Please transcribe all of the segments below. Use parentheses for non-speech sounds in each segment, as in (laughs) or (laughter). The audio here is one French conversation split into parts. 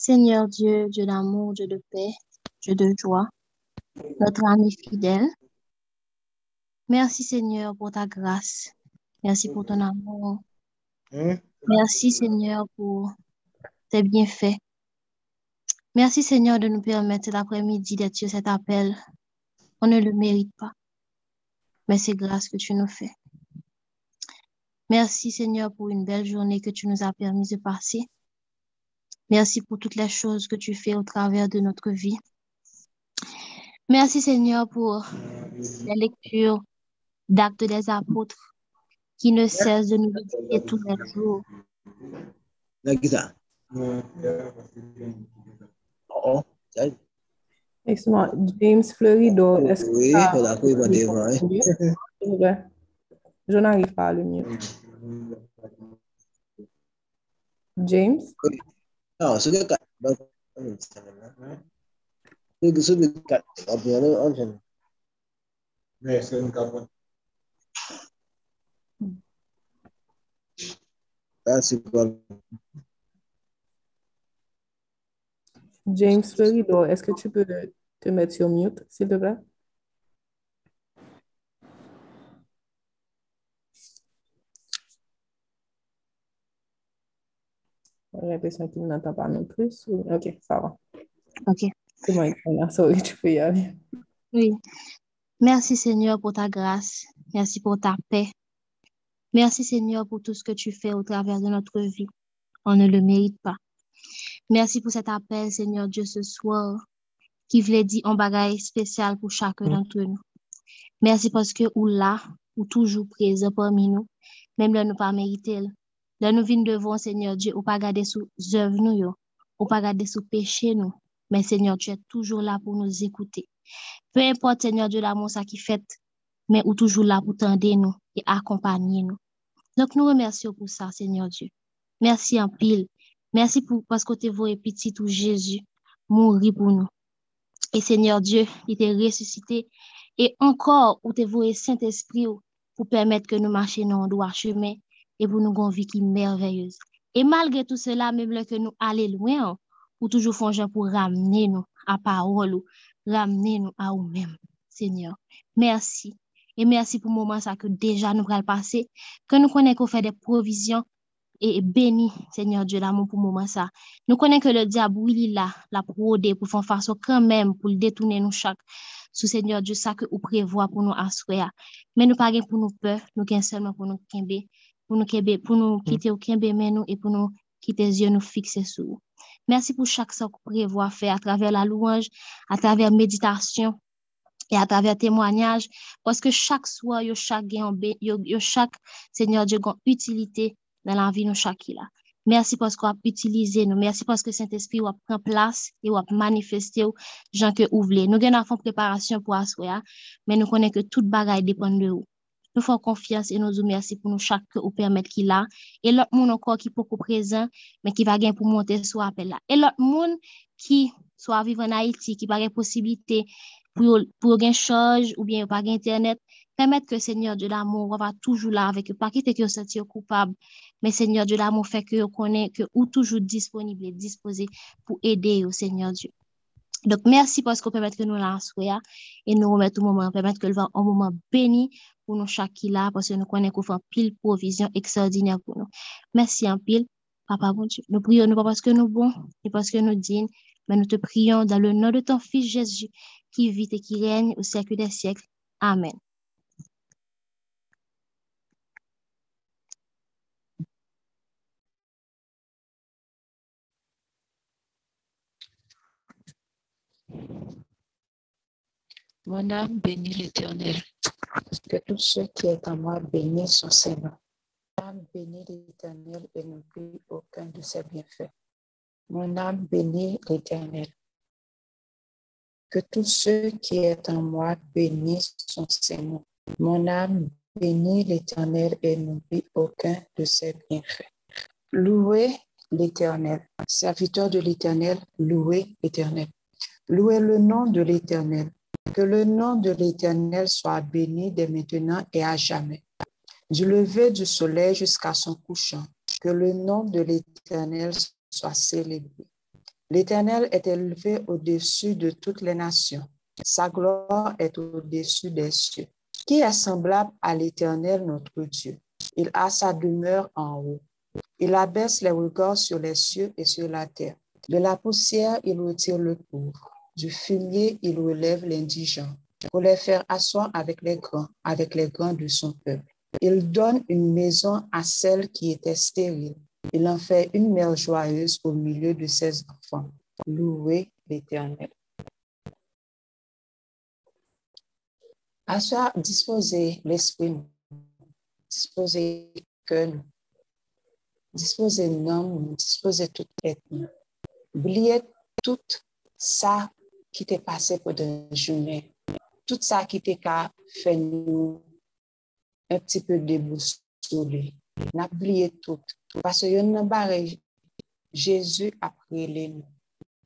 Seigneur Dieu, Dieu d'amour, Dieu de paix, Dieu de joie, notre ami fidèle. Merci Seigneur pour ta grâce. Merci pour ton amour. Merci Seigneur pour tes bienfaits. Merci Seigneur de nous permettre cet après-midi d'être sur cet appel. On ne le mérite pas, mais c'est grâce que tu nous fais. Merci Seigneur pour une belle journée que tu nous as permis de passer. Merci pour toutes les choses que tu fais au travers de notre vie. Merci Seigneur pour la lecture d'actes des apôtres qui ne cessent de nous visiter tous les jours. Oh, Excellent. James Florido, est-ce que oui, ça- on a pris hein. Je n'arrive pas à le mieux. James, James Florido, est-ce que tu peux te mettre sur mute, s'il te plaît? J'ai l'impression qu'il n'entend pas non plus. Ok, ça va. Ok. C'est bon, sorry, tu peux y aller. Oui. Merci Seigneur pour ta grâce. Merci pour ta paix. Merci Seigneur pour tout ce que tu fais au travers de notre vie. On ne le mérite pas. Merci pour cet appel, Seigneur Dieu, ce soir, qui voulait dire un bagage spécial pour chacun d'entre nous. Merci parce que ou là, ou toujours présent parmi nous, même là nous pas mérité. Là nous venons devant Seigneur Dieu, ou pas garder sous œuvre nous, ou pas garder sous péché nous. Mais Seigneur, tu es toujours là pour nous écouter. Peu importe, Seigneur Dieu, l'amour ça qui fait, mais ou toujours là pour tendre nous et accompagner nous. Donc, nous remercions pour ça, Seigneur Dieu. Merci en pile. Merci pour, parce que tu es petit tout Jésus mourir pour nous. Et Seigneur Dieu, il t'a ressuscité. Et encore, où tu voué Saint-Esprit ou, pour permettre que nous marchions dans le droit chemin et pour nous une vie qui est merveilleuse. Et malgré tout cela, même là que nous allons loin, ou toujours font pour ramener nous à parole ou ramener nous à nous-mêmes, Seigneur. Merci. Et merci pour le moment ça que déjà nous allons passer, que nous connaissons qu'on fait des provisions et béni, Seigneur Dieu, l'amour pour le moment ça. Nous connaissons que le diable, il est là, la prodé pour faire façon quand même, pour détourner nous chaque, sous Seigneur Dieu, ça que vous prévoit pour nous assoir. Mais nous pas gain pour nous peur, nous gain seulement pour nous kembe, pou nou, kebe, pou nou mm. kite ou kenbe men nou e pou nou kite zyon nou fikse sou. Mersi pou chak sa kou prevo a fe a traver la louange, a traver meditasyon, e a traver témoignage, paske chak swa yo chak gen, yo, yo chak seigneur Diyo gen utilite nan la vi nou chak ki la. Mersi paske wap utilize nou, mersi paske Saint-Esprit wap pren plas, e wap manifeste ou jan ke ou vle. Nou gen a fon preparasyon pou aswe ya, men nou konen ke tout bagay depan de ou. nou fò konfians e nou zou mersi pou nou chak ou permèt ki la, e lot moun anko ki pou kou prezen, men ki va gen pou monte sou apel la. E lot moun ki sou aviv an Haiti, ki pa gen posibilite pou, pou gen chaj ou bien ou pa gen internet, Permet ke Seigneur de l'Amour wava toujou la avek yo, pa ki te ki yo senti yo koupab, men Seigneur de l'Amour fek yo konen ke ou toujou disponible, dispose pou ede yo oh Seigneur Diyo. Donc, merci parce qu'on permet que nous la et nous remettre au moment, permettre que le vent un moment béni pour nous chaque là, parce que nous connaissons qu'on fait pile provision extraordinaire pour nous. Merci en pile, Papa bon Dieu. Nous prions, non pas parce que nous bons, et parce que nous dignes, mais nous te prions dans le nom de ton Fils Jésus, qui vit et qui règne au siècle des siècles. Amen. Mon âme bénit l'Éternel. Que tout ce qui est en moi bénisse son Seigneur. Mon âme bénit l'Éternel et n'oublie aucun de ses bienfaits. Mon âme bénit l'Éternel. Que tout ce qui est en moi bénisse son Seigneur. Mon âme bénit l'Éternel et n'oublie aucun de ses bienfaits. Louez l'Éternel. Serviteur de l'Éternel, louez l'Éternel. Louez le nom de l'Éternel. Que le nom de l'Éternel soit béni dès maintenant et à jamais. Du lever du soleil jusqu'à son couchant, que le nom de l'Éternel soit célébré. L'Éternel est élevé au-dessus de toutes les nations. Sa gloire est au-dessus des cieux. Qui est semblable à l'Éternel, notre Dieu? Il a sa demeure en haut. Il abaisse les regards sur les cieux et sur la terre. De la poussière, il retire le pauvre. Du fumier, il relève l'indigent pour les faire asseoir avec les grands, avec les grands de son peuple. Il donne une maison à celle qui était stérile. Il en fait une mère joyeuse au milieu de ses enfants. Louez l'Éternel. Asseoir, disposer l'esprit, disposer que nous, disposer nous, disposer toute tête. Oubliez tout ça qui t'est passé pour une journée, tout ça qui t'est fait nous un petit peu déboussolé. N'oubliez tout. Parce que nan bare Jésus après les nous.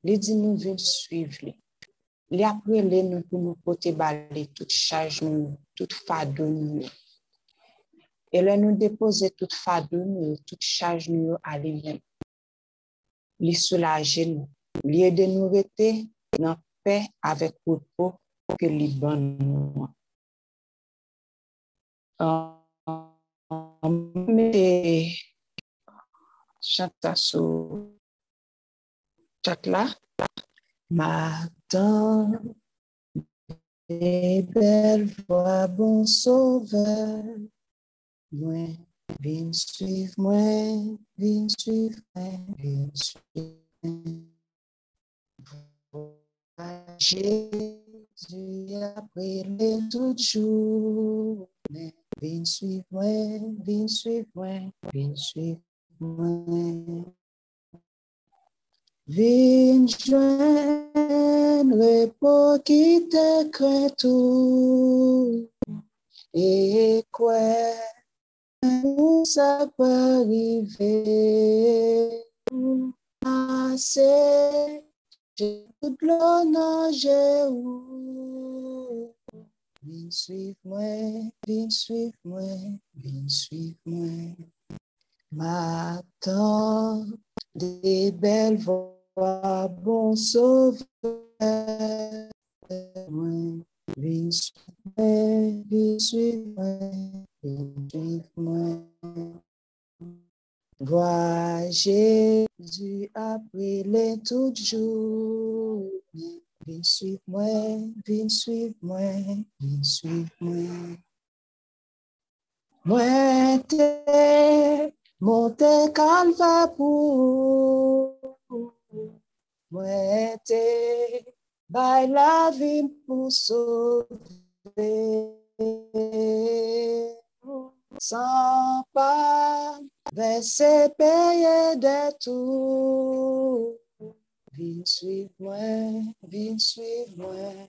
Il dit nous venons suivre. Il après les nous pour nous porter toute charge nous, toute fardeau nous. Et là nous déposer toute fardeau nous, toute charge nous à lui-même. Il nous. Il aider nous rester dans paix avec repos que li ban nous. mette chanta sou chat la. Bon sauveur, moi, vin suivre moi, vin suivre moi, vin suivre Jésus après les tout jour, vin suivre moi, vin suivre moi, vin repos qui te craint tout, et quoi, où ça peut arriver, assez, Je tout l'honneur, Jésus. Vin suivre-moi, vin suivre-moi, vin suivre-moi. M'attends des belles voix, bon sauveur. Vin suivre-moi, vin suivre-moi, vin suivre-moi. Vois Jésus après les tout jours. Viens suivre moi, viens suivre moi, viens suivre moi. Moi, t'es monté calva pour. Moi, t'es by la vie pour sauver. Sans pas Versè peye de tout. Vin suiv viens suivre, suiv suivre.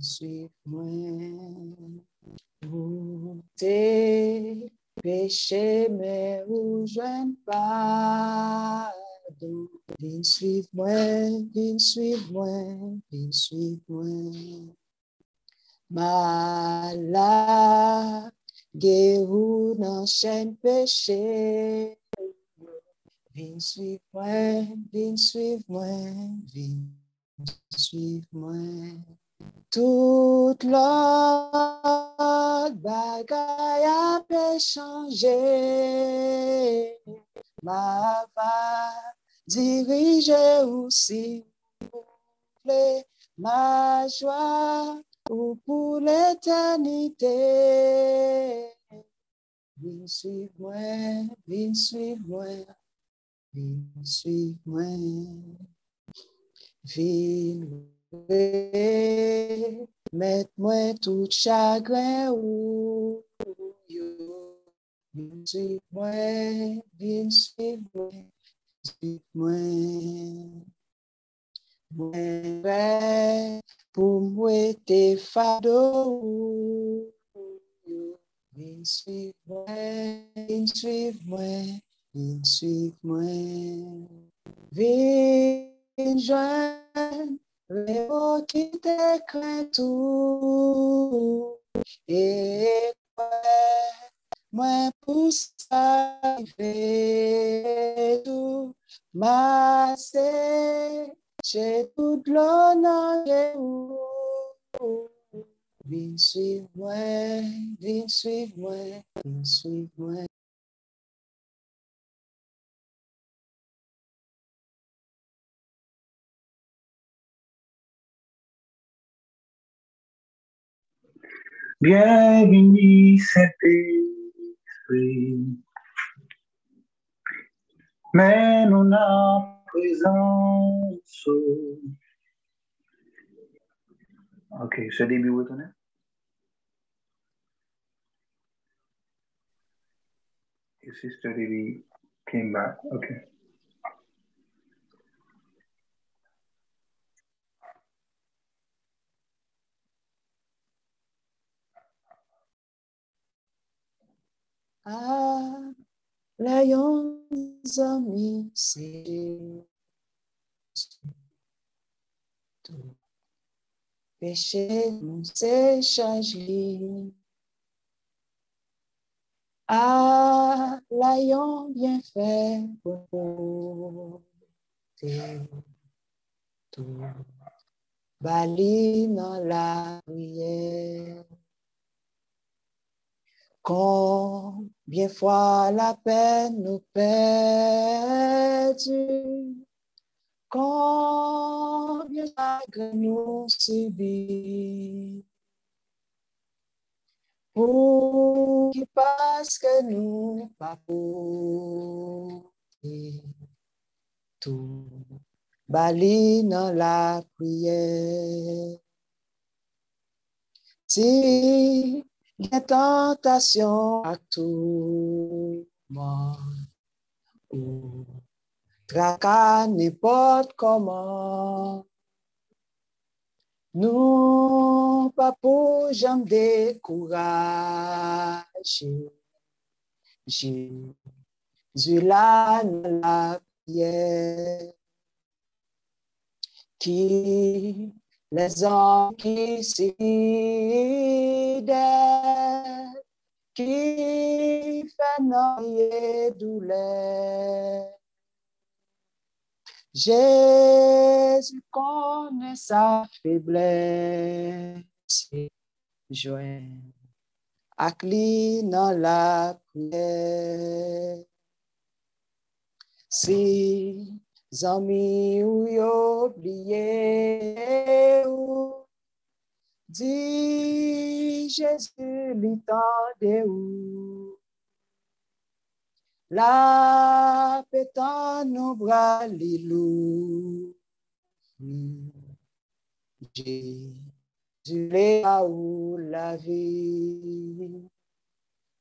suiv mwen. Boutè, peche mais ou ne padon. Vin suiv mwen, viens suivre, mwen, vin suiv mwen. Malak. Malade, guérou dans chaîne péché. Viens suivre moi, viens suivre moi, viens suivre moi. Toute l'autre bagaille a pu changer. Ma va diriger aussi ma joie ou pour l'éternité. Vin suivre-moi, vin suivre-moi, vin suivre-moi. Vin mette-moi tout chagrin ou Vin suivre-moi, vin suivre-moi, suivre-moi. Mwen pou mwen te fado ou, vin suiv mwen, vin suiv mwen, vin suiv mwen. Vin jwen, le ou ki te kwen tou, e kwen mwen pou sa ve tou, ma se. Chegou glória, eu vim suivre, vim suivre, vim suivre. Bienvenue, Saint-Esprit. Mais nous n'avons présence. Ok, ce début est-on est? Your sister Lily came back. Okay. Ah, lions amis, c'est tout. Péché est chargé. Ah, lion bien fait pour tout. Bali dans la prière. Combien fois la peine nous perdue, combien chagrin nous subit, pour qui parce que nous pas pour tout, bali dans la prière. Si la tentation à tout monde, tracas n'importe comment. Nous, pas pour jamais décourager. Jésus là la prière, qui les hommes qui s'y qui fait douleur. Jésus connaît sa faiblesse, joint dans la prière. Si amis ou oublié ou Dis Jésus, l'entendez où? La pétant nos bras, l'ilou. Jésus, là où la vie.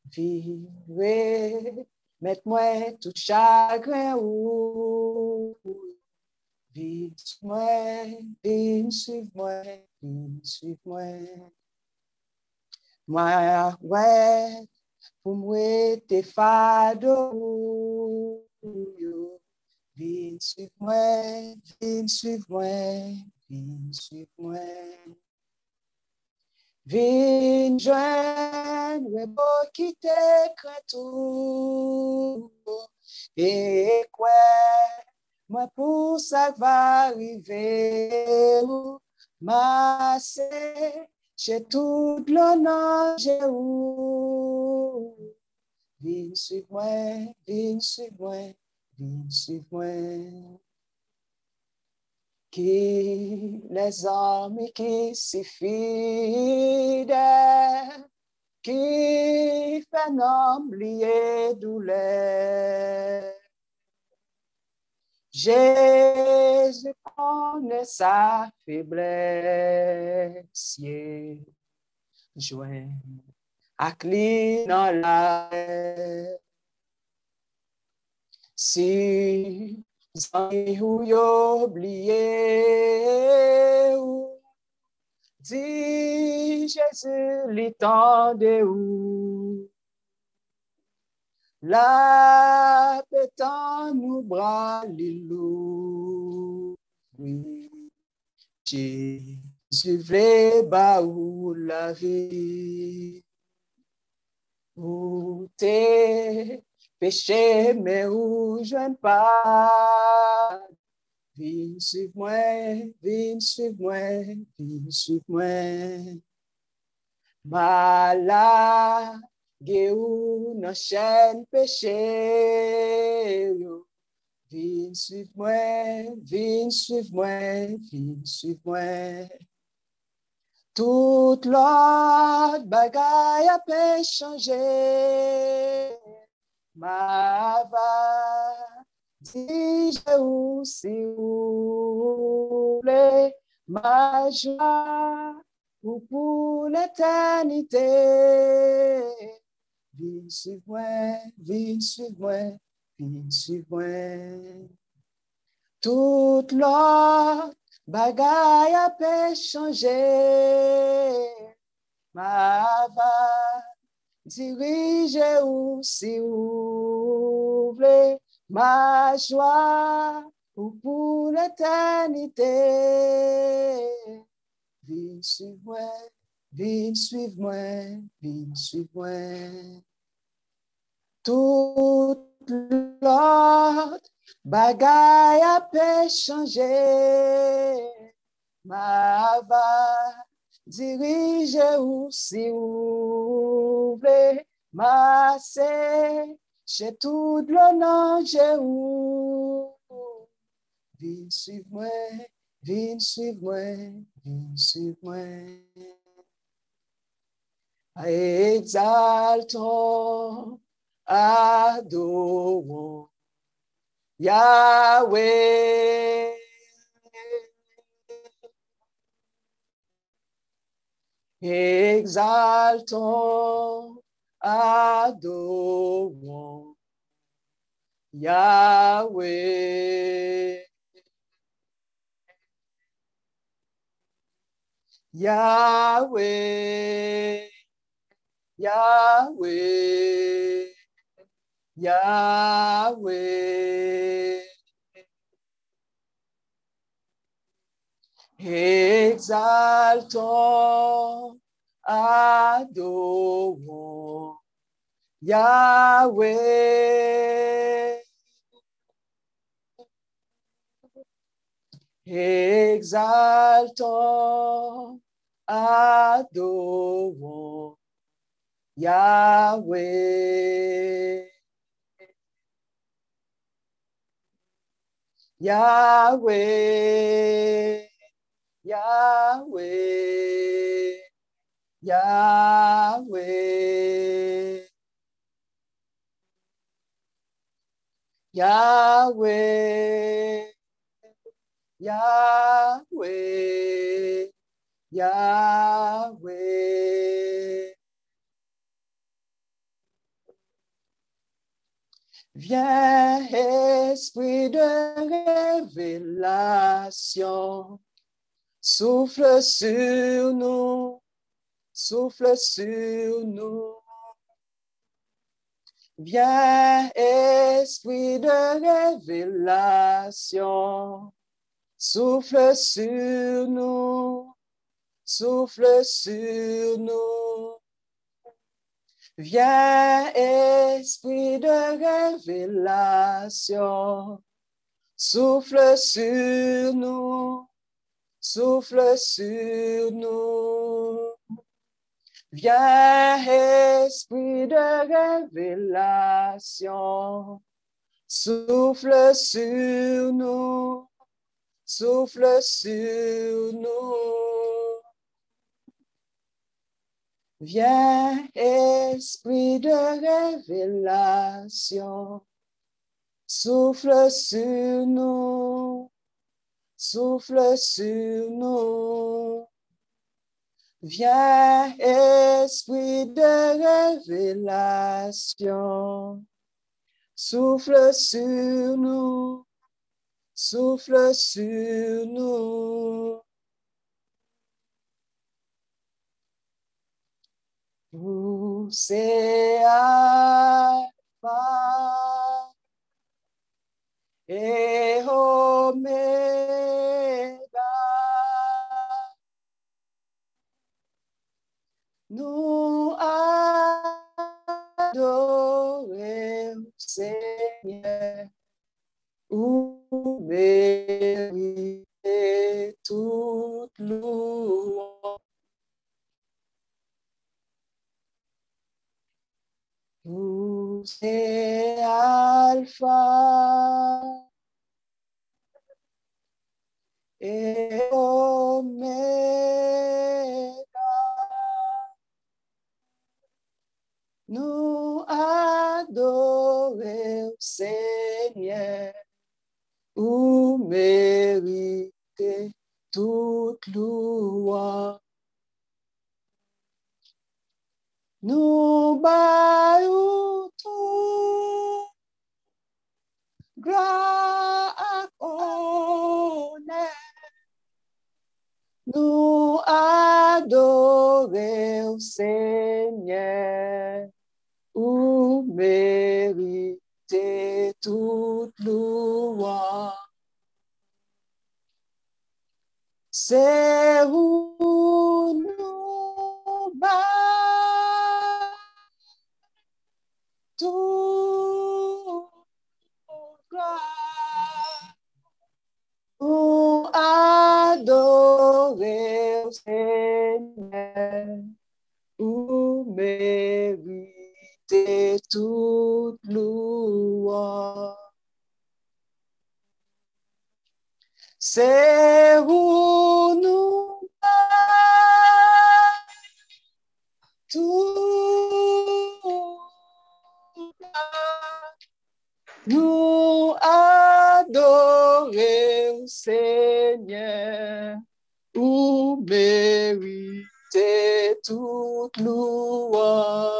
Vivez, mettez-moi tout chagrin ou. Viens, moi, viens, suive-moi, viens, suive-moi. Moi, ouais, pour moi, t'es fado. Viens, suive-moi, viens, suive-moi, viens, suive-moi. Vin jwen we bo kite kretou, E kwe mwen pou sak va rive ou, Mase che tout l'onan je ou. Vin suiv mwen, vin suiv mwen, vin suiv mwen. Qui les hommes qui s'y fidèles, qui fait oublier douleur. Jésus connaît sa faiblesse. Joint à dans la Si vous oublié ou dit Jésus l'étendait où? La pétant nous bras l'ilou. Oui, Jésus voulait bas où la vie. Où t'es Peche me ou jwen pa, Vin suiv mwen, vin suiv mwen, vin suiv mwen. Ma la ge ou nan chen peche yo, Vin suiv mwen, vin suiv mwen, vin suiv mwen. Tout lot bagay apen chanje, Ma va dije ou si ou ple. Ma joie ou pour l'éternité. Vin suiv mwen, vin suiv mwen, vin suiv mwen. Tout lot bagay apè chanje. Ma va dirigez ou s'il vous plaît, ma joie ou pour l'éternité. Viens, suivre moi viens, suivre moi viens, suivre moi Tout l'ordre bagaille a pu changer. Ma va Dirigez où si vous מעשה שתודלנו שהוא. Viens suivre-moi, viens suivre-moi, viens suivre-moi. Exaltons, adorons Yahweh. Exaltons, adorons Yahweh. Yahweh, Yahweh, Yahweh. exaltó, adoró, Yahweh. Exaltó, adoró, Yahweh. Yahweh. Yahweh, Yahweh. Yahweh, Yahweh, Yahweh. Viens, esprit de révélation, souffle sur nous, souffle sur nous. Viens, esprit de révélation, souffle sur nous, souffle sur nous. Viens, esprit de révélation, souffle sur nous, souffle sur nous. Viens, esprit de révélation, souffle sur nous, souffle sur nous. Viens, esprit de révélation, souffle sur nous, souffle sur nous. Viens, esprit de révélation, souffle sur nous, souffle sur nous. C'est Alpha et Omega. Nous adorons Seigneur, méritez toute louange. Vous c'est Alpha e omega no adoreu Senhor, o mérite tudo gloire nous baillons tout grâce nous adorer au Seigneur, ou mériter toute louange. C'est où nous battons. Seigneur, vous méritez toute louange? C'est où nous tout. Nous adorer, Seigneur, vous méritez toute louange.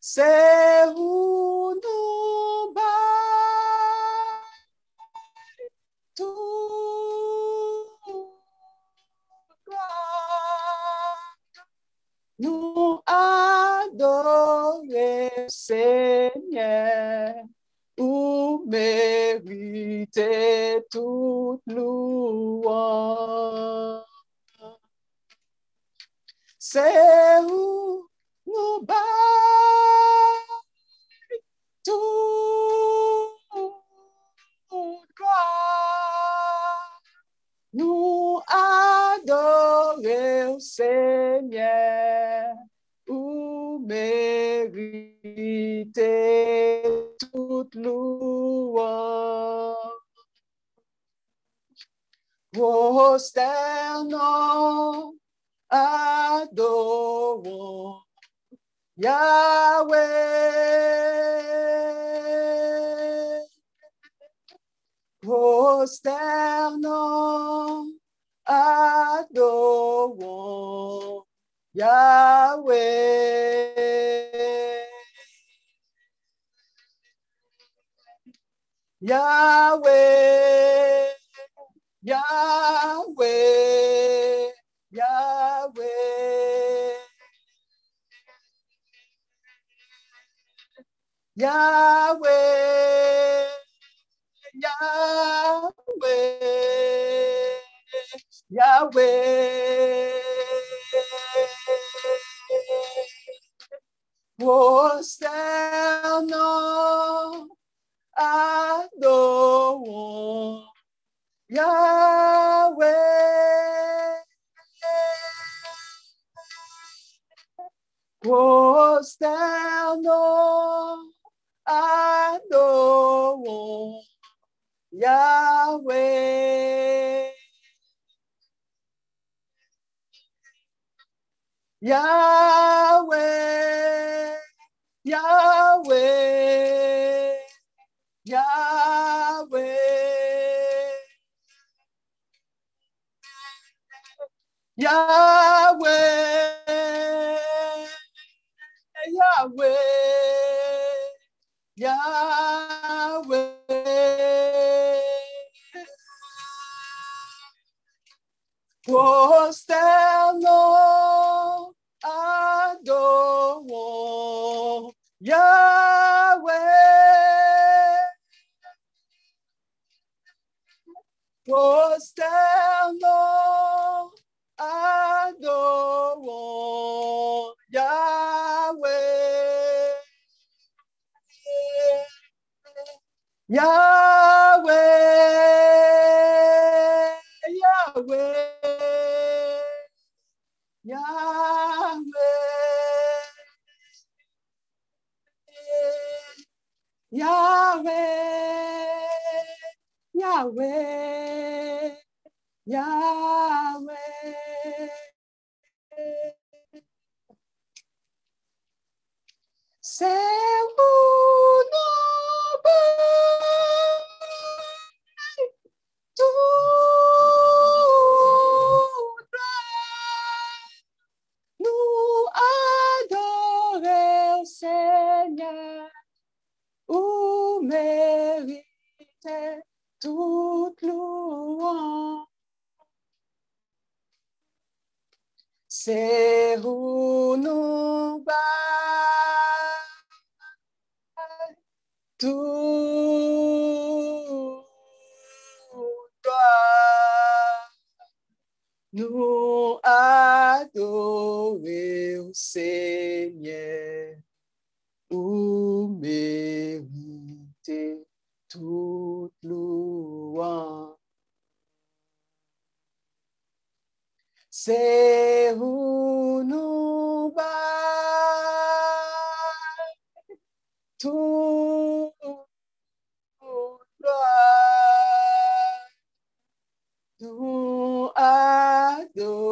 C'est vous nous tout gloire. Nous adorer, Seigneur, méritez toute louange. C'est où nous bas tout gloire. Nous adorer, Seigneur, vous méritez luwa. Wosterno adowo Yahweh. Wosterno adowo Yahweh. Yahweh, Yahweh, Yahweh. Yahweh, Yahweh, Yahweh. Prosternons, adore Yahweh. Goes down, no, adore Yahweh. Yahweh, Yahweh. Yahweh. Yahweh, Yahweh, Yahweh. Prosternons, adorons Yahweh. Costello adoro Yahweh. Yahweh, Yahweh, Yahweh, Yahweh. Yahweh, Yahweh. Sell toute louange. C'est où nous bat tout doit nous adorer au Seigneur ou mériter toute louange. C'est où nous tout nous adorer,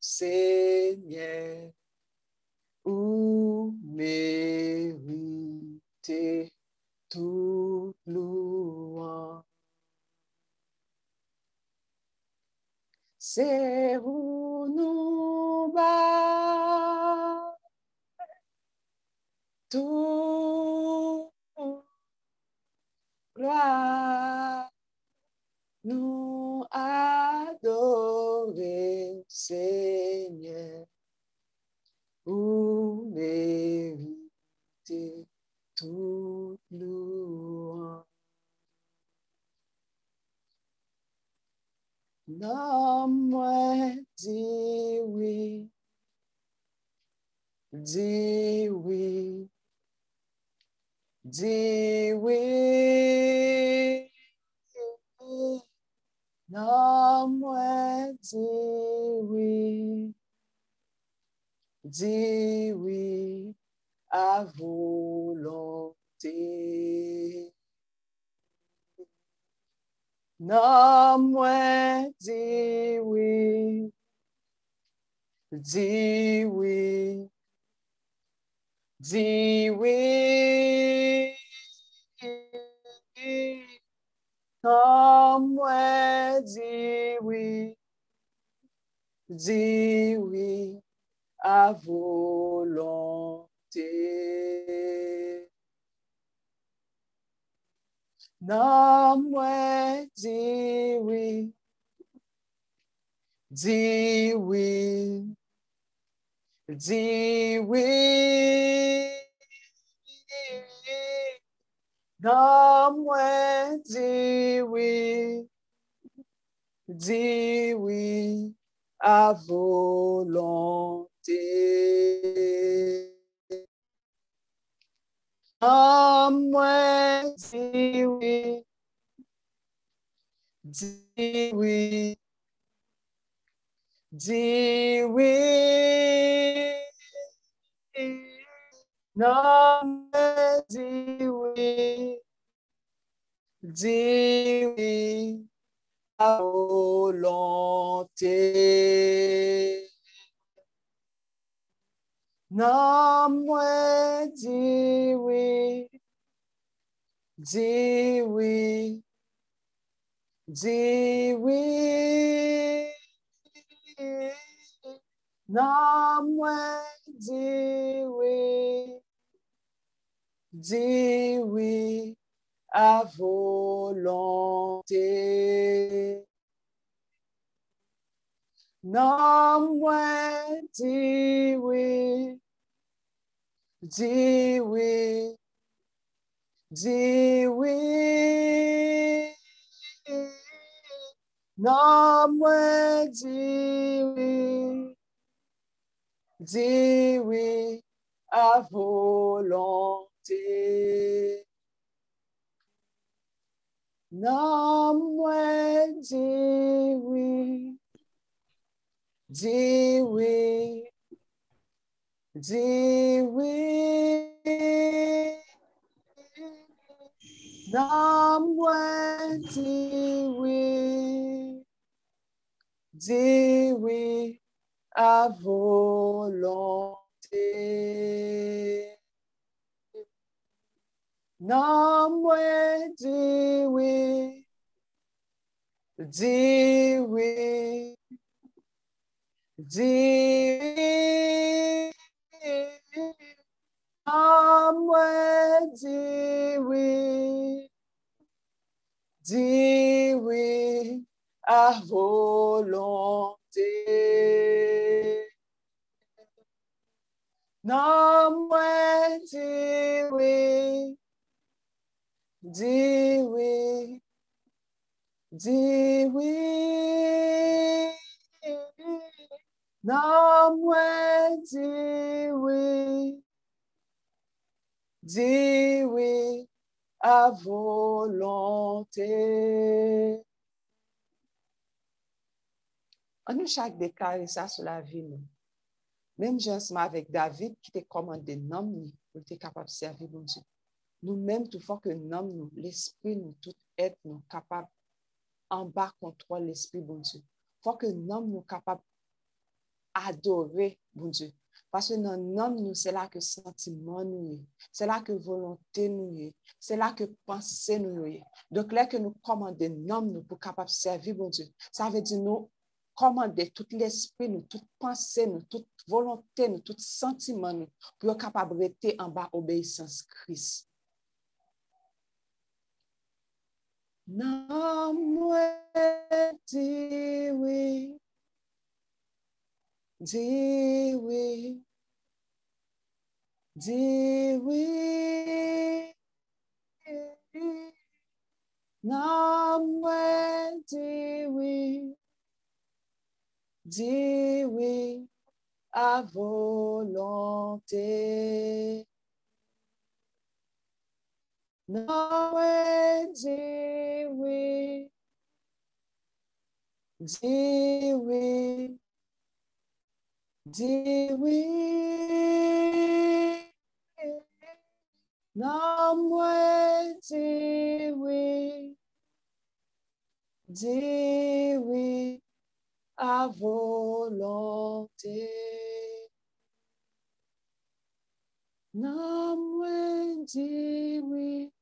Seigneur, ou mériter toute louange. sevunu ba tu gloire nous adorer Seigneur vous te tu gloire na mwezi Diwi, Diwi, Namwe Diwi, Diwi, à volonté. Non, moi, dis oui, dis oui, dis oui. Non, moi, dis oui, oui à volonté. Non, moi, dis oui, dis oui, dis oui. Non, moi, dis oui, dis oui à volonté. Somewhere jiwi, jiwi, jiwi, number jiwi, jiwi, à volonté namwe jiwi jiwi jiwi. Namwe jiwi jiwi. À volonté namwe jiwi Dewey, Dewey, Namwe Dewey, Dewey à volonté. Namwe Dewey, Dewey Dewey. Someone Dewey. Dewey. À volonté. Nomwe Dewey. Dewey. Dewey. Somewhere diwi, diwi à volonté. Somewhere diwi, diwi, diwi. Dis oui. Dis oui à volonté. On nous chaque déclaré ça sur la vie. nous. Même ensemble avec David qui te commandé nom pour être capable de servir bon Dieu. Nous-mêmes, tout fois que nom nous, l'esprit nous, tout être nous capable en bas contrôle l'esprit bon Dieu. Faut que nom nous capable adorer bon Dieu. Parce que dans nom nous, c'est là que sentiment nous est. C'est là que volonté nous est. C'est là que pensée nous est. Donc là que nous commandons nom nous pour capable servir bon Dieu. Ça veut dire nous commander tout l'esprit nous, toute pensée nous, toute volonté nous, tout sentiment nous pour être capable de rester en bas obéissance Christ. Non, moi, Dewi, Dewi, Namwe Dewi, Dewi, à volonté. Namwe Dewi, Dewi, Diwi Namwe Diwi Diwi à volonté. Namwe Diwi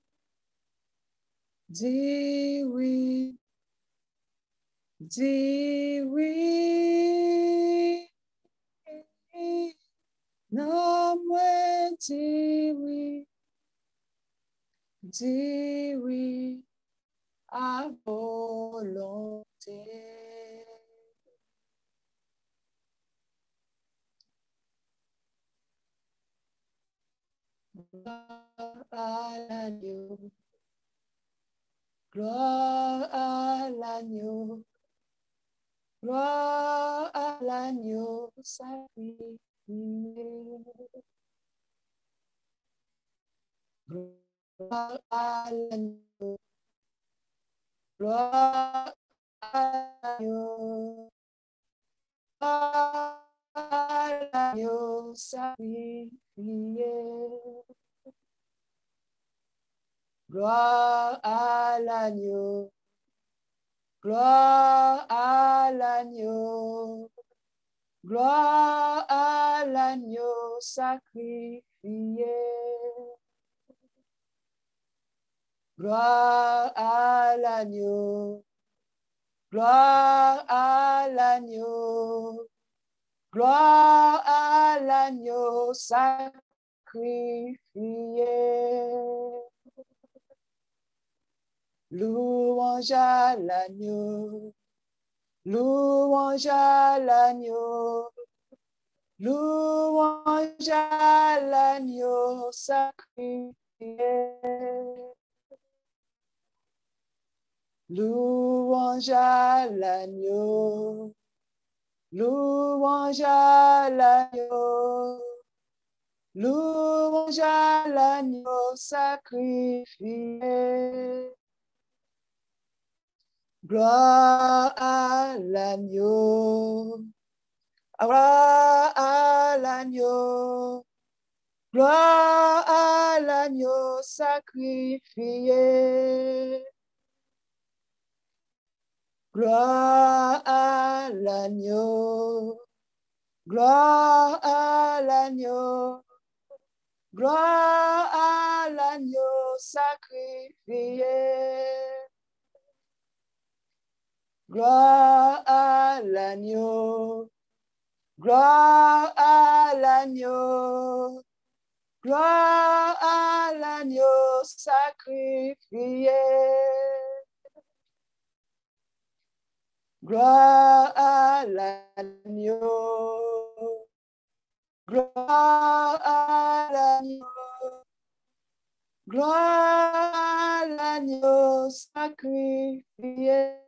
Diwi Diwi Oui. Dis oui à volonté. Gloire à l'agneau. Gloire à l'agneau. Gloire à l'agneau sacrifié. Gloria a Dios, para Gloire à l'agneau, gloire à l'agneau, Gloire à l'agneau sacrifié. Gloire à l'agneau. Gloire à l'agneau. Gloire à l'agneau sacrifié. Louange à l'agneau. Louange à l'agneau. Louange à l'agneau sacrifié. Louange à l'agneau. Louange à l'agneau. Louange à l'agneau sacrifié. Gloire à l'agneau. Gloire à l'agneau. Gloire à l'agneau sacrifié. Gloire à l'agneau. Gloire à l'agneau. Gloire à l'agneau sacrifié. Gloire à l'agneau. Gloire à l'agneau. Gloire à l'agneau sacrifié. Gloire à l'agneau. Gloire à l'agneau. Gloire à l'agneau sacrifié.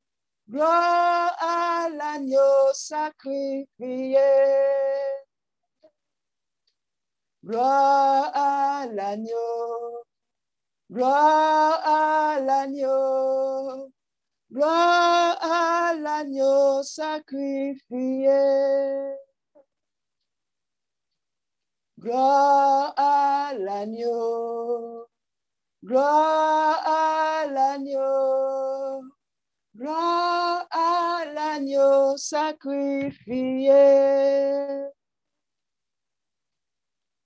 Gloire à l'agneau. Sacrifié. Gloire à l'agneau. Gloire à l'agneau. Gloire à l'agneau sacrifié. Gloire à l'agneau. Gloire à l'agneau. Gloire à l'agneau sacrifié.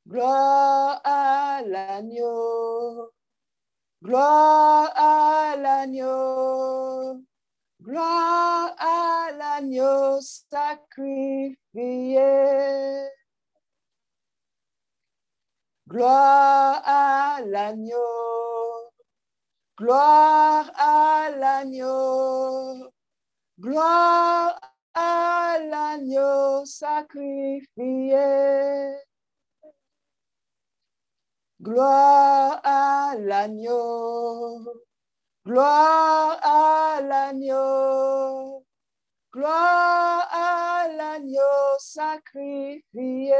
Gloire à l'agneau. Gloire à l'agneau. Gloire à l'agneau sacrifié. Gloire à l'agneau. Gloire à l'agneau. Gloire à l'agneau sacrifié. Gloire à l'agneau. Gloire à l'agneau. Gloire à l'agneau sacrifié.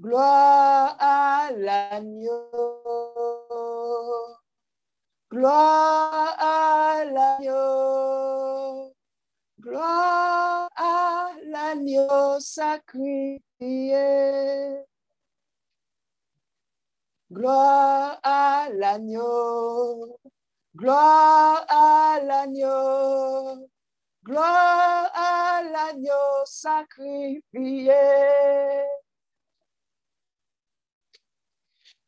Gloire à l'agneau. Gloire à l'agneau. Gloire à l'agneau sacrifié. Gloire à l'agneau. Gloire à l'agneau. Gloire à l'agneau sacrifié.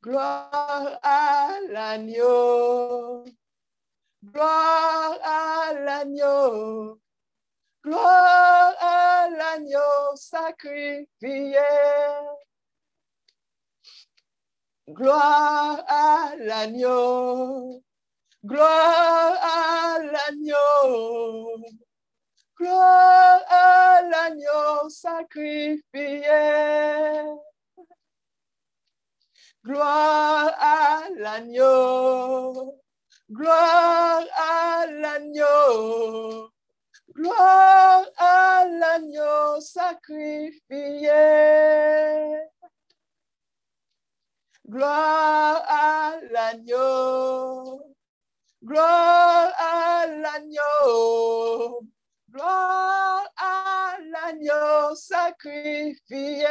Gloire à l'agneau. Gloire à l'agneau. Gloire à l'agneau sacrifié. Gloire à l'agneau. Gloire à l'agneau. Gloire à l'agneau sacrifié. Gloire à l'agneau. Gloire à l'agneau. Gloire à l'agneau sacrifié. Gloire à l'agneau. Gloire à l'agneau. Gloire à l'agneau sacrifié.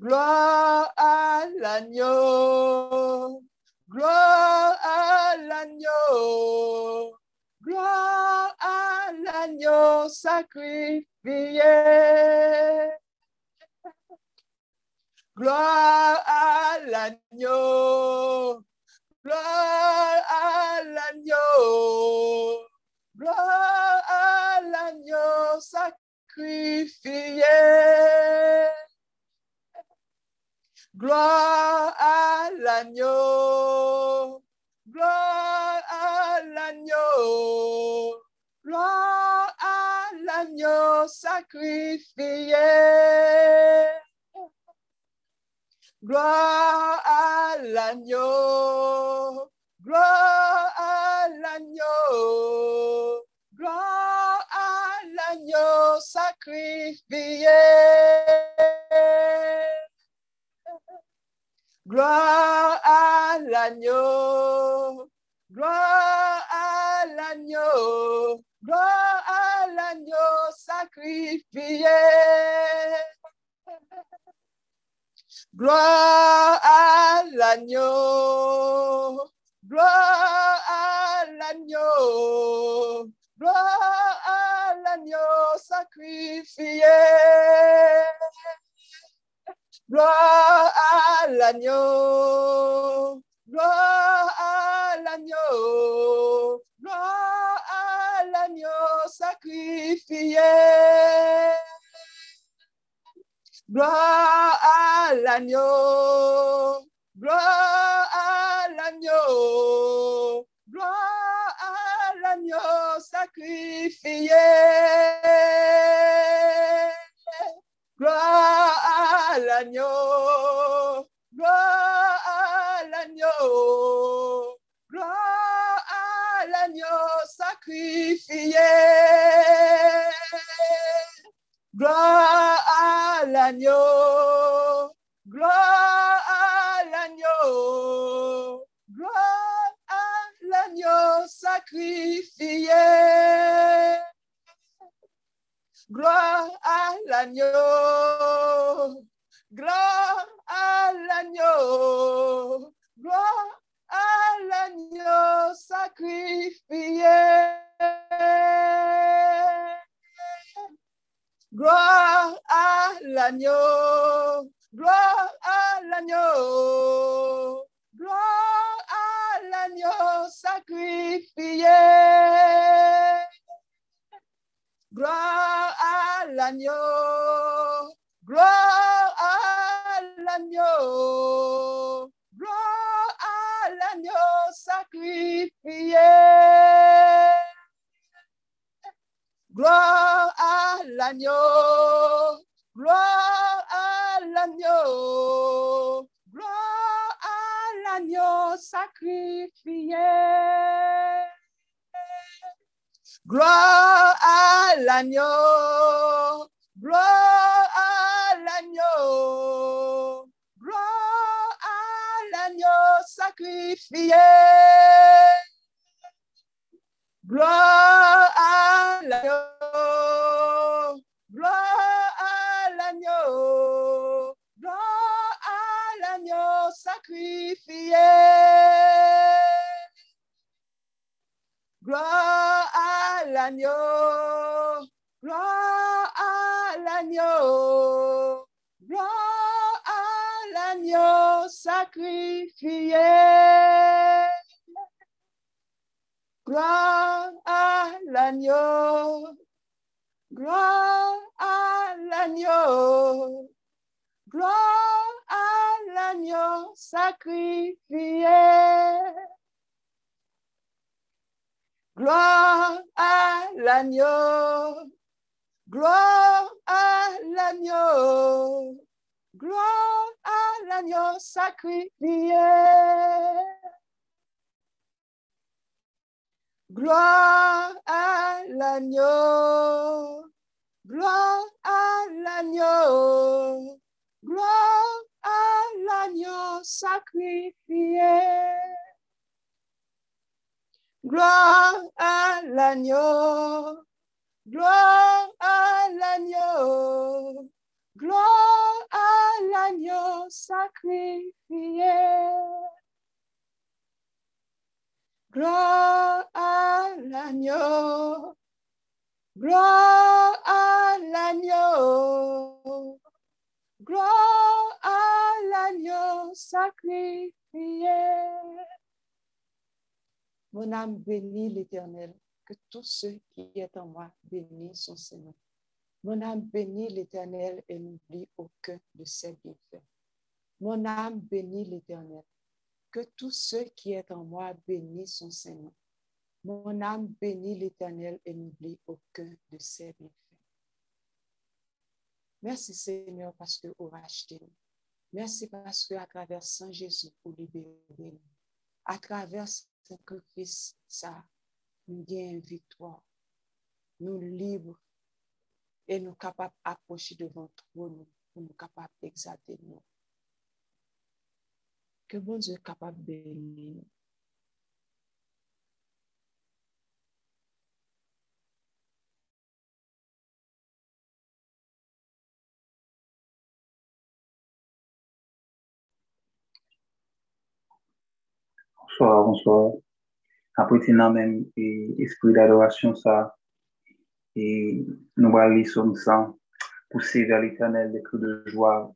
Gloire à l'agneau. Gloire à l'agneau. Gloire à l'agneau sacrifié. Gloire à l'agneau. Gloire à l'agneau. Gloire à l'agneau sacrifié. Gloire à l'agneau, gloire à l'agneau, gloire à l'agneau sacrifié. Gloire à l'agneau, gloire à l'agneau, gloire à l'agneau sacrifié. Gloire à l'agneau, gloire à l'agneau, gloire à l'agneau sacrifié. Gloire à l'agneau, gloire à l'agneau, gloire à l'agneau sacrifié. Gloire à l'agneau, gloire à l'agneau, gloire à l'agneau sacrifié. Gloire à l'agneau, gloire à l'agneau, gloire à l'agneau sacrifié. Gloire à l'agneau, gloire à l'agneau, sacrifié. Gloire à l'agneau, gloire à l'agneau, gloire à l'agneau sacrifié. Gloire à l'agneau, gloire à l'agneau, gloire à l'agneau sacrifié. Gloire à l'agneau, gloire à l'agneau, gloire à l'agneau sacrifié. Gloire l'agneau, gloire à l'agneau, gloire à l'agneau sacrifié. Gloire à l'agneau, gloire à l'agneau, gloire à l'agneau sacrifié. Gloire à l'agneau, gloire à l'agneau, gloire à l'agneau sacrifié. Gloire à l'agneau, gloire à l'agneau, gloire à l'agneau sacrifié. Gloire l'agneau, gloire à l'agneau, gloire à l'agneau sacrifié. Gloire à l'agneau, gloire à l'agneau, gloire à l'agneau sacrifié. Gloire à l'agneau, gloire à l'agneau, gloire à l'agneau sacrifié. Gloire à l'agneau, gloire à l'agneau, gloire à l'agneau sacrifié. Gloire à l'agneau, gloire à l'agneau, gloire à l'agneau sacrifié. Gloire à l'agneau, gloire à l'agneau, gloire à l'agneau sacrifié. Mon âme bénit l'Éternel, que tout ce qui est en moi bénisse son Seigneur. Mon âme bénit l'Éternel et n'oublie aucun de ses bienfaits. Mon âme bénit l'Éternel que tout ce qui est en moi bénisse son Seigneur. Mon âme bénit l'Éternel et n'oublie aucun de ses bienfaits. Merci Seigneur parce que vous rachetez. Merci parce que à travers Saint Jésus, vous libérez. À travers ce sacrifice, ça, nous gagnons victoire. Nous libres et nous capables d'approcher devant toi, nous, pour nous capables d'exalter nous. Que bon Dieu capable de bénir nous. Bonsoir, bonsoir. N'as même et esprit d'adoration, ça. Et nous allons lire somme ça. Pousser vers l'éternel des cris de joie.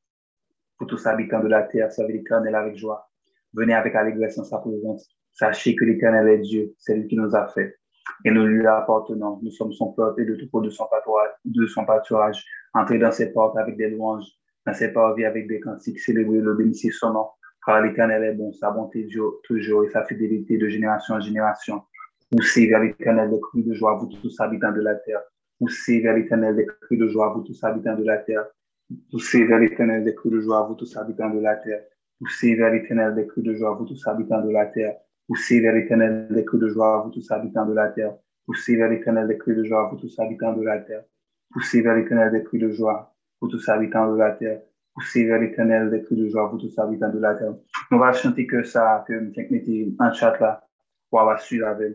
Pour tous habitants de la terre, servez l'éternel avec joie. Venez avec allégresse en sa présence. Sachez que l'éternel est Dieu, c'est lui qui nous a fait. Et nous lui appartenons. Nous sommes son peuple et de tout de son pâturage, de son pâturage. Entrez dans ses portes avec des louanges, dans ses parvis avec des cantiques. Célébrez le bénissez son nom. Car l'éternel est bon, sa bonté dure toujours et sa fidélité de génération en génération. Poussez vers l'éternel des cris de joie, vous tous habitants de la terre. Poussez vers l'éternel des cris de joie, vous tous habitants de la terre. Poussez vers l'éternel des cris de joie, vous tous habitants de la terre. Poussez vers l'éternel des cris de joie, vous tous habitants de la terre. Poussez vers l'éternel des cris de joie, vous tous habitants de la terre. Poussez vers l'éternel des cris de joie, vous tous habitants de la terre. Poussez vers l'éternel des cris de joie, vous tous habitants de la terre. Poussez vers l'éternel des cris de joie, vous tous habitants de la terre. On va chanter que ça, que je mettez en chat là, pour avoir su avec.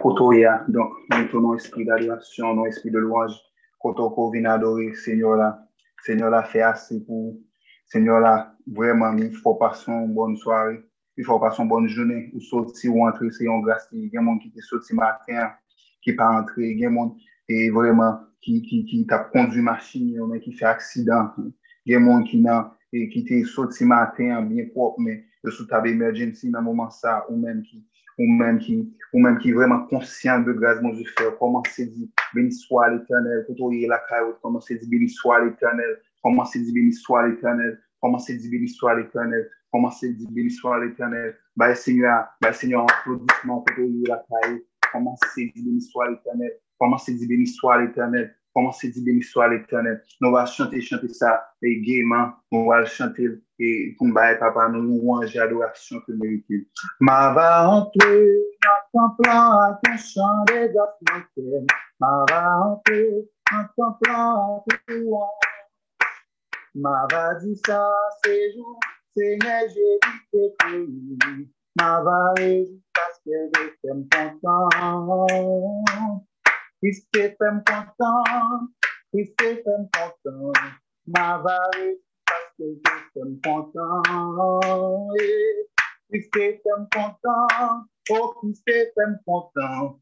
Kotoya, donc, nous esprit d'adoration, non esprit de louange. Koto ko vin adorer, Seigneur là. Seigneur là, fait assez pour. Seigneur là, vraiment, il faut passer une bonne soirée. Il faut passer une bonne journée. Ou sortir ou entrer, c'est un grâce. Il y a des gens qui sont sortis matin, qui pas entré. Il y a des gens e vreman ki, ki, ki tap kondu masin yo men ki fe aksidan. Gen moun ki nan, e, ki te sot si maten an bien pop men, yo sou tab emergency nan mouman sa, ou men ki, ou men ki, ou men ki vreman konsyant de graz moun ju fe, koman se di, beni swa l'Eternel, koto ye la kayot, koman se di beni swa l'Eternel, koman se di beni swa l'Eternel, koman se di beni swa l'Eternel, koman se di beni swa l'Eternel, baye senyo an, baye senyo an, koto ye la kayot, koman se di beni swa l'Eternel, soit l'éternel, commencez à dire, béni soit l'éternel? Nous allons chanter, chanter ça, et gaiement, nous allons chanter, et pour me papa, nous louange et adoration que mérite. Ma va entrer dans ton plan, à ton des montaines. Ma va entrer dans ton plan, à ton. Ma va c'est jour, Seigneur, j'ai dit tes pays. Ma va que je t'aime content, Christ est content. Ma réjouir parce que je t'aime content. Christ est content, oh est content.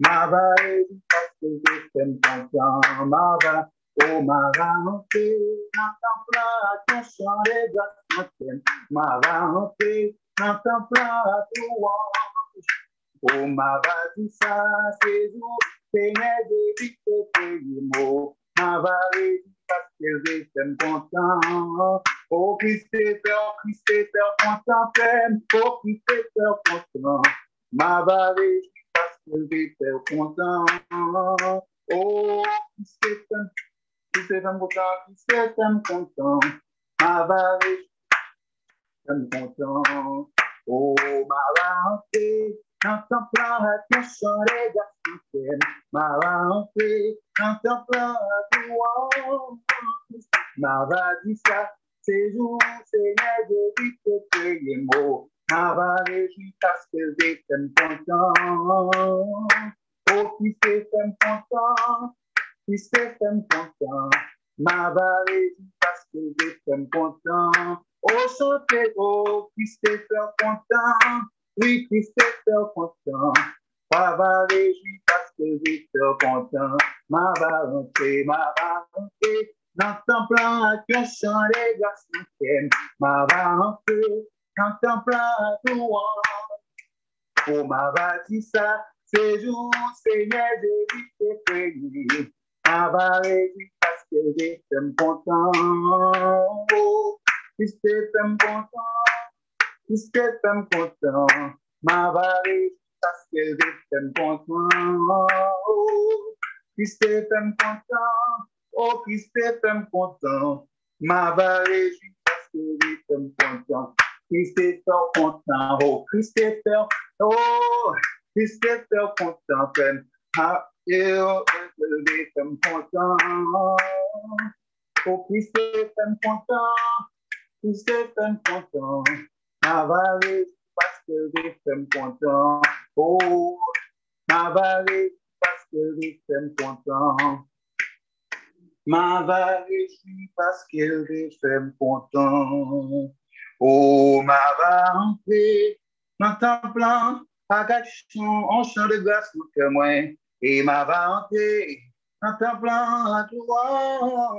Ma va réjouir parce que je t'aime content. Ma va, oh ma va entrer dans ton plan, à ton chant des grâces Ma va entrer dans ton plan, à ton louange. Oh ma va dire ça, c'est jour. Seigneur, que tes mots, réjouir parce que je t'aime content. Oh, Christopher, content, plein. Oh, Christopher, content. Ma va réjouir parce que je t'aime content. Oh, Christopher, Christopher, content, Christopher, content. T'aime content. Oh, ma entrer dans ton plan, ton chant, les ma va entrer dans ton plan, louange. Ma va dire ça, c'est jour, Seigneur, je dis que tu es mot. Ma va réjouir parce que t'aime content. Oh, qui t'aime content, qui t'aime content. Ma va réjouir parce que t'aime content. Oh, chantez, oh, qui t'aime content. Oui, Christophe content. Ma va réjouir parce que j'étais content. Ma va rentrer, ma va rentrer. Dans ton plan, à ton chant, les garçons t'aiment. Ma va rentrer. Dans ton plan, à ton Oh, ma va dire ça. C'est jour, Seigneur, dit que prier. Ma va réjouir parce que j'étais content. Oh, Christophe content. Puisque t'aimes content, ma varie, parce que je t'aime content. Puisque t'aimes content, Oh, Christ fait content. Ma va réjouir parce que lui fait content. Christ est content. Oh, Christ est Oh, Christ est content. Ah, oh, lui fait content. Oh, Christ est content. Christ est content. Ma va réjouir lui fait content. Oh, ma va réjouir parce que lui fait content. Ma va réjouir parce qu'elle fait content. Oh, ma entrer dans ton plan, action, en chant de grâce que moi. Et ma entrer dans ton plan, à toi.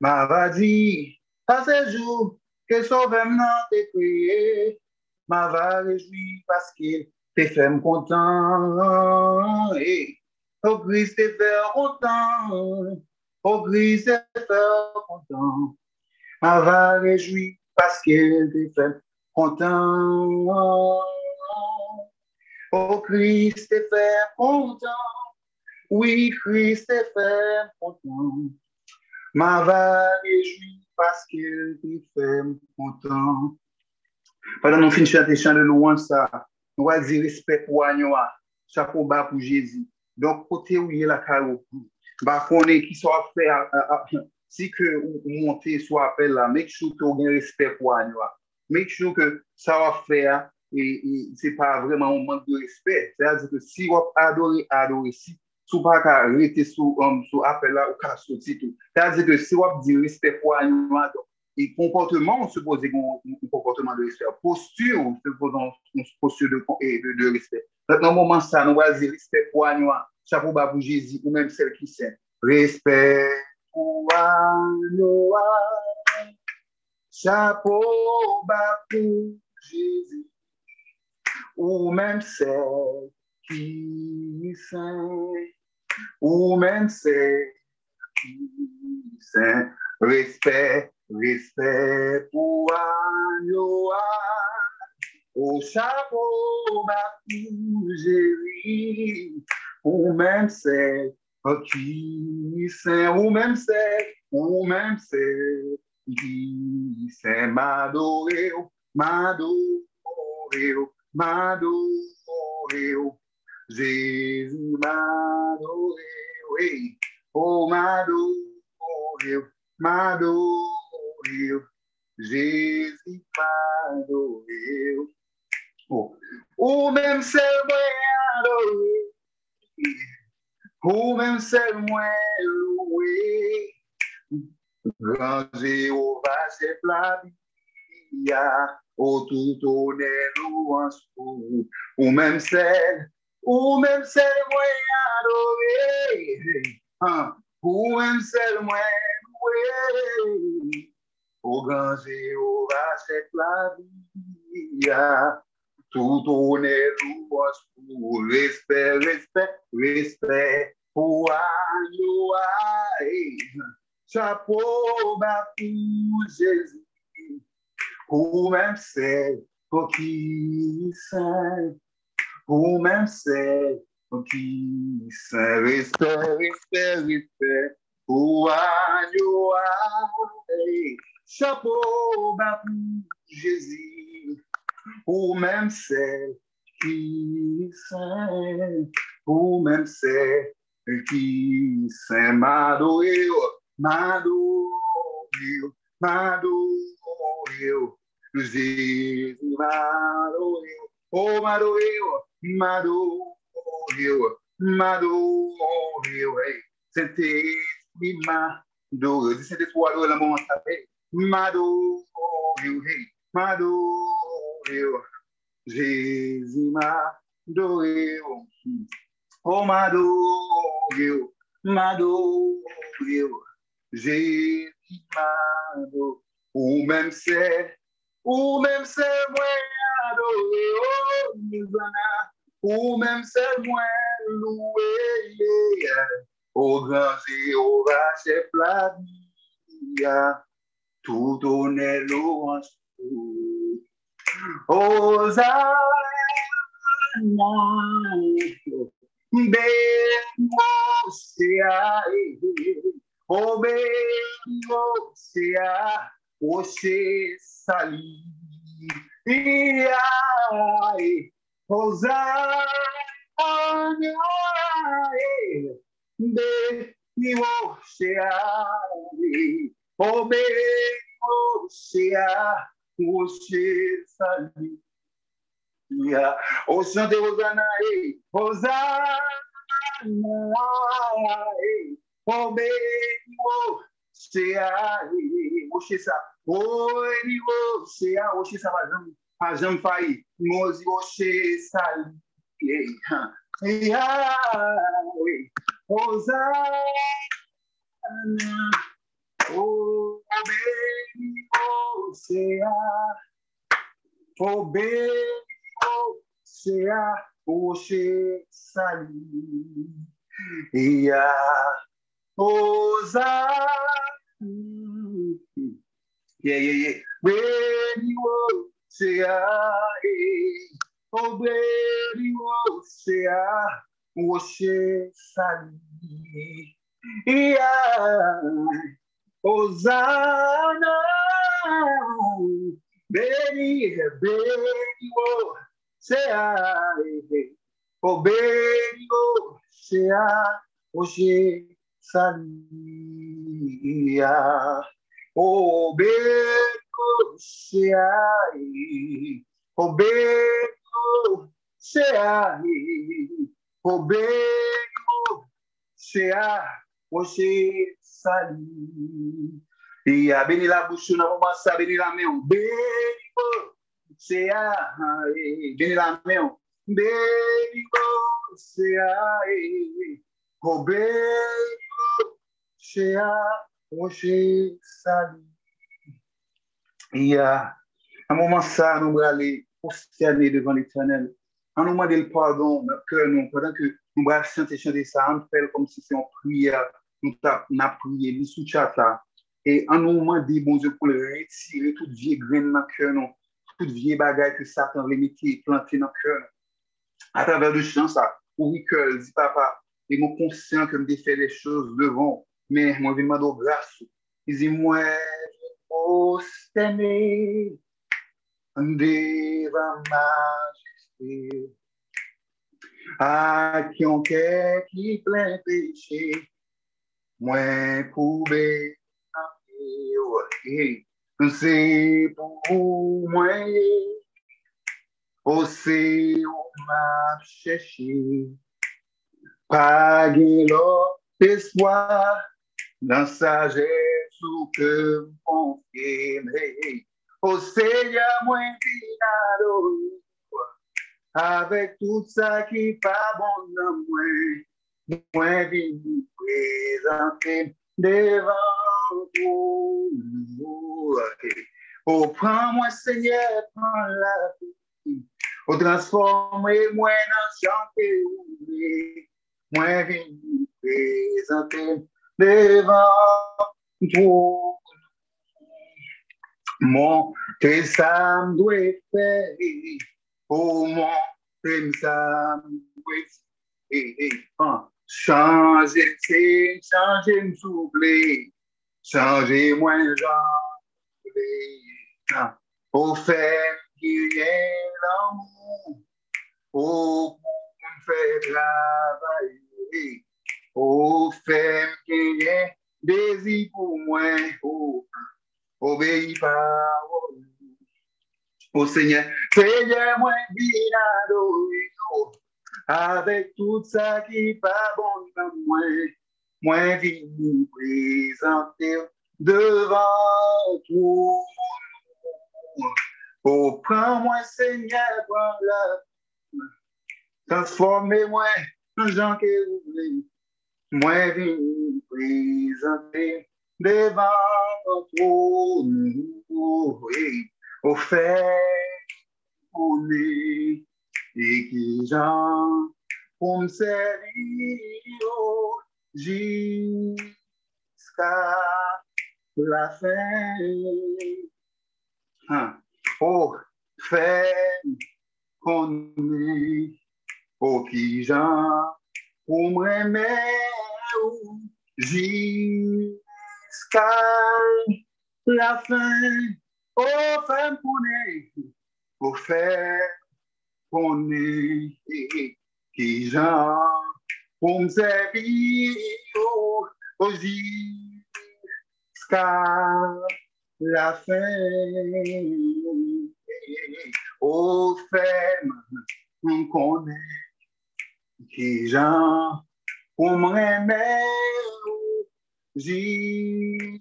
Ma va dire, à ce jour, que sauve maintenant t'es crié. Ma va réjouir parce qu'il te fait content. Et, oh, Christ te fait content. Oh, Christ te fait content. Ma va réjouir parce qu'il te fait content. Oh, Christ te fait content. Oui, Christ te fait content. Ma va réjouir parce qu'il te fait content. Padan nou fin chante chan de louan sa, nou a zi respet pou anyo a, chakou ba pou Jezi. Donk kote ou ye la karo pou. Ba konen ki so ap fe, si ke ou monte so apel la, mek chou sure ki ou gen respet pou anyo a. Mek chou sure ke sa wap fe a, e, e se pa vreman ou mank de respet. Se a zi ke si wap adore, adore si, sou pa ka rete sou, um, sou apel la ou ka sou titou. Se a zi ke si wap di respet pou anyo a, donk. Et comportement, on suppose un, un comportement de respect. Posture, on suppose une posture de, de, de respect. Le moment ça, nous allons dire respect pour Agnoa, chapeau bas Jésus, ou même celle qui sait. Respect pour Agnoa, chapeau bas Jésus, ou même celle qui sait, ou même celle qui sait. Respect, Estepuano o sabor da fugir, o mesmo ser aqui, o mesmo ser, o mesmo ser, e sem Madoeu, Madoeu, oh, Madoeu, Jesus Madoeu, ei, o Madoeu, Madoeu. meu, Jesus Manuel. Oh. O meu Samuel, o meu Samuel, Ranze o vase flavia, o tuto nero ansu, o meu Samuel, ah, o meu Samuel, o meu Samuel, au grand Jéhovah c'est la vie, tout honneur louange pour, respect, respect, respect, pour Agnoa, chapeau bas pour Jésus, ou même celle pour qui saint, ou même celle pour qui saint, respect, respect, respect, pour chapeau pour Jésus, ou même celle qui saint, ou même celle qui saint, m'adorer, m'adorer, m'adorer, Jésus m'adorer, oh m'adorer, m'adorer, m'adorer, Saint-Esprit m'adorer, Saint-Esprit adorer le moment fait, m'adorer, m'adorer, Jésus m'adorer, oh. M'adorer, m'adorer, Jésus m'adorer, ou même c'est, ou même c'est moi adoré, oh Hosanna, ou même c'est moi loué, au grand Jéhovah chef la vie, tudo nelo azul. Osana, bem-se-ai, o bem-se-a, você sair. E aí, Osana, bem-se-ai, Obeia, Oxê, Aleluia. O Santo Osana, ei, Osana, ei, o Sea, O Oi, Sea, ah, Oxissa, Vazam, Vazam, Pai, Mozi, Oxissa, ei, ah, Osana, o bem você o bem você você sair e a ousar yeah yeah yeah bem você o bem você você sair e a Hosanna, Beri, o Seaide, o Sea, Oxe, Sania, Oberi, Seai, o Seai, se a. oh, sea, oh, beni, oh, sea, oxe, salia. E a béni la bouche, nous avons commencé à bénir la main. Béni, c'est à, béni la main. Béni, c'est à, béni, c'est à, c'est salut. Et à un moment ça, nous allons aller prosterner devant l'éternel. En nous demandant le pardon, notre cœur, nous, pendant que nous allons chanter, ça, on comme si c'était une prière. Nous avons prié, nous sous chat là. Et en nous demandant, bon Dieu, pour retirer toute vieille graine dans le cœur, non, toute vieille bagaille que Satan veut mettre planter dans le cœur. À travers le chant, ça, oui, que dit papa, et mon conscient que me défait les choses devant, mais moi, je demande grâce. Il dit, moi, je majesté. À qui on qui plein péché, moi, pouvais c'est pour moi, você m'a cherché, pas l'espoir dans sagesse ou que mon Au Seigneur, moi, avec tout ça qui pas bon dans moi, moi, venu présenter devant Oh, prends-moi, Seigneur, prends la vie. Oh, transforme-moi dans chanter. Moi, viens présenter devant toi. Mon que ça me doit faire. Me doit faire. Changer, changer, me souffler. Changez-moi, j'en Au fait qu'il y ait l'amour, me fait travailler, au fait qu'il y ait désir pour moi, obéis parole. Seigneur, Seigneur, moi, bien adoré, avec tout ça qui pas bon dans moi moi venu présenter devant toi. Oh, prends-moi, Seigneur, prends la transformez-moi en gens que vous voulez. Moi venu présenter devant toi. Au fait, on est et qui gens pour me servir jusqu'à la fin. Oh, fait qu'on est, oh, qui j'en pour me jusqu'à la fin. Oh, faire connaît, qui j'en, pour me servir, oh, oh, jusqu'à la fin. Oh, femme, on connaît, qui j'en, pour me remettre jusqu'à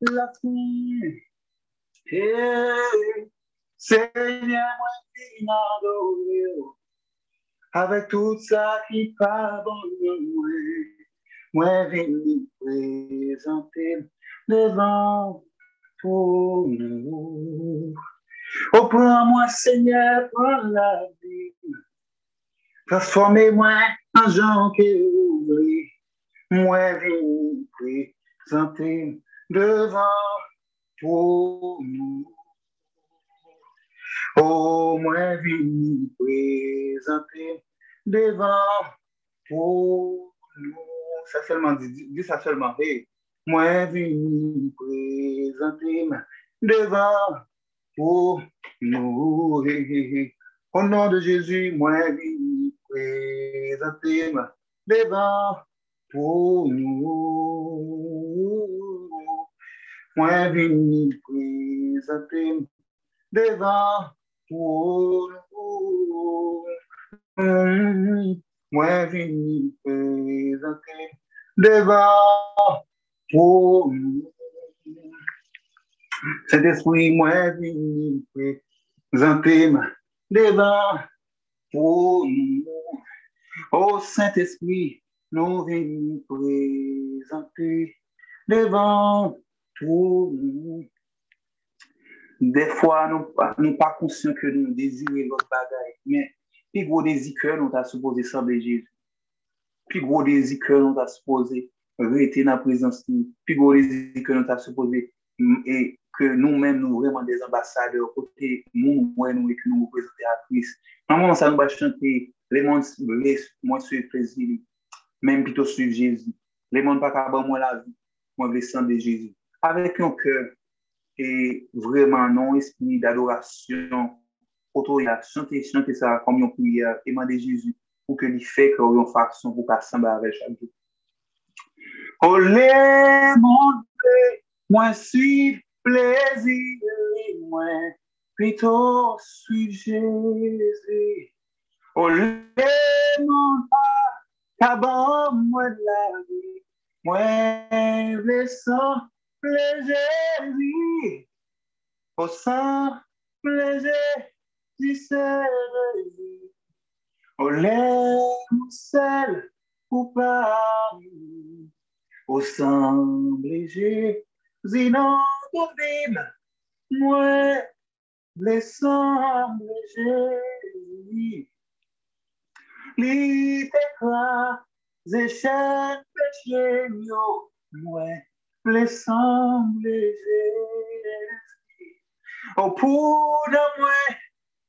la fin. Hey, Seigneur, moi, m'adore, avec tout ça qui pardonne, moi, venir présenter devant pour nous. Oh, prends-moi, Seigneur, prends la vie. Transformez-moi en gens qui ouvrent. Moi, venir présenter devant pour nous. Oh, moi, venir présenter devant pour nous. Ça seulement, dis, dis ça seulement. Hey. Moi, venir présenter devant pour nous. Au nom de Jésus, moi, venir présenter devant pour nous. Moi, venir présenter devant pour nous. Cet esprit, moi, venir présenter devant pour nous. Saint-Esprit, nous venons présenter devant pou defwa nou, nou pa konsyon ke nou dezire lot bagay, men pi gwo dezi ke nou ta suppose sa bejez, pi gwo dezi ke nou ta suppose rete nan prezans nou, pi gwo dezi ke nou ta suppose mm, e ke nou men nou vreman des ambasade kote moun mwen nou e ke nou prezante akris. Nanman sa nou ba chante le moun sou prezili, men pito sou jezi, le moun pa kaban mwen la vi, mwen vle san de jezi. Avec un cœur et vraiment non esprit d'adoration, autorisation, chanter, chanter ça comme une prière, demander Jésus pour que lui fait que nous façon pour sembler avec chaque jour. Oh, les mondes, moi, suivre plaisir, moi, plutôt suivre Jésus. Oh, les mondes, qu'avant moi la vie, moi, le plaisir, au sang, plaisir, si c'est au lait, seul, ou pas, au sang, léger, sinon, vivre, moi, le sang, léger, l'éclat, échec, péché, yo, moi, le léger, Oh, pour de moi,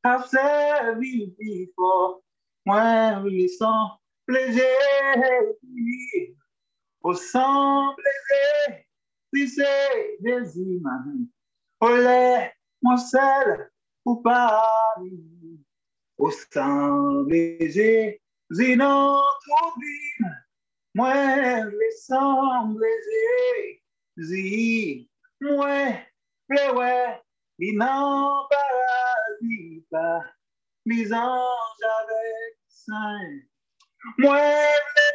a servi before, moi, le sang, léger, au sang, léger, si des images, au lait, mon seul, ou au sang, léger, sinon, trop vite, moi, le sang, léger, zi, moi, le ouais, il n'en paradis pas, les anges avec saint. Moi,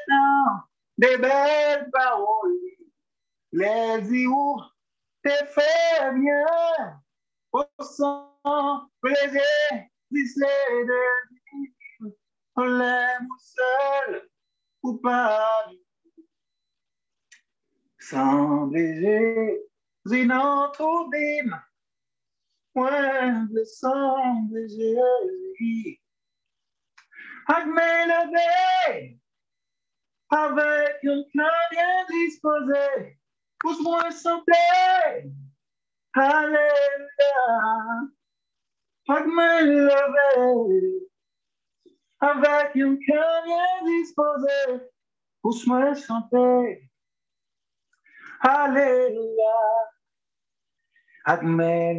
temps des belles paroles, les yeux te fait bien, au sang, plaisir, si c'est de dire, on l'aime seul ou pas. Sans trop d'hymne, moi, le sang de Jésus. À m'élever avec un cœur bien disposé, pour moi santé. Alléluia. M'élever avec un cœur bien disposé, pousse-moi chanter. Alléluia, admets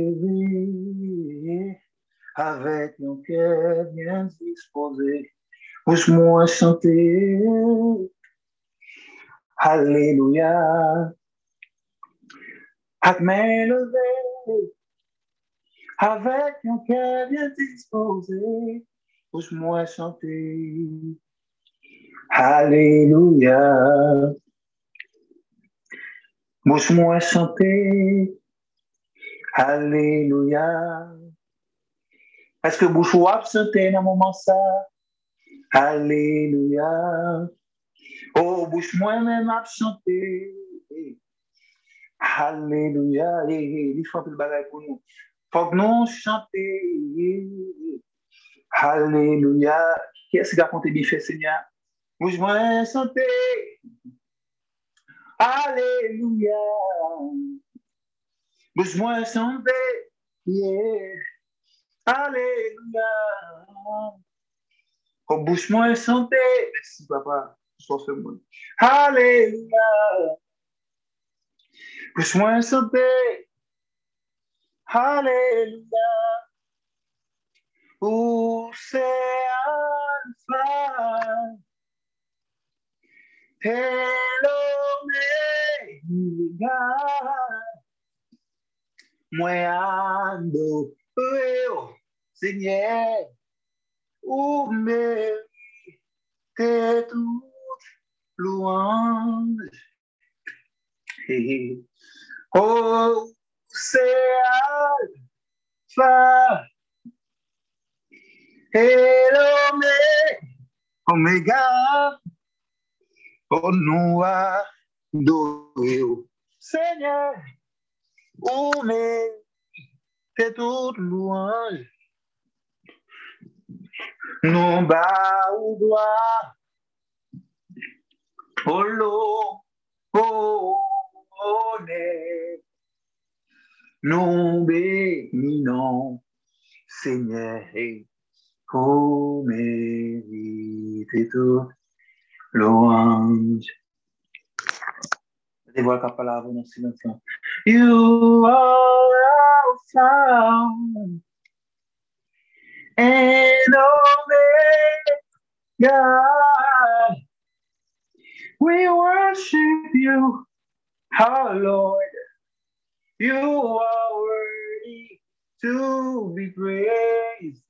avec un cœur bien disposé, pousse-moi chanter. Alléluia, admets avec un cœur bien disposé, pousse-moi chanter. Alléluia. Pousse-moi chanter. Alléluia. Est-ce que bouche ou chanter dans moment ça? Alléluia. Oh, bouche moi même à chanter. Alléluia. Il faut que le pour nous. Faut nous chanter. Alléluia. Qu'est-ce qui a compté bien fait, Seigneur? Bouge-moi chanter. Alléluia. Bouge-moi chanter. Yeah. Alléluia. Oh, bouge-moi chanter. Merci, papa. Sois ce monde. Alléluia. Bouge-moi chanter. Alléluia. Où c'est Alpha et l'Oméga. Moi ando, eu, Seigneur, o mérite toute louange. Oh, adorons, Seigneur, o mérite toute louange? Nous bas au doigt, au lot, au honneur. Nous bénissons, Seigneur, au mérite toute louange. Devolve a palavra no silêncio. You are Alpha and Omega. We worship you, our Lord. You are worthy to be praised.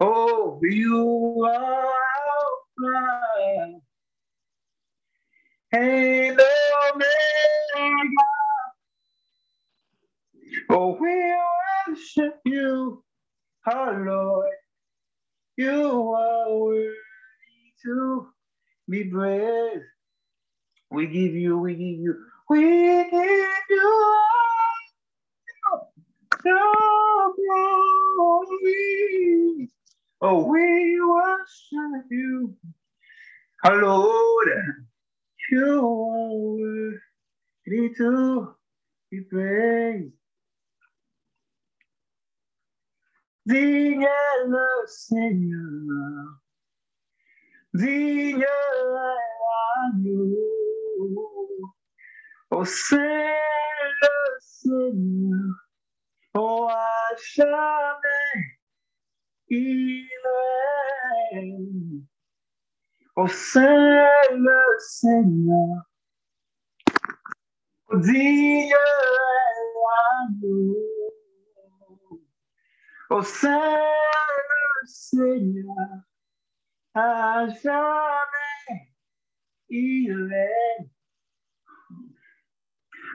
Oh, you are Alpha and Omega. Oh, we worship you, our Lord. You are worthy to be praised. We give you, we give you, we give you all glory. Oh, we worship you, our Lord. show our grito e Senhor, digno é Deus. O Senhor, Senhor, o achame e não. É Oh, Conselha, Senhor, o dia é amor. Oh, Conselha, Senhor, a jamais e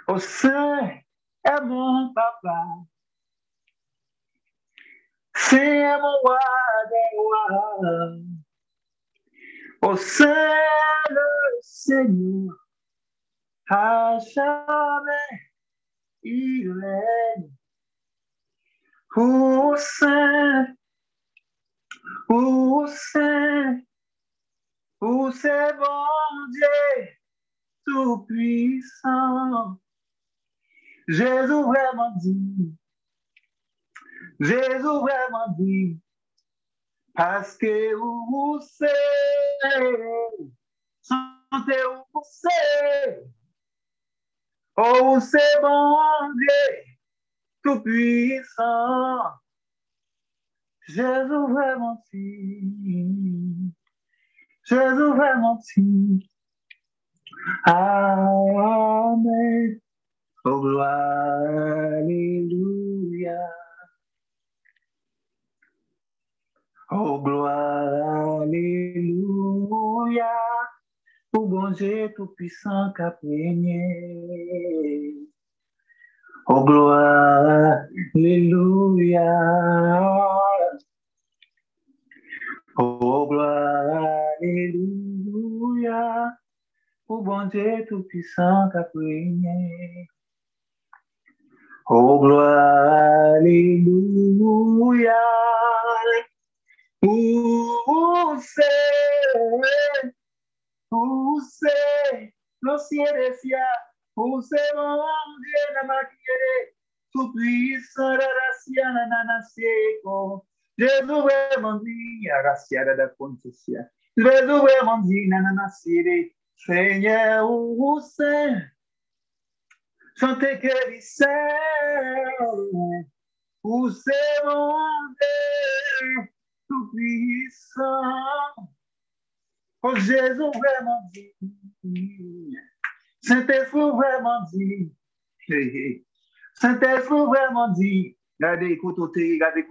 O Você é bom, papai. Sem amor, né? O Senhor, Rachame e Lene. O Senhor, o Senhor, o Sé bom de suplição. Jesus é bonzinho, Jesus é bonzinho. Parce que vous savez, sentez vous savez, oh c'est bon Dieu, tout puissant. Jésus vraiment si, Jésus vraiment si. Amen. Oh gloire, Alléluia. Oh, glória, aleluia, o bom jeito pisanca penhe. É. Oh, glória, aleluia. Oh, glória, aleluia, o bom jeito pisanca penhe. É. Oh, glória, aleluia. Tú sé, tú sé, lo sienes ya, tú sé, la magia, tu pisa, la racia, la nana seco, Gesù è mondia, razziare da Pontussia, Gesù è mondina, nana siri, segna use, sante che vi sei, use monde, c'est mon Dieu, tout puissant. Oh Jésus vraiment dit, Saint-Esprit vraiment dit, Saint-Esprit vraiment dit, regardez, côté, regardez,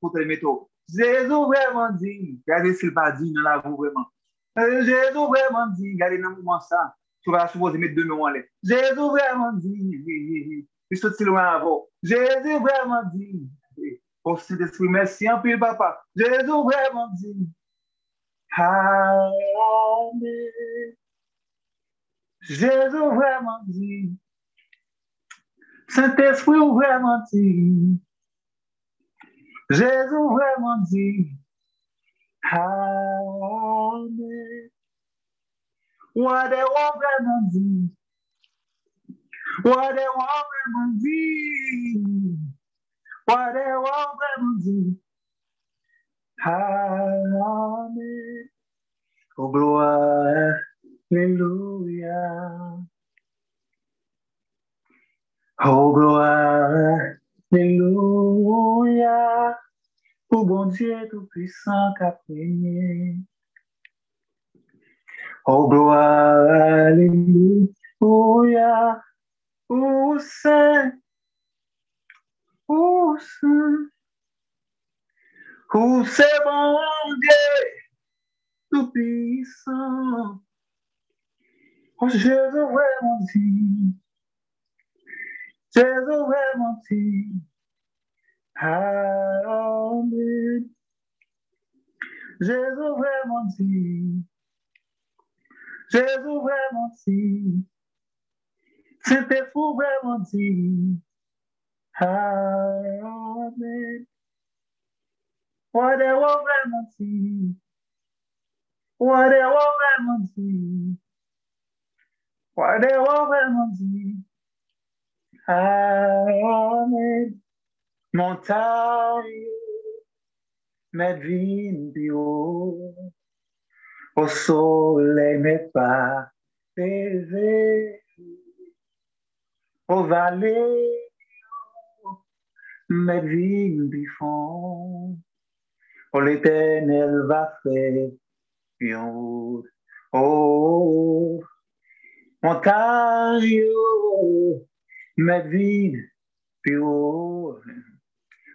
côté le métro. Jésus vraiment dit, regardez s'il pas dit dans la voix vraiment. Jésus vraiment dit, regardez dans le moment ça, tu vas supposer mettre deux noms en l'air. Jésus vraiment dit, il saute si loin avant. Jésus vraiment dit, au Saint-Esprit, merci un peu, papa. Jésus vraiment dit, Amen. Jésus vraiment dit, Saint-Esprit vraiment dit, Jésus vraiment dit, Amen. What they want vraiment dit, what they want vraiment dit, what a world Amen. Oh, glory, hallelujah. Oh, hallelujah. O bon dia do Puissant qu'a prié. Oh, gloire, alléluia. O Senhor. Oh c'est bon Dieu tout-puissant. Oh Jésus vraiment dit. Jésus vraiment dit. Amen. Jésus vraiment dit. Jésus vraiment dit. C'était fou vraiment dit. Amen. What a woman What a woman What a woman Amen. Montagne, Medvin Bio, au soleil mes pas, au vallée, mes vignes bifont, oh l'éternel va faire une route, oh, montagne, mes vignes bio,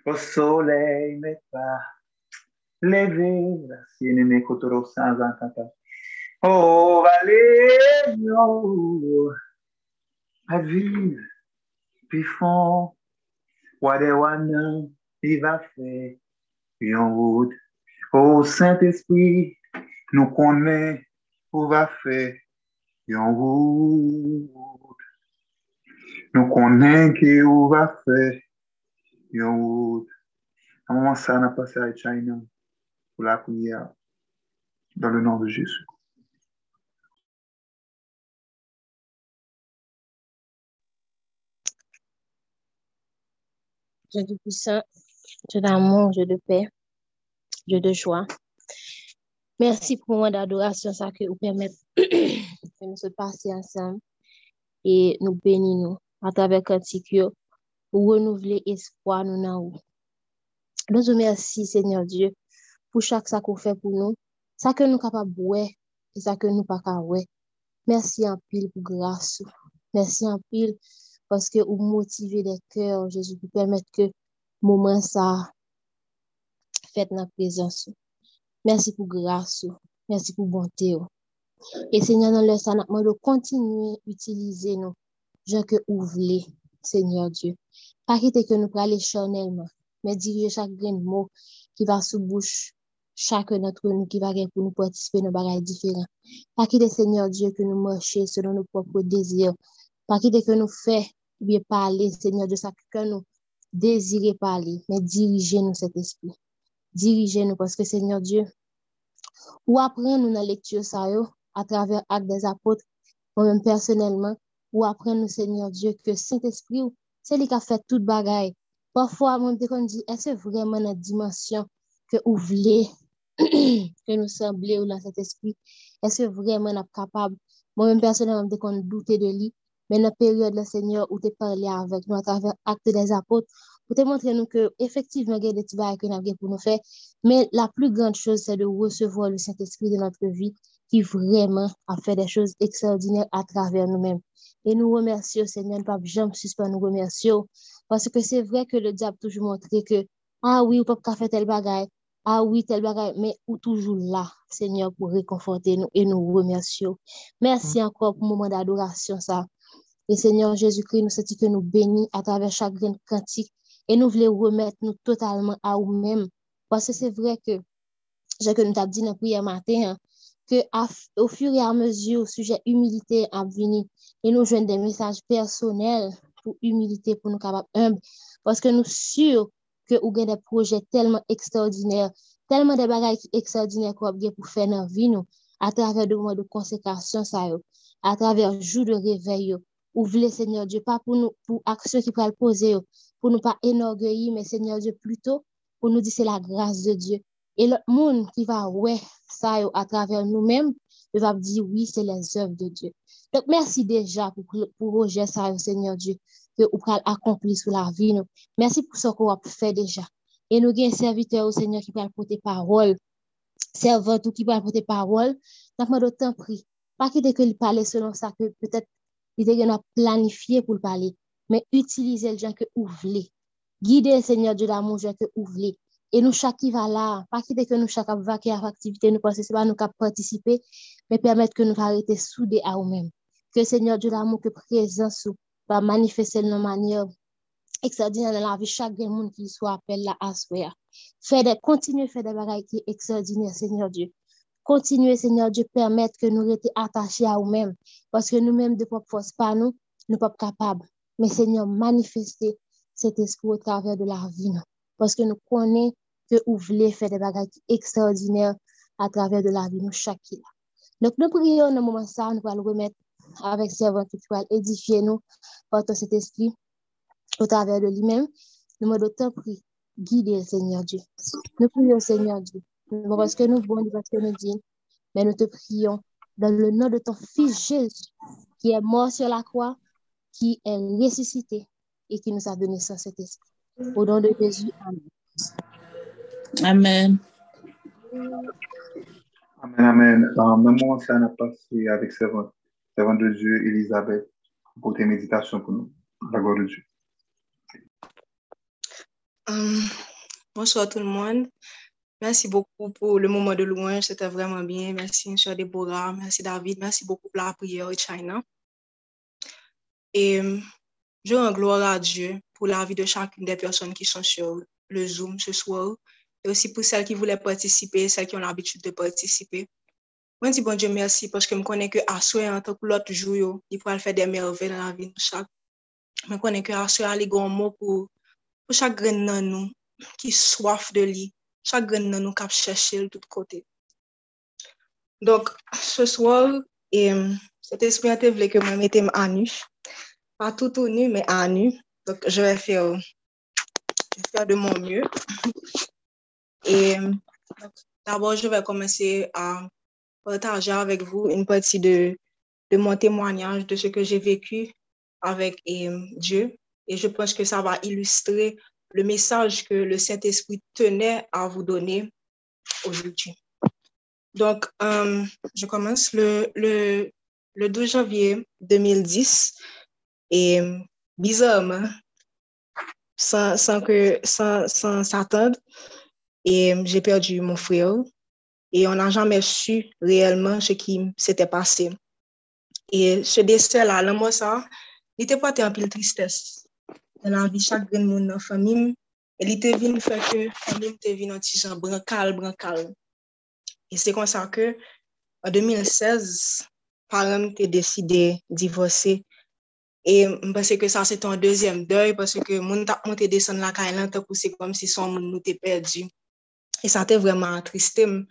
au soleil mes pas levé, la sienne mes kotoro sans encanta. Oh, vallée, oh, à vivre, puis fond, whatever il va faire, une route. Oh, Saint-Esprit, nous connaît, où va faire, une route. Nous connaissons qui où va faire, une route. Moment, ça n'a passé à China pour la prière? Dans le nom de Jésus. Dieu de puissant, Dieu d'amour, Dieu de paix. Dieu de joie. Merci pour moment d'adoration, ça que vous permettez (clears throat) de nous se passer ensemble et nous bénir nous à travers cantique pour renouveler espoir nous dans. Nous vous remercions, Seigneur Dieu, pour chaque ça qu'on fait pour nous, ça que nous capables de voir et ça que nous pas capable Merci en pile pour grâce. Merci en pile paske ou motive de kèr, Jezou, pou permèt ke mouman sa fèt nan prezansou. Mersi pou grasou, mersi pou bonte ou. E Seigneur nan lè sa nan mwen do kontinuye utilize nou, jan ke ou vle, Seigneur Diyo. Pakite ke nou prale chanelman, men dirije chak gren mou ki va sou bouch, chak notre nou ki va gen pou nou patispe nou bagay diferan. Pakite Seigneur Diyo ke nou mòche selon nou propre dezir, Pakite ke nou fe, biye pale, Seigneur, de sa ke nou dezire pale, men dirije nou set espri. Dirije nou, paske Seigneur Diyo, ou apren nou nan lektyo sa yo, a traver ak des apotre, ou men personelman, ou apren nou Seigneur Diyo, ke set espri ou, se li ka fet tout bagay. Parfwa, mwen te kon di, ese vreman nan dimensyon ke ou vle, ke (coughs) nou semble ou nan set espri, ese vreman ap kapab, mwen men personelman te kon doute de li, mais dans la période, le Seigneur, où tu parlé avec nous à travers Actes des apôtres, pour te montrer nous que effectivement il y a des petits que nous pour nous faire mais la plus grande chose c'est de recevoir le Saint-Esprit de notre vie qui vraiment a fait des choses extraordinaires à travers nous-mêmes et nous remercions Seigneur pas jamais suspendre nous remercions parce que c'est vrai que le diable toujours montré que ah oui ou pas faire tel bagaille ah oui, tel bagaille, mais ou toujours là, Seigneur, pour réconforter nous et nous remercions. Merci encore pour le moment d'adoration, ça. Et Seigneur Jésus-Christ, nous sentons que nous bénis à travers chaque grain de cantique et nous voulons remettre nous totalement à nous-mêmes. Parce que c'est vrai que, je que nous t'avons dit dans la prière matin, hein, que à, au fur et à mesure, au sujet humilité à venir, et nous jouons des messages personnels pour humilité, pour nous capables humbles. Parce que nous sommes sûrs que nous avons des projets tellement extraordinaires, tellement des bagages extraordinaires qu'on a pour faire dans la vie, nous, à travers des moments de consécration, ça, à travers jours de réveil, ou voulez, Seigneur Dieu, pas pour nous, pour action qui pourrait poser, pour nous pas énorgueillir, mais Seigneur Dieu, plutôt pour nous dire c'est la grâce de Dieu. Et le monde qui va, ouais, ça à travers nous-mêmes, il va dire oui, c'est les œuvres de Dieu. Donc, merci déjà pour, pour Roger, ça, Seigneur Dieu, que vous pouvez accomplir sur la vie. Nous. Merci pour ce qu'on a fait déjà. Et nous avons un serviteur au Seigneur qui peut porter parole, servant qui peut porter parole. Donc, moi, d'autant prie. Pas qu'il que parle selon ça, que peut-être il a planifié pour le parler mais utilisez le gens que vous voulez. Guidez le Seigneur Dieu d'amour, que vous voulez. Et nous, chaque qui va là, pas quitter que nous, chaque va qui a activité, nous pensons, c'est pas nous qui participer, mais permettre que nous arrêter soudés à nous-mêmes. Que le Seigneur Dieu d'amour, que présence va manifester de manière extraordinaire dans la vie chaque monde qui soit appelé là à soi. Faire des, continuer à faire des bagages qui sont extraordinaires, Seigneur Dieu. Continuez, Seigneur Dieu, permettre que nous restions attachés à nous-mêmes. Parce que nous-mêmes, de propre force, pas nous, nous ne sommes pas capables. Mais Seigneur, manifestez cet esprit au travers de la vie. Parce que nous connaissons que vous voulez faire des bagages extraordinaires à travers de la vie, nous chaque Donc, nous prions dans moment ça, nous allons remettre avec servant qui va édifier nous par cet esprit au travers de lui-même. Nous demandons tant prix, guider Seigneur Dieu. Nous prions Seigneur Dieu. Parce que nous voulons, parce que nous disons, mais nous te prions dans le nom de ton Fils Jésus, qui est mort sur la croix, qui est ressuscité et qui nous a donné ça, cet esprit. Au nom de Jésus, Amen. Amen. Amen, amen. Dans le moment, ça n'a passé avec servant, servant de Dieu, Elisabeth, pour tes méditations pour nous. La gloire de Dieu. Um, bonsoir tout le monde. Merci beaucoup pour le moment de louange. C'était vraiment bien. Merci, M. Deborah. Merci, David. Merci beaucoup pour la prière, China. Et je rends gloire à Dieu pour la vie de chacune des personnes qui sont sur le Zoom ce soir et aussi pour celles qui voulaient participer, celles qui ont l'habitude de participer. Moi, je dis bon Dieu merci parce que je connais que à soi, en tant que l'autre jour, il pourra faire des merveilles dans la vie de chaque. Je connais que à il y a un mot pour, pour chaque grain nous qui soif de lui, chaque grain de nous qui cherché de tous côtés. Donc, ce soir, et, cet esprit a voulu que je me mette à nu pas tout au nu, mais à nu. Donc, je vais faire, je vais faire de mon mieux. Et D'abord, je vais commencer à partager avec vous une partie de, de mon témoignage de ce que j'ai vécu avec Dieu. Et je pense que ça va illustrer le message que le Saint-Esprit tenait à vous donner aujourd'hui. Donc, euh, je commence le, le, le 12 janvier 2010 et bizarrement, sans, sans que, sans, sans s'attendre, et j'ai perdu mon frère. Et on n'a jamais su réellement ce qui s'était passé. Et ce décès-là, le mot ça, il était pas un peu tristesse nan la vi chak gen moun nan famim, e li te vin fè ke famim te vin an ti jan brankal, brankal. E se kon sa ke, an 2016, paran te deside divose. E mpase ke sa se ton dezyem dèy, pase ke moun tak moun te desen la ka elan te kouse kom si son moun nou te perdi. E sa te vreman atristem.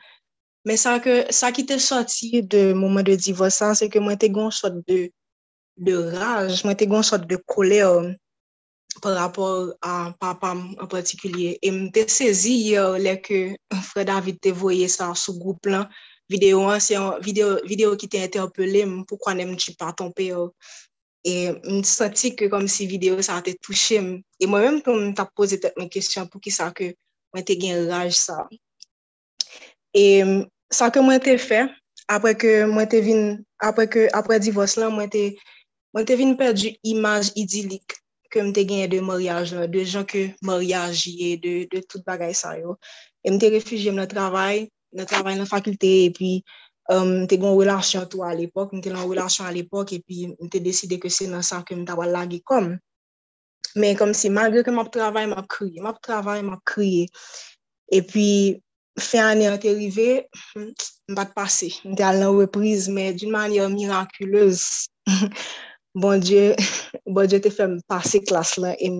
Men sa, ke, sa ki te soti de mouman de divosan, se ke mwen te gon sot de, de raj, mwen te gon sot de koler. par rapport a papam an patikulye. E mte sezi yor lè ke Fred David te voye sa sou goup lan, videyo an, se yon videyo, videyo ki te interpele m pou kwa nem ti pa tompe yo. E m senti ke kom si videyo sa te touche m. E mwen menm kon m ta pose tek mwen kesyon pou ki sa ke mwen te gen raj sa. E sa ke mwen te fe, apre ke mwen te vin, apre ke, apre divos lan, mwen te, mwen te vin perdi imaj idilik ke mte genye de moryaj la, de jan ke moryaj ye, de, de tout bagay sa yo. E mte refujye m nan travay, nan travay nan fakulte, e pi um, mte gon relasyon tou al epok, mte lan relasyon al epok, e pi mte deside ke se nan sa ke mta wala lage kom. Men kom si magre ke m ap travay, m ap kriye, m ap travay, m ap kriye. E pi fe ane an te rive, m bat pase, m te al nan repriz, men d'un manye mirakuleuse. (laughs) bon Dieu, (laughs) bon Dieu te fèm pase klas lan, e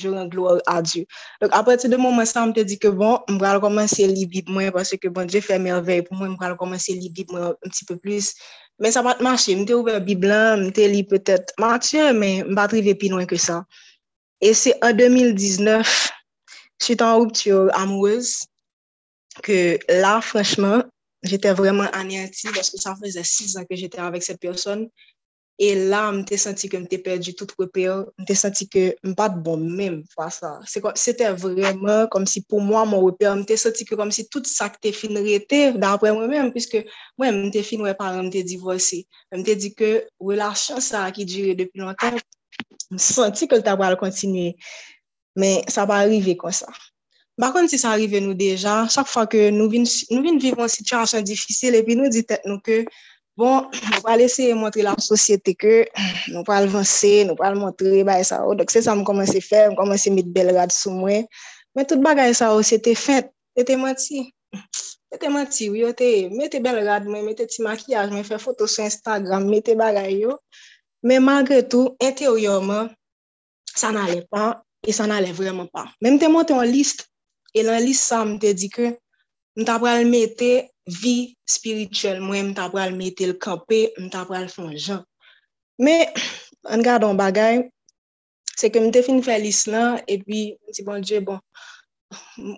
jounan gloa a Dieu. Donc, apre te de mouman sa, mte di ke bon, mbral komanse li bib mwen, parce ke bon Dieu fè merveil pou mwen, mbral komanse li bib mwen un ti peu plus, men sa pat manche, mte ouve bib lan, mte li petet manche, men mba trive pi loin ke sa. E se an 2019, suite an ruptur amoureuse, que là, franchement, j'étais vraiment anéantie parce que ça faisait six ans que j'étais avec cette personne E la, mte senti ke mte perdi tout repèr, mte senti ke mpat bon mèm fwa sa. Sete vreman kom si pou mwa mwen repèr, mte senti ke kom si tout sa ki te fin rete dapre mwen mèm, pwiske mwen mte fin wè paran mte divorse. Mte di ke wè la chansa ki dure depi lontan, m senti ke l tabal kontinye. Men sa pa arrive kon sa. Bakon si sa arrive nou deja, chak fwa ke nou vin, vin vivon situasyon difisil, epi nou di tet nou ke Bon, (clears throat) nou pa lese montre la sosyete ke, (clears throat) nou pa alvanse, nou pa almontre, ba e sa ou. Oh, Dok se sa m komanse fe, m komanse mit bel rad sou mwen. Men tout bagay sa ou, se te fet, se te mati. Se te mati, yo te, mette bel rad mwen, mette ti makiyaj mwen, fe foto sou Instagram, mette bagay yo. Men magre tou, interiorman, sa nan ale pa, e sa nan ale vreman pa. Men m te monte an list, e lan list sa m te di ke, m ta pral mette, vi spirituel mwen mta pral mette l kampe, mta pral fon jan. Me, (clears throat) an gade an bagay, se ke mte fin fè lis lan, e pi mti bon dje bon,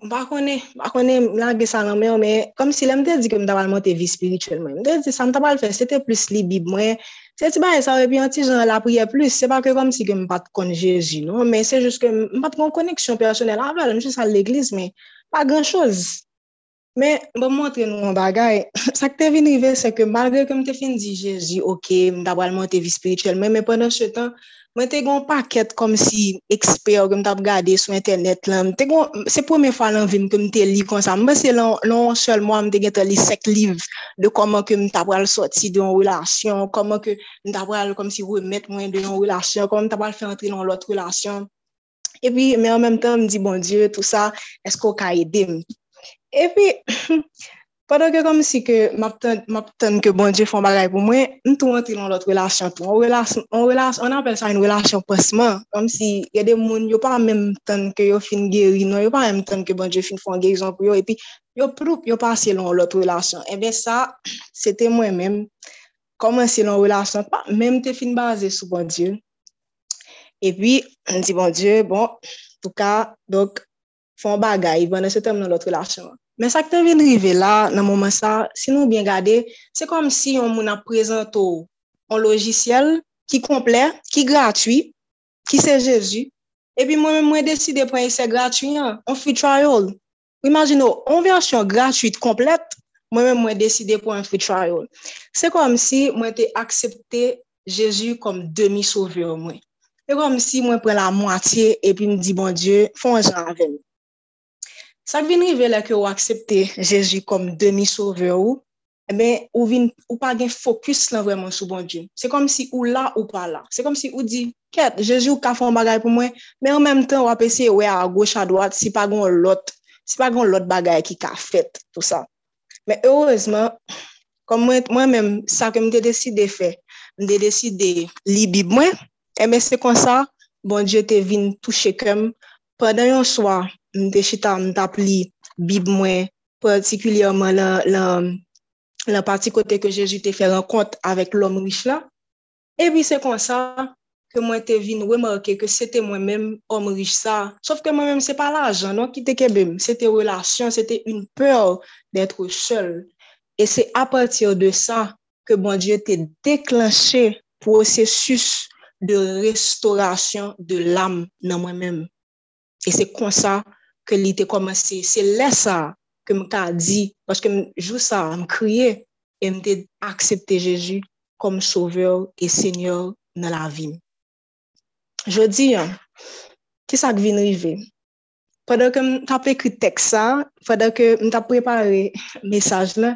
mpa konen, mpa konen mlage sa nan men, men, kom si la mte di ke mta pral mante vi spirituel mwen, mte di sa mta pral fè, se te plus li bib mwen, se ti ba e sa repi an ti jan la priye plus, se pa ke kom si ke mpat kon Jeji, non, men se jous ke mpat kon koneksyon personel avèl, mjous al l'eglis, men, pa gran chouz, Men, bon montre nou an bagay, sa ke te vin rive se ke malgre ke mte fin di Jezi, ok, mta bral monte vi spirituel, men men pendant se tan, mwen te gon paket kom si eksper ke mta gade sou internet lan, mte gon, se pweme fwa lan vin ke mte li kon sa, mwen se lan, lan sol mwa mte gen te li sek liv de koman ke mta bral soti de yon relasyon, koman ke mta bral kom si remet mwen de yon relasyon, koman mta bral fe entri lan lot relasyon. E pi, men an menm tan, mdi bon Diyo, tout sa, esko ka edem? E pi, padan ke kom si ke map ten ke bon Dje fon bagay pou mwen, m tou ti nan lot relasyon tou. On on apel sa yon relasyon posman. Kom si yade moun, yo pa mèm ten ke yo fin geri non, yo pa mèm ten ke bon Dje fin fon gerizon pou yo, e pi yo proup, yo pa se lon lot relasyon. E ben sa, se te mwen mèm. koman se lon relasyon pa, mèm te fin baze sou bon Dje. E pi, an di bon Dje, bon, tou ka, dok, fon bagay, vwene se tem nan lot relasyon. Men sa ki te vin rive la nan mouman sa, si nou bien gade, se kom si yon moun ap prezento an logisyel ki komple, ki gratwi, ki se Jezu, epi mwen mwen deside pren se gratwi an, an free trial. Imagino, an versyon gratwi komplet, mwen mwen mwen deside pren free trial. Se kom si mwen te aksepte Jezu kom demi souve mwen. Se kom si mwen pren la mwatiye epi mwen di bon Diyo, fon jan avèm. Sak vin rive la ke ou aksepte Jezu kom demi sove ou, e ou, vin, ou pa gen fokus lan vreman sou bon Dje. Se kom si ou la ou pa la. Se kom si ou di, ket, Jezu ou ka fon bagay pou mwen, men an menm tan ou apese we a goch a doat si pa gon lot, si pa gon lot bagay ki ka fet, tout sa. Men heurezman, kom mwen menm sa ke mte deside fe, mte deside li bib mwen, e se kon sa, bon Dje te vin touche kem, padan yon swa, mte chita mtap li bib mwen, partikulyaman la, la, la parti kote ke Jezu te fè renkont avèk l'om riche la. E bi se kon sa, ke mwen te vin remarke ke se te mwen men om riche sa. Sof ke mwen men se pa la l'ajan, non ki te kebem. Sete relasyon, se te un peur d'etre chel. E se apatir de sa ke bon Diyo te deklanche prosesus de restaurasyon de l'am nan mwen men. E se kon sa, ke li te komanse. Se lè sa ke m ka di, paske m jou sa, m kriye, e m te aksepte Jeju kom soveur e senyor nan la vim. Je di, ki sa k vin rive? Fada ke m tap ekri tek sa, fada ke m tap prepare mesaj la,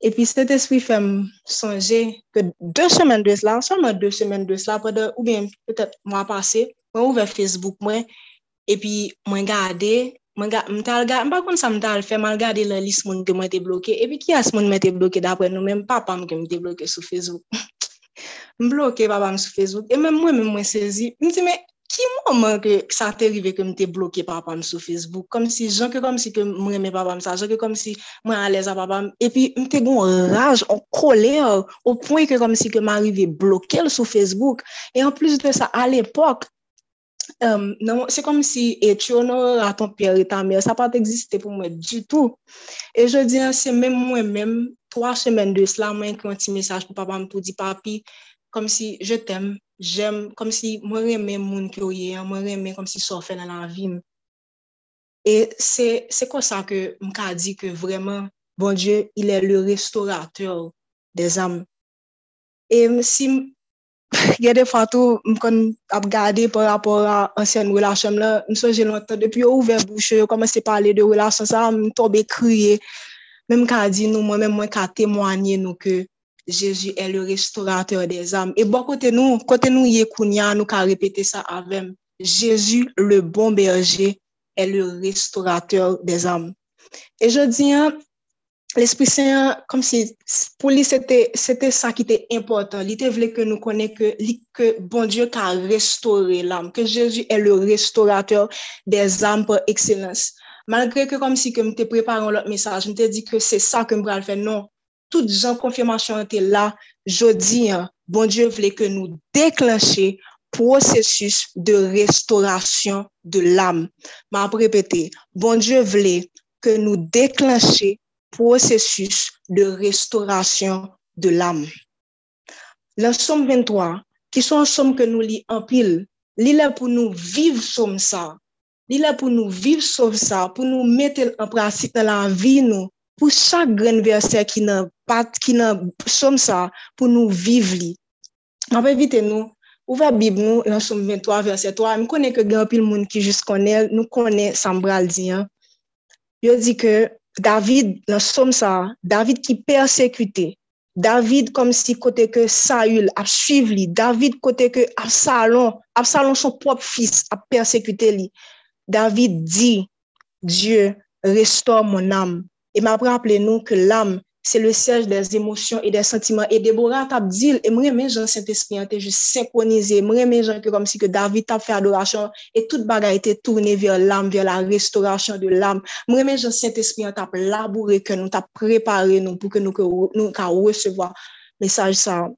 e pi set espri fèm sonje ke 2 semen de sla, seman 2 semen de sla, padè ou bien, petèp mwa pase, mwen ouve Facebook mwen, e pi mwen gade, Mta al gade, pa kon sa mwen tal fe, mwen gade la lis moun ke mwen te bloke, epi ki as moun mwen te bloke dapre nou, men papa mwen ke mwen te bloke sou Facebook. (laughs) mwen bloke papa mwen sou Facebook, e men mwen mwen mwen sezi, mwen se mwen, ki mwen mwen ke sa te rive ke mwen te bloke papa mwen sou Facebook, kom si jan ke kom si ke mwen reme papa mwen sa, jan ke kom si mwen alez a papa mwen, epi mwen te gon raj, an koler, ou pwen ke kom si ke mwen rive bloke l sou Facebook, e an plus de sa, al epok, Um, non, se kom si etyo nan raton piyeri tan mer, sa pat egziste pou mwen du tout. E je di an, se men mwen men, 3 semen de sla, mwen kwen ti mesaj pou papa m tou di papi, kom si je tem, jem, kom si mwen remen moun ki ouye, mwen remen kom si sofe nan la vim. E se, se konsa ke m ka di ke vreman, bon Diyo, il e le restaurateur de zanm. E si (laughs) gen defan tou m kon ap gade par rapor a ansyen relasyon la, m soje lontan, depi yo ouve bouche, yo komanse pale de relasyon sa, m tobe kriye, men m ka di nou, mwen men mwen ka temwanyen nou ke Jezu e le restaurateur des am. E bo kote nou, kote nou ye kounya, nou ka repete sa avem, Jezu le bon berje e le restaurateur des am. E je diyan, l'Esprit Saint, kom si pou li sete sa ki te important, li te vle ke nou konen ke li ke bon Diyo ka restore l'am, ke Jésus e le restaurateur des am par excellence. Malgre ke kom si ke mte preparan lot mesaj, mte di ke se sa ke mbral fe, non, tout jan konfirmasyon te la, jodi, bon Dieu vle ke nou deklanche prosesus de restaurasyon de l'am. Ma ap repete, bon Dieu vle ke nou deklanche processus de restauration de l'âme. Le somme 23, qui sont somme que nous lit en pile, li là pour nous vivre somme ça. Li là pour nous vivre somme ça, pour nous mettre en pratique dans la vie nous, pour chaque grand verset qui n'a pas qui n'a somme ça pour nous vivre li. On va éviter nous Ouve bib nou lan soum 23 verset 3, m konen ke gen apil moun ki jist konen, nou konen sambral diyan. Yo di ke David, nan som sa, David ki persekute, David kom si kote ke Saül ap suiv li, David kote ke Absalon, Absalon son prop fils ap persekute li. David di, Diyo, restore mon am. E ma praple nou ke l'am c'est le siège des émotions et des sentiments. Et Déborah t'a dit, aimerait mes gens Saint-Esprit, juste synchronisé, aimerait mes gens que comme si que David t'a fait adoration et toute bagarre était tournée vers l'âme, vers la restauration de l'âme. Aimerait mes gens Saint-Esprit, t'a labouré que nous t'a préparé nous pour que nous nous recevoir message ça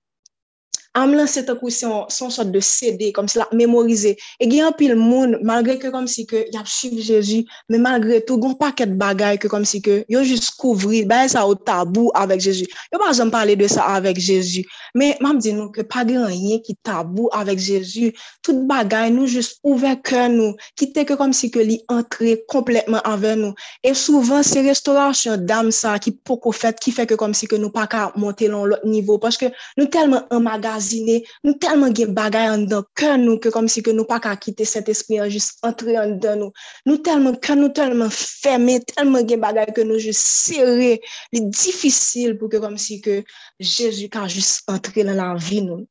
am lan se takou son, son sot de sede, kom se la memorize. E gen apil moun, malgre ke kom si ke yap suiv Jezu, men malgre tou gon paket bagay ke kom si ke yo jis kouvri, baye sa ou tabou avek Jezu. Yo pa jom pale de sa avek Jezu. Men mam di nou ke pa gen anye ki tabou avek Jezu. Tout bagay nou jis ouve ke nou, kite ke kom si ke li entre kompletman avek nou. E souvan se restaurasyon dam sa ki poko fet, ki feke kom si ke nou pa ka monte lon lot nivou, paske nou telman emagas magazine, nou telman gen bagay an dan kwen nou ke kom si ke nou pa ka kite set espri an jist antre an dan nou. Nou telman kwen nou telman ferme, telman gen bagay ke nou jist serre, li difisil pou ke kom si ke Jezu ka jist antre lan la vi nou.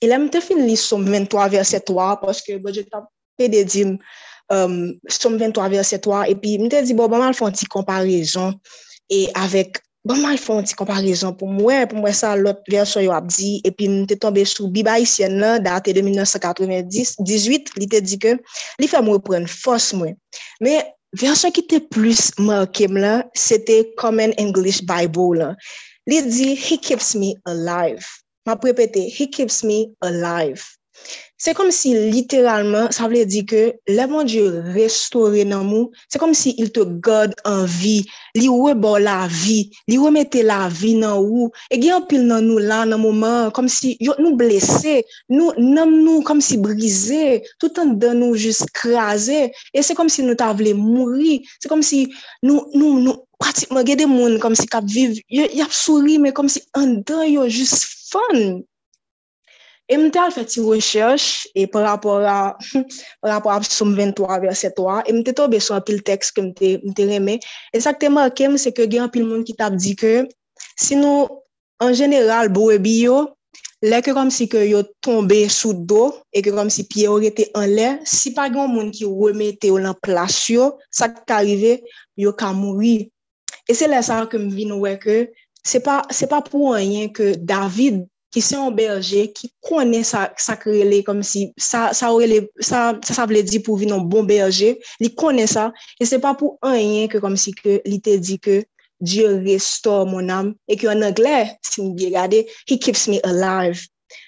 E lem te fin li som 23 verset 3, poske bo je tap pe de di um, som 23 verset 3, epi mte di bo, bon mal fon ti komparison, e avek Bon, ma y fon ti komparison pou mwen, pou mwen sa lot verso yo ap di, epi mwen te tombe sou Biba Isyen lan, date de 1998, li te di ke li fe mwen pren fos mwen. Me verso ki te plus markem lan, se te Common English Bible lan. Li di, he keeps me alive. Ma prepete, he keeps me alive. Se kom si literalman, sa vle di ke, le bon Diyo restore nan mou, se kom si il te god an vi, li we bo la vi, li we mette la vi nan ou, e gen pil nan nou la nan mouman, kom si yo nou blese, nou nam nou kom si brise, tout an dan nou jis kraze, e se kom si nou ta vle mouri, se kom si nou, nou, nou, pratikman gen de moun kom si kap viv, yo, yap souri, me kom si an dan yo jis fon, E mte al fè ti rechèche, e par rapport a, (laughs) par rapport a psoum 23 verset 3, e mte tobe sou apil tekst ke mte, mte remè. E sak te markem se ke gen apil moun ki tap di ke, si nou, an general, bi yo, Lè ke kom si ke yo tombe sou do, e ke kom si piye ou rete an lè, si pa gen moun ki remete ou lan plas yo, sa ka rive, yo ka mouri. E se lè sa ke m vin wè ke, se pa, se pa pou anyen ke David ki se yon berje, ki konen sa, sa krele kom si, sa, sa, orele, sa, sa vle di pou vi nan bon berje, li konen sa, e se pa pou anyen ke kom si ke li te di ke Diyo restore mon am, e ki an anglè, si mi biye gade, he keeps me alive.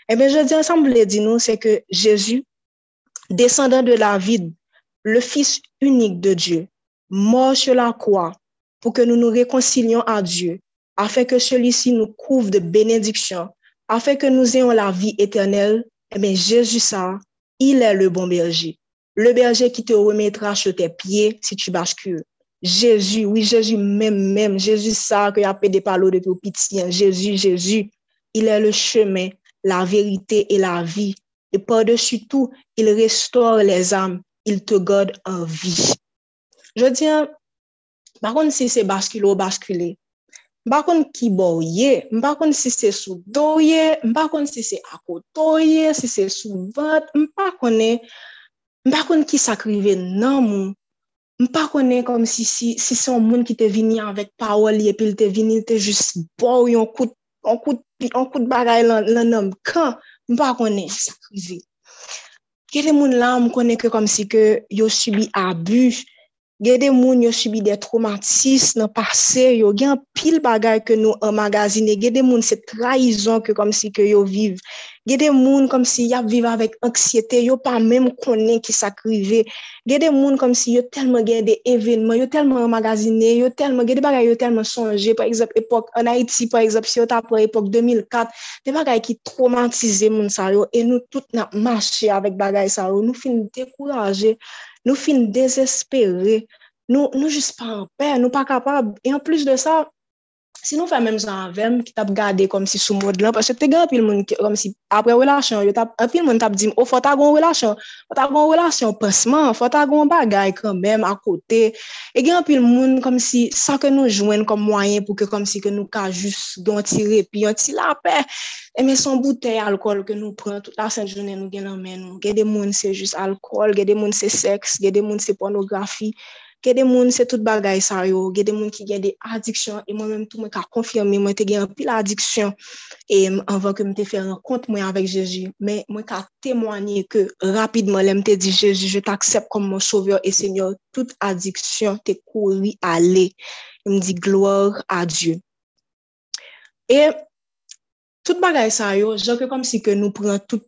E ben je di ansan vle di nou, se ke Jezu, descendant de David, le fils unique de Dieu, mort sur la croix pour que nous nous réconcilions à Dieu, afin que celui-ci nous couvre de bénédictions afin que nous ayons la vie éternelle, eh bien, Jésus, ça, il est le bon berger. Le berger qui te remettra sur tes pieds si tu bascules. Jésus, oui, Jésus même, même, Jésus, ça, que y a fait des paroles depuis petit, hein. Jésus, Jésus, il est le chemin, la vérité et la vie. Et par-dessus tout, il restaure les âmes, il te garde en vie. Je dis, par contre, si c'est basculer ou basculer, Mba kon ki bo ye, mba kon si se sou do ye, mba kon si se akoto ye, si se sou vat, mba konen, mba kon ki sakrive nan moun. Mpa konen kom si si, si son moun ki te vini anvek pawol ye, pil te vini te jis bo yon kout, yon kout, yon kout bagay lan, lan nom kan, mpa konen sakrive. Kere moun la m konen ke kom si ke yo subi abu, Gede moun yo subi de traumatis nan pase yo, gen pil bagay ke nou an magazine, gede moun se traizon ke kom si ke yo viv. Gede moun kom si yap viv avèk anksyete, yo pa mèm konen ki sakrive. Gede moun kom si yo telman gen de evenman, yo telman an magazine, yo telman, gede bagay yo telman sonje. Par exemple, epok, an Haiti, par exemple, si yo ta pou epok 2004, de bagay ki traumatize moun sa yo, e nou tout nan mache avèk bagay sa yo, nou fin dekouraje. nou fin desespere, nou, nou jist pa anper, nou pa kapab, e an plus de sa, Si nou fè mèm jan avèm ki tap gade kom si sou mod lan, pasè te gen apil moun ki, kom si apre relasyon, yo tap, apil moun tap dim, o oh, fota gon relasyon, fota gon relasyon pensman, fota gon bagay kan mèm akote, e gen apil moun kom si sa ke nou jwen kom mwayen pou ke kom si ke nou ka jous don ti repi, yon ti la pe, e mè son boutey alkol ke nou pren, tout la sen jounen nou gen nan men nou, gen de moun se jous alkol, gen de moun se seks, gen de moun se pornografi, Gede moun se tout bagay sa yo, gede moun ki gen de adiksyon, e mwen mèm tou mwen ka konfirme, mwen te gen apil adiksyon, e anvan ke mwen te fè renkont mwen avèk Jeji, men mwen ka temwanyè ke rapidman lèm te di Jeji, je t'aksep kom mwen sovyor, e senyor, tout adiksyon te kouri ale, mwen di gloire a Diyo. E tout bagay sa yo, jòkè kom si ke nou pran tout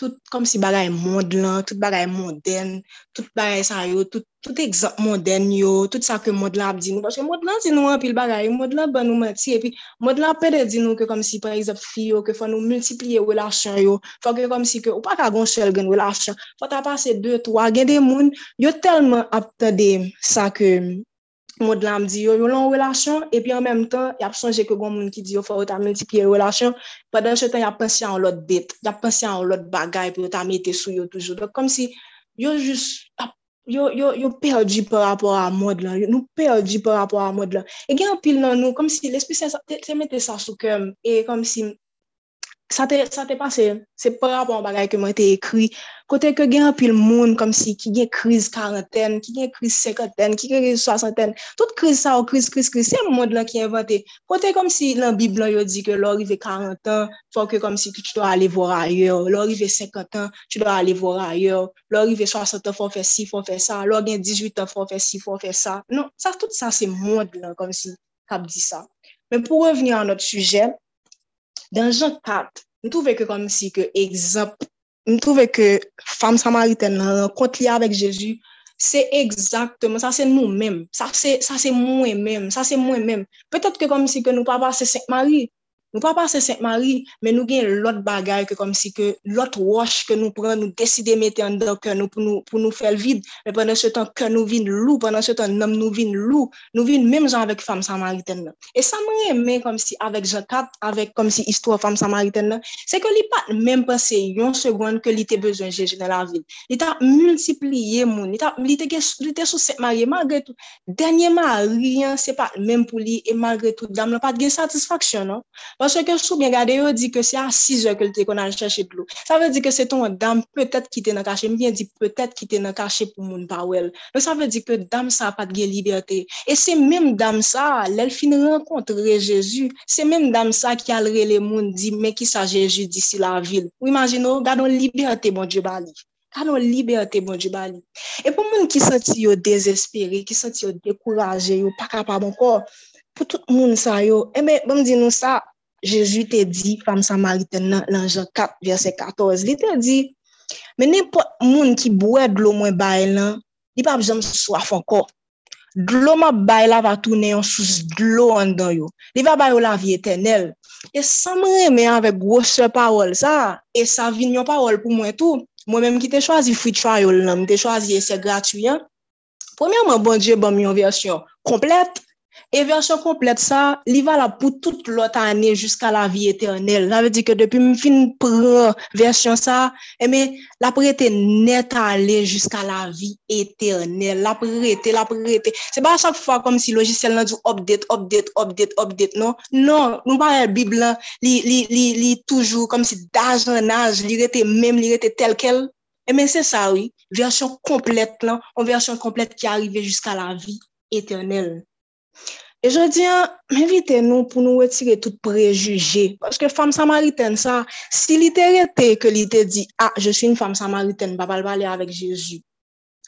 tout kom si bagay mond lan, tout bagay monden, tout bagay sa yo, tout, tout ekzamp monden yo, tout sa ke mod lan ap di nou, paske mod lan di nou apil bagay, mod lan ban nou mati, epi mod lan pede di nou ke kom si par ekzamp fi yo, ke fwa nou multipliye relasyon yo, fwa ke kom si ke ou pa kagon chel gen relasyon, fwa ta pase 2, 3, gen de moun, yo telman ap te de sa ke mod la m di yo, yo lan relasyon, epi an menm tan, yap sonje ke goun moun ki di yo fwa ou ta multipliye relasyon, padan che tan yap pensi an lot bet, yap pensi an lot bagay, pou yo ta mette sou yo toujou. Dok kom si yo jist, yo, yo, yo perdi par rapport a mod lan, yo nou perdi par rapport a mod lan. E gen apil nan nou, kom si l'espèse se mette sa sou kem, e kom si sa te, sa te pase, se pa rapon bagay ke mwen te ekri, kote ke gen apil moun kom si ki gen kriz karenten, ki gen kriz sekoten, ki gen kriz soasanten, tout kriz sa ou kriz, kriz, kriz, se moun de la ki invante. Kote kom si lan biblan yo di ke lor ive karenten, fok yo kom si ki tu do ale vora ayer, lor ive sekoten, tu do ale vora ayer, lor ive soasanten, fon fè si, fon fè sa, lor gen 18 an, fon fè si, fon fè sa. Non, sa tout sa se moun de la kom si kap di sa. Men pou reveni an not sujet, Dan jan kat, m touve ke kom si ke egzamp, m touve ke fam samariten nan kont li avèk Jezu, se egzaktman, sa se nou mèm, sa se mwen mèm, sa se mwen mèm. Petèt ke kom si ke nou pa pase Saint Marie, Nou pa pase Saint-Marie, men nou gen lot bagay ke kom si ke lot wosh ke nou pran nou deside mette an do ke nou pou nou, pou nou fel vide. Men pwene se tan ke nou vin lou, pwene se tan nam nou vin lou, nou vin menm jan avèk fam Samariten nan. E sa mwen eme kom si avèk Jean-Cap, avèk kom si istwa fam Samariten nan, se ke li pat menm pase yon segonde ke li te bezon Jeje nan la vil. Li ta multipliye moun, li, ta, li te, te sou Saint-Marie, magre tout. Denye ma riyan se pat menm pou li, e magre tout dam la pat gen satisfaksyon nan. Parce que sou bien gade yo di ke se a 6 heures ke lte kon al chèche de l'eau. Sa ve di ke se ton dam peut-être ki te nan kache. Mbyen di peut-être ki te nan kache pou moun pa wel. Donc sa ve di ke dam sa pat gen liberté. Et se mèm dam sa, lèl fin renkontre Jésus. Se mèm dam sa ki al rele moun di, mè ki sa Jésus disi la vil. Ou imagino, gade yon liberté bon Dieu bali. Kanon liberté, bon Dieu bali. E pou moun ki senti yo désespéré, ki senti yo découragé, yo pa kapab ankor, pou tout moun sa yo, e eh mè, bom di nou sa, Jésus te di, fam samariten nan, lan Jean 4, verset 14, li te di, men nepot moun ki bouè dlo mwen bay lan, li pa bjom soaf anko. Dlo mwen bay la va toune yon sous dlo an dan yo. Li va bay yo la vi etenel. E sa mwen reme avè gwo se parol sa, e sa vin yon parol pou mwen tou. Mwen menm ki te chwazi free trial nan, te chwazi ese gratuyan. Premèman, bon Dje bom yon versyon komplet, E versyon komplet sa, li valab pou tout lot ane jiska la vi eternel. Eh la ve di ke depi m fin pran versyon sa, eme, la prete net ale jiska la vi eternel. La prete, la prete. Se ba chak fwa kom si logiciel nan djou update, update, update, update, non? Non, nou pa el bib lan, li, li, toujou kom si daj an aj, li rete mem, li rete tel kel. Eme, se sa, oui, versyon komplet lan, an versyon komplet ki arrive jiska la vi eternel. E jodi an, m'invite nou pou nou wetire tout prejuge. Paske fam samariten sa, si li te rete ke li te di, ah, je suis une femme samariten, pa pal pale avèk Jésus.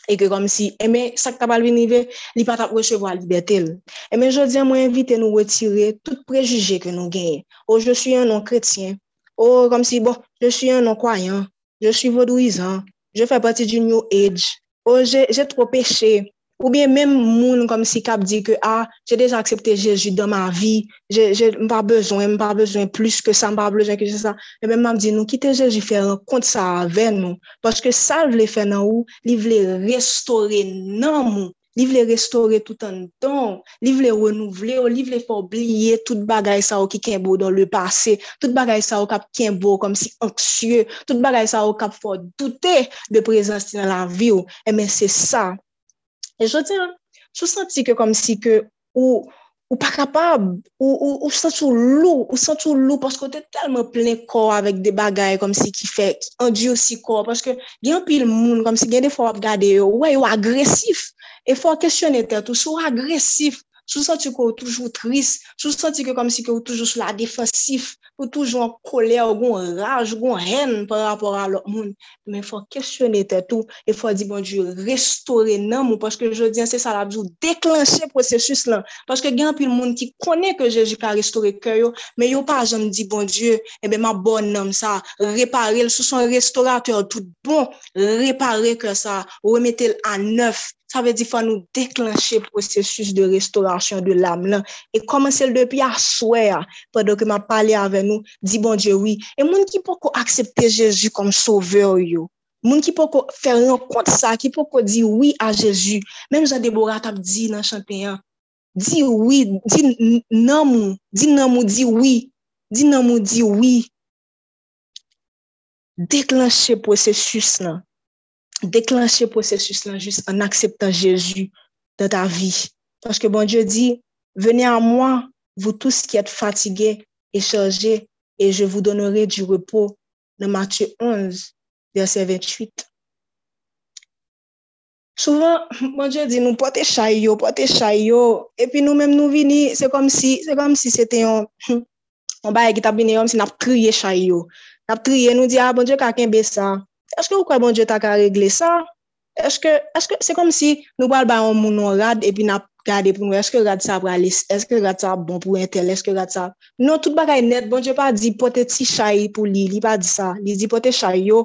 E ke kom si, eh eme, sak ta pal vinive, li pat ap wechevo a libetel. Eme, eh jodi an, mwen invite nou wetire tout prejuge ke nou genye. Ou oh, je suis un non-kretien. Ou oh, kom si, bon, je suis un non-kwayan. Je suis vaudouizan. Je fais partie du New Age. Oh, Ou j'ai trop péché. Ou bien même moun comme si cap dit que ah, j'ai déjà accepté Jésus dans ma vie, j'ai pas besoin, pas besoin plus que ça, pas besoin que ça. Et même m'a dit nous quitter Jésus faire compte ça avec nous. Parce que ça veut faire dans ou, eh il veut restaurer non nous. Li vle restore tout an don, li vle renouvle, li vle forbliye tout bagay sa ou ki kenbo don le pase, tout bagay sa ou kap kenbo kom si anksye, tout bagay sa ou kap for doute de prezansi nan la vi ou. E men se sa E jodi an, sou santi ke kom si ke ou, ou pa kapab, ou, ou, ou sentou lou, ou sentou lou, paske ou te telman plen kor avèk de bagay kom si ki fè, ki andi si kor, paske gen pil moun kom si gen de fò ap gade yo, wè yo agresif, e fò kestyonete, tou sou agresif, sou senti ke ou toujou tris, sou senti ke kom si ke ou toujou sou la defensif, ou toujou an kolè, ou gon raj, ou gon ren par rapport a lòk moun. Men fò kèsyonè tè tou, e fò di bon diyo, restore nan moun, paske je diyan se sa la bjou deklanche prosesus lan, paske gen apil moun ki konè ke Jeji ka restore kè yo, men yo pa jom di bon diyo, ebe eh ma bon nan sa, repare l sou son restaurateur tout bon, repare kè sa, remete l an neuf, Sa ve di fwa nou deklanche prosesus de restaurasyon de lam lan. E komanse l depi a souè a, pwede ke ma pale ave nou, di bon Dje oui. E moun ki pou ko aksepte Jezu kom soveur yo. Moun ki pou ko fè renkont sa, ki pou ko di oui a Jezu. Mem jan Debora tap di nan chanteyan. Di oui, di nan mou, di nan mou di oui. Di nan mou di oui. Deklanche prosesus nan. déclencher le processus là juste en acceptant Jésus dans ta vie. Parce que bon Dieu dit, venez à moi, vous tous qui êtes fatigués et chargés, et je vous donnerai du repos. Dans Matthieu 11, verset 28. Souvan, mwen je bon di nou pote chay yo, pote chay yo, epi nou menm nou vini, se kom si, se kom si se te yon, mwen baye ki tabine yon, se nap kriye chay yo. Nap kriye nou di, a, ah, mwen je kaken be sa, eske ou kwa bon Dje ta ka regle sa? Eske, eske, se kom si nou pal bayon moun nou rad, epi na gade pou nou, eske rad sa pralis, eske rad sa bon pou entel, eske rad sa... Non, tout bagay net, bon Dje pa di pote ti chay pou li, li pa di sa, li di pote chay yo,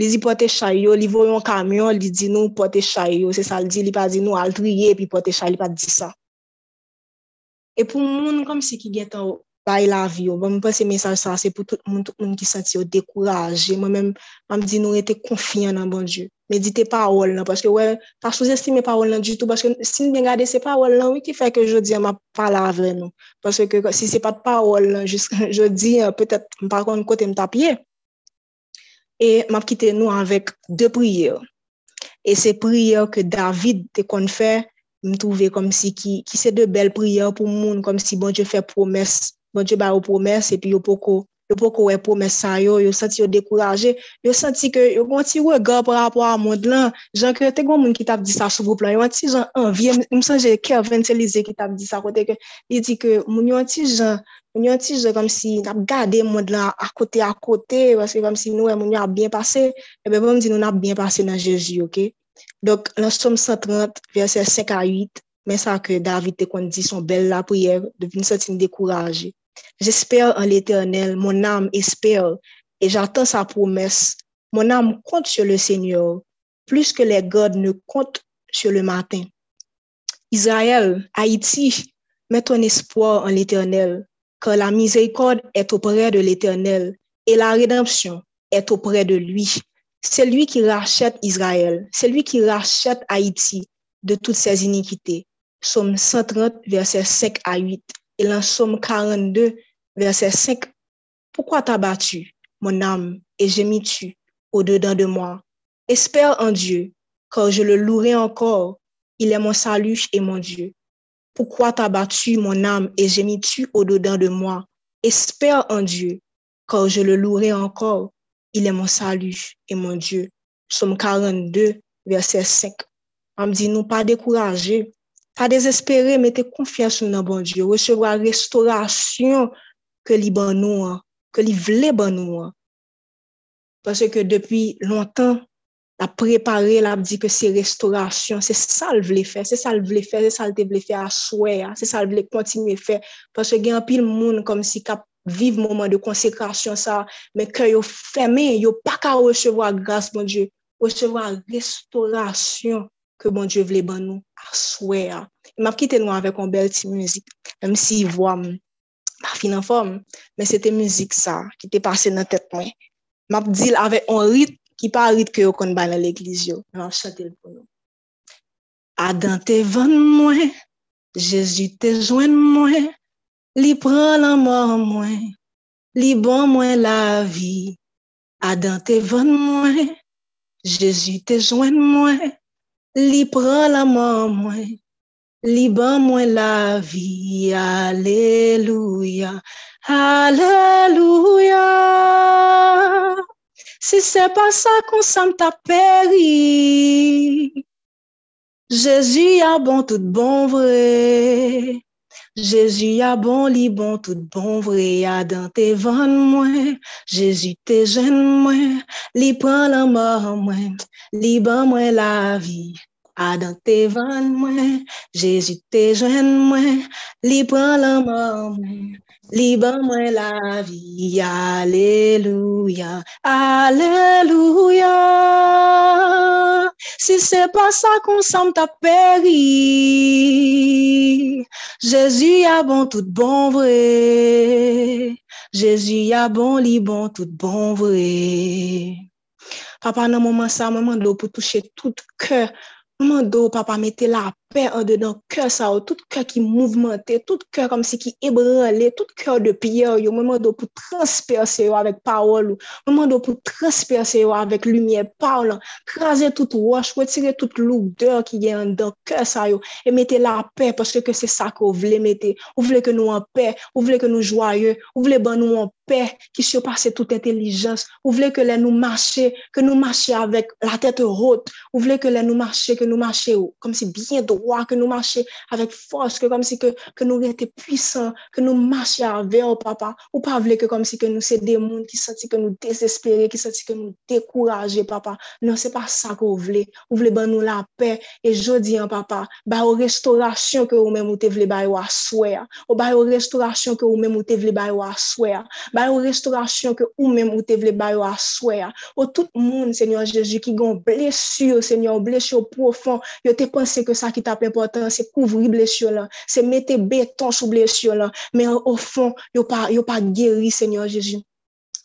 li di pote chay yo, li voyon kamyon, li di nou pote chay yo, se sa li di, li pa di nou altriye, epi pote chay, li pa di sa. E pou moun kom si ki getan ou, bay la vi yo. Bon, mwen pense mesaj sa, se pou tout moun, tout moun ki senti yo dekouraje. Mwen men, mwen mdi nou ete konfyan nan bon Diyo. Medite parol nan, paske wè, ouais, pa souzestime parol nan du tout, paske si mwen gade se parol nan, wè ki fè ke jodi an ma pala avre nou. Paske ke, si se pat parol nan, jodi an, petèt, par kon kote m tapye. E map kite nou anvek de priye. E se priye ke David te kon fè, m touve kom si ki, ki se de bel priye pou moun, kom si bon Diyo fè promes bon Dieu ba ou promesse et puis yo poko yo poko wè promesse sa yo yo senti yo découragé yo senti que yo gon ti regard par rapport à monde là. Genre que te gon moun ki t'a dit ça sous plan yo un ti genre envie me songe Kevin Telize ki t'a dit ça côté que il dit que moun yo un ti genre moun yo un ti genre comme si n'a gardé monde là à côté à côté parce que comme si nous moun yo a bien passé et ben bon me dit nous n'a bien passé dans Jésus OK? Donc dans Somme 130 verset 5 à 8 mais ça que David te kon dit son bel la prière devine senti découragé. J'espère en l'Éternel, mon âme espère et j'attends sa promesse. Mon âme compte sur le Seigneur, plus que les gods ne comptent sur le matin. Israël, Haïti, mets ton espoir en l'Éternel, car la miséricorde est auprès de l'Éternel et la rédemption est auprès de lui. C'est lui qui rachète Israël, c'est lui qui rachète Haïti de toutes ses iniquités. Somme 130, versets 5 à 8 et en Somme 42, verset 5, Pourquoi t'as battu, mon âme, et gémis-tu au-dedans de moi? Espère en Dieu, car je le louerai encore. Il est mon salut et mon Dieu. Pourquoi t'as battu, mon âme, et gémis-tu au-dedans de moi? Espère en Dieu, car je le louerai encore. Il est mon salut et mon Dieu. Somme 42, verset 5. On me pas décourager, Pa dezespere, mette konfiansou nan bon Diyo, resevwa restorasyon ke li ban nou an, ke li vle ban nou an. Pase ke depi lontan, la prepare, la di ke se restorasyon, se sal vle fe, se sal vle fe, se sal te vle fe aswe, se sal vle kontinue fe. Pase gen apil moun kom si kap vive mouman de konsekrasyon sa, men ke yo feme, yo pa ka resevo a grase bon Diyo, resevo a restorasyon ke bon Diyo vle ban nou. swè a. M ap kite nou avèk an bel ti müzik, mèm si vwa m pa fin an form, mè se te müzik sa ki te pase nan tèt mwen. M ap dil avèk an rit ki pa rit ke yo kon bay nan l'eglis yo, m ap chante l pou nou. Adan te ven mwen, Jezu te jwen mwen, li pran la mor mwen, li bon mwen la vi. Adan te ven mwen, Jezu te jwen mwen, li prend la mort moi, Liban moi la vie, Alléluia, Alléluia. Si c'est pas ça qu'on s'en t'a péri, Jésus a bon tout bon vrai. Jezu ya bon li bon, tout bon vre ya dan te van mwen, Jezu te jen mwen, li pran la mor mwen, li ban mwen la vi. A dan te van mwen, Jezu te jen mwen, li pran la mor mwen, li ban moi la vie. Alléluia, Alléluia. Si c'est pas ça qu'on s'en t'a péri, Jésus a bon tout bon vrai. Jésus a bon li bon tout bon vrai. Papa, dans moment ça, maman pour toucher tout cœur. Maman papa, mettez la paix en dedans cœur ça, tout cœur qui mouvementé, tout cœur comme si qui ébranlé, tout cœur de pierre, yo, maman pour transpercer avec parole, maman pour transpercer avec lumière, parole, craser toute roche, retirer toute lourdeur qui est en dedans cœur ça, yo, et mettez la paix parce que c'est ça que vous voulez mettre. Vous voulez que nous en paix, vous voulez que nous joyeux, vous voulez ben nous en paix qui surpasse toute intelligence. Vous voulez que les nous marcher, que nous marchions avec la tête haute. Vous voulez que les nous marcher, que nous marchions comme si bien droit, droit, que nous marchions avec force, que comme si que, que nous étions puissants, que nous marchions avec au papa. Ou pas voulez que comme si que nous sommes des mondes qui sentent que nous désespérés, qui sentent que nous découragés, papa. Non, c'est pas ça que vous voulez. Vous voulez ben nous la paix. Et je dis, hein, papa, bah, aux restauration que vous-même vous voulez, bah, ou à souhait. Ou bah, aux restauration que vous-même vous voulez, bah, ou à souhait. Bah, aux restauration que vous-même vous voulez, bah, ou à souhait. Ou tout le monde, Seigneur Jésus, qui ont blessure, Seigneur, blessure profond, yo te pensé que ça qui t'a la plus important, c'est couvrir blessure là, c'est mettre béton sous blessure là, mais au fond, yo pas yo pas guéri Seigneur Jésus.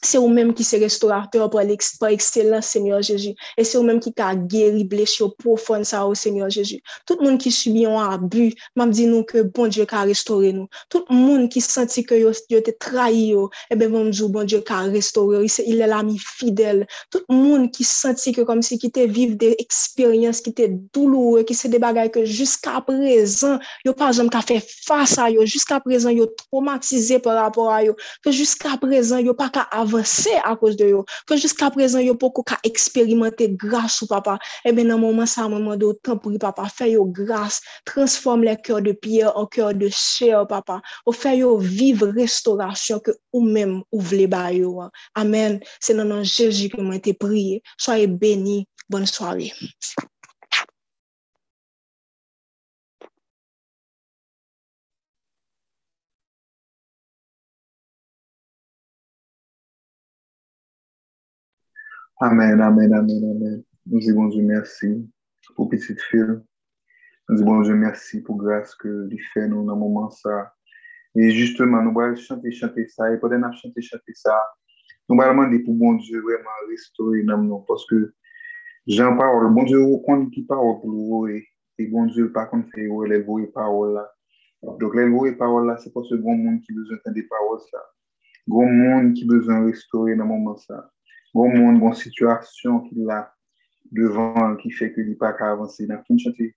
Se ou menm ki se restaurateur par excellence, Seigneur Jeju. E se ou menm ki ka geri bleche ou profon sa ou, Seigneur Jeju. Tout moun ki subi yon abu, mam di nou ke bon Diyo ka restaure nou. Tout moun ki senti ke yo, yo te trahi yo, eh ebe bon Diyo, bon Diyo ka restaure yo. Il e l'ami fidel. Tout moun ki senti ke kom si ki te vive de eksperyans, ki te douloure, ki se de bagay ke jiska prezan, yo pa jom ka fe fasa yo. Jiska prezan yo traumatize par rapport a yo. Ke jiska prezan yo pa ka avansye. avanse a kouz de yo. Fè jiska prezen yo pou kou ka eksperimente grase ou papa. Eh Ebe nan mouman sa mouman do tan pou li papa. Fè yo grase, transforme le kèr de piye an kèr de chè ou papa. Ou fè yo vive restaurasyon ke ou mèm ou vle ba yo. Amen. Se nan nan Jeji ke mwen te priye. Soye beni. Bonne soirée. Amen, amen, amen, amen. Nou zi bonjou mersi pou pitit fil. Nou zi bonjou mersi pou grase ke li fè nou nan mouman sa. E justeman nou wale chante chante sa, e poden ap chante chante sa. Nou wale mande pou bonjou wèman restore nan nou. Paske jan parol, bonjou kon ki parol pou lwowe. E bonjou pa kon fè yowe lè vwowe parol la. Dok lè vwowe parol la, se pos se goun moun ki bezon tende parol sa. Goun moun ki bezon restore nan mouman sa. Bon monde, bonne situation qu'il a devant qui fait que il pas qu'à avancer dans une chanter.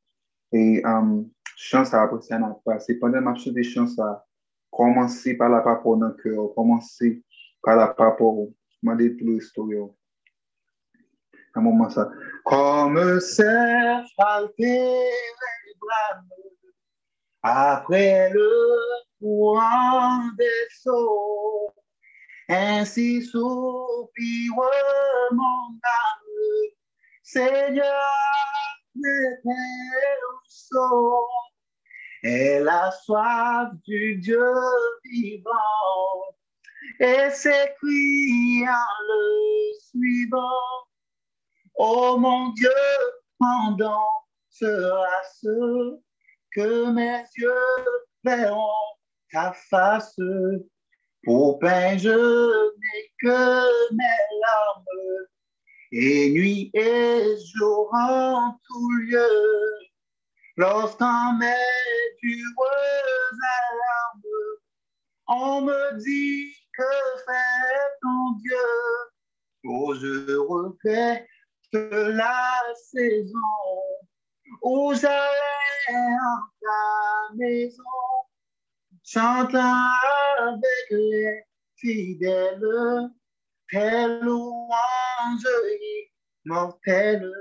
Et um, chance à n'a pas. C'est pendant ma chante des chances à par la rapport dans le cœur, commencer par la rapport, demander tout l'histoire. Un moment ça. Comme les bras après le courant des sauts ainsi soupire mon âme, Seigneur, sauve. Elle a soif du Dieu vivant et en le suivant. Oh mon Dieu, pendant sera ce que mes yeux verront ta face pour pain, je n'ai que mes larmes, et nuit et jour en tout lieu. Lorsqu'en mes dureuses alarmes, on me dit que fait ton Dieu? Oh, je regrette la saison où j'allais en ta maison chantant avec les fidèles, tes louanges mortelles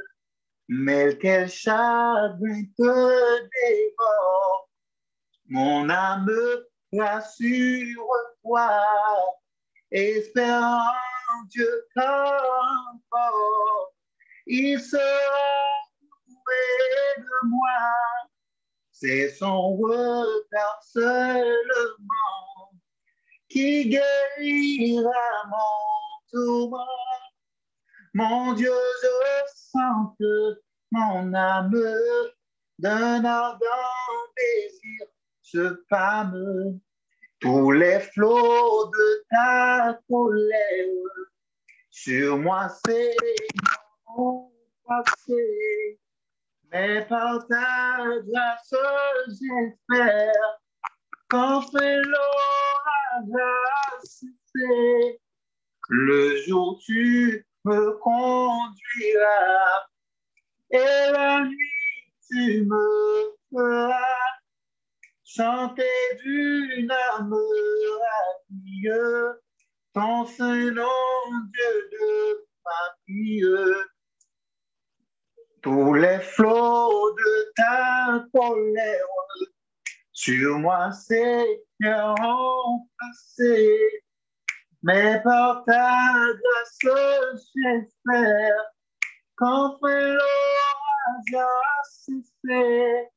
mais quel chagrin te dévore. Mon âme rassure-toi, espère en Dieu fort. Il sera doué de moi, c'est son regard seulement qui guérira mon tourment. Mon Dieu, je sens que mon âme d'un ardent désir se fame. Tous les flots de ta colère sur moi c'est. Mais par ta grâce, j'espère qu'enfin l'orage a cessé. Le jour tu me conduiras et la nuit tu me feras chanter d'une âme radieuse ton Saint-Nom, Dieu de ma vie. Tous les flots de ta colère sur moi, Seigneur, ont passé. Mais par ta grâce, j'espère qu'enfin l'orage a cessé.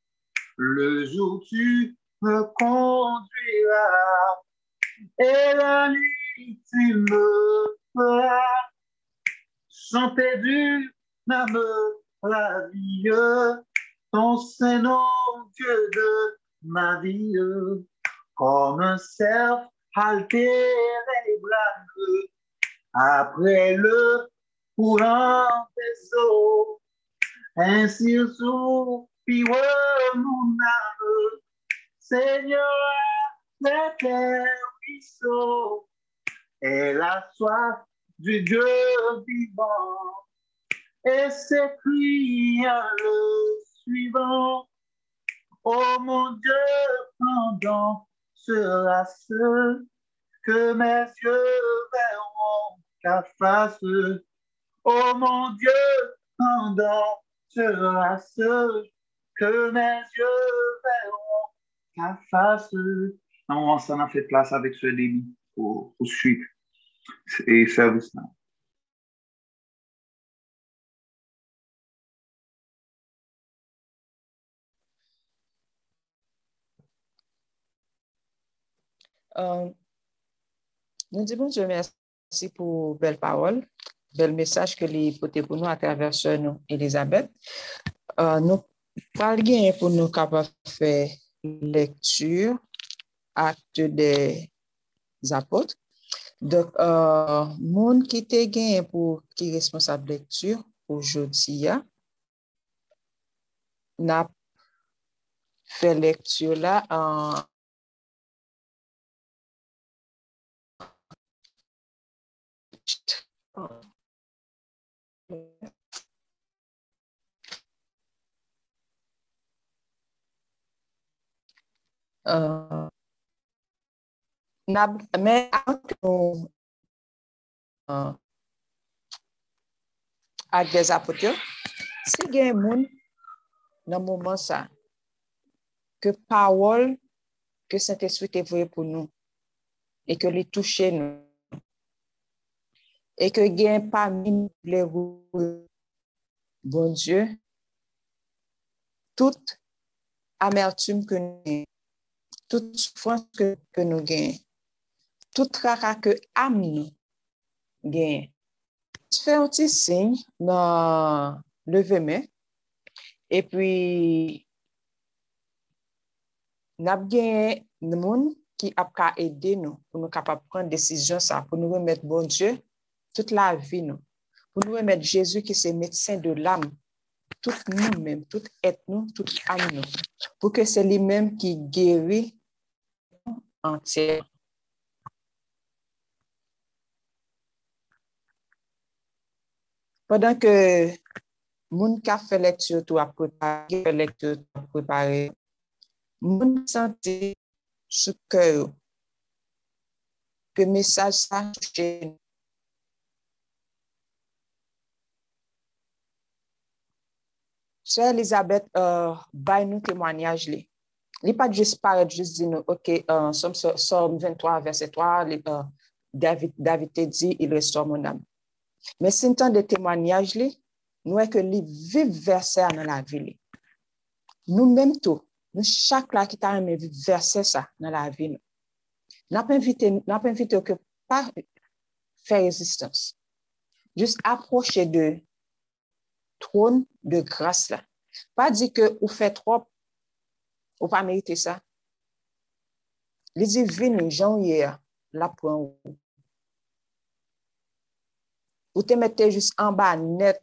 Le jour tu me conduiras et la nuit tu me feras chanter du âme ravie ton Saint-Nom, Dieu de ma vie, comme un cerf altéré blâmeux après le courant des eaux. Ainsi soupire mon âme, Seigneur, l'éternel ruisseau, et la soif du Dieu vivant, et s'écrit le suivant. Oh mon Dieu, pendant sera ce que mes yeux verront ta face. Oh mon Dieu, pendant sera ce que mes yeux verront ta face. Non, ça n'a fait place avec ce début pour, suivre et service Euh, um, nou di bon, je mersi pou bel parol, bel mesaj ke li pote pou nou a traverse nou, Elizabeth. Uh, nou pal gen pou nou kapap fe lektur akte de zapot. Dok, uh, moun ki te gen pou ki responsab lektur pou jodi ya, nap fe lektur la an Oh. Uh, nab, men anke nou uh, ak de euh, zapot yo, se gen moun nan mouman sa, ke pawol ke sante swite vwe pou nou, e ke li touche nou, e ke gen pa min le rou bon Diyo, tout amertume ke nou gen, tout soufrans ke nou gen, tout raka ke am nou gen. Fè an ti sign nan leve men, e pi nap gen moun ki ap ka ede nou pou nou kapap pran desisyon sa, pou nou remet bon Diyo toute la vie nous, pour nous remettre Jésus qui est médecin de l'âme tout nous-mêmes, tout être nous, tout nous, pour que c'est lui-même qui guérit entière. Pendant que mon fait lecture tout a préparé, lecture tout a préparé, cœur que message ça Sè Elizabeth uh, bay nou temwanyaj li. Li pa jis paret jis di nou, ok, uh, som, som 23 verset 3, li, uh, David, David te di, il restore mon am. Men sin tan de temwanyaj li, nou e ke li viv verset nan la vi li. Nou menm tou, nou chak la ki ta ame viv verset sa nan la vi nou. Nap invite, nap invite ou ke pa fè rezistans. Jis aproche de trône de grâce là. Pas dit que ou fait trop, ou pas mérité ça. Il dit, vini, j'en hier, là pour vous. Ou te mettez juste en bas net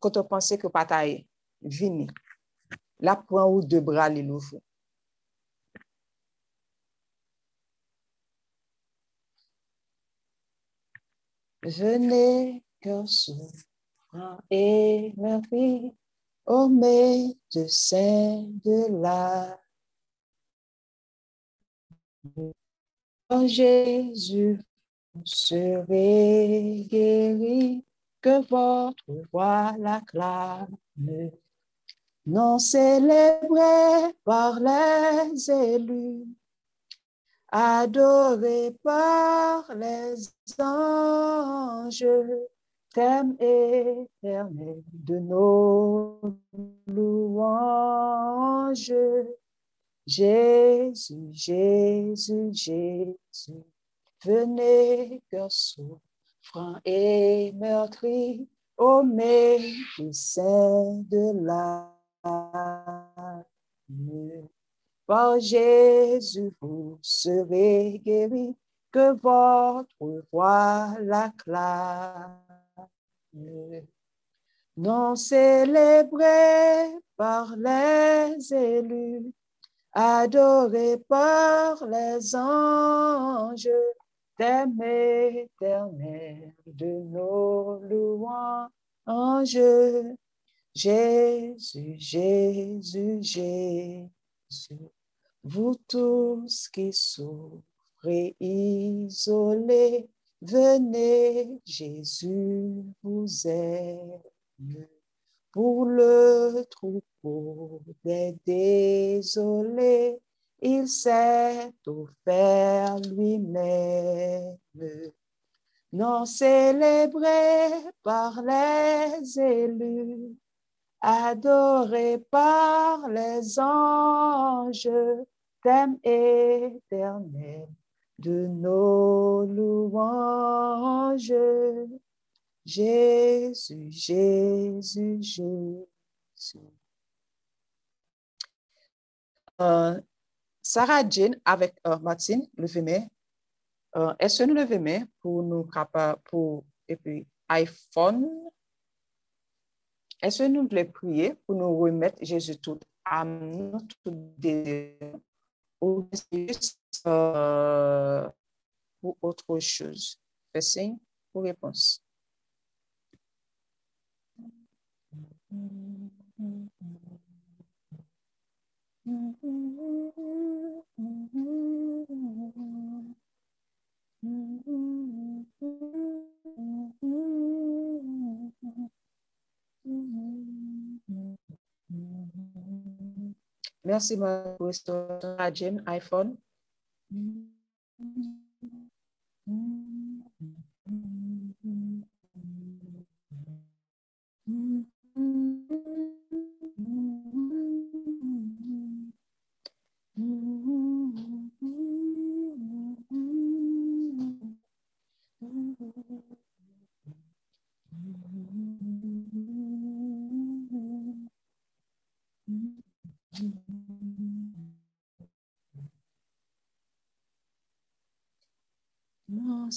quand vous pensez que pataille, vini. Là pour vous deux bras les loups. Venez, cœur sourd. Et meurtri, ô médecin de la Jésus, vous serez guéri, que votre voix l'acclame. Non célébré par les élus, adoré par les anges, thème éternel de nos louanges. Jésus, Jésus, Jésus, venez, cœur souffrant et meurtri, ô médecin de l'âme. Par Jésus, vous serez guéris, que votre voix l'acclame. Non célébré par les élus, adoré par les anges, thème éternel de nos louanges. Jésus, Jésus, Jésus, vous tous qui souffrez isolés, venez, Jésus vous aime. Pour le troupeau des désolés, il s'est offert lui-même. Non célébré par les élus, adoré par les anges, thème éternel de nos louanges. Jésus, Jésus, Jésus. Euh, Sarah Jane avec euh, Martine, levez-moi. Euh, Est-ce que nous levez-moi pour nous capables, pour, et puis iPhone? Est-ce que nous voulons prier pour nous remettre Jésus tout âme, tout désir, ou juste euh, pour autre chose? Fais signe pour réponse. Merci, ma Jane, iPhone.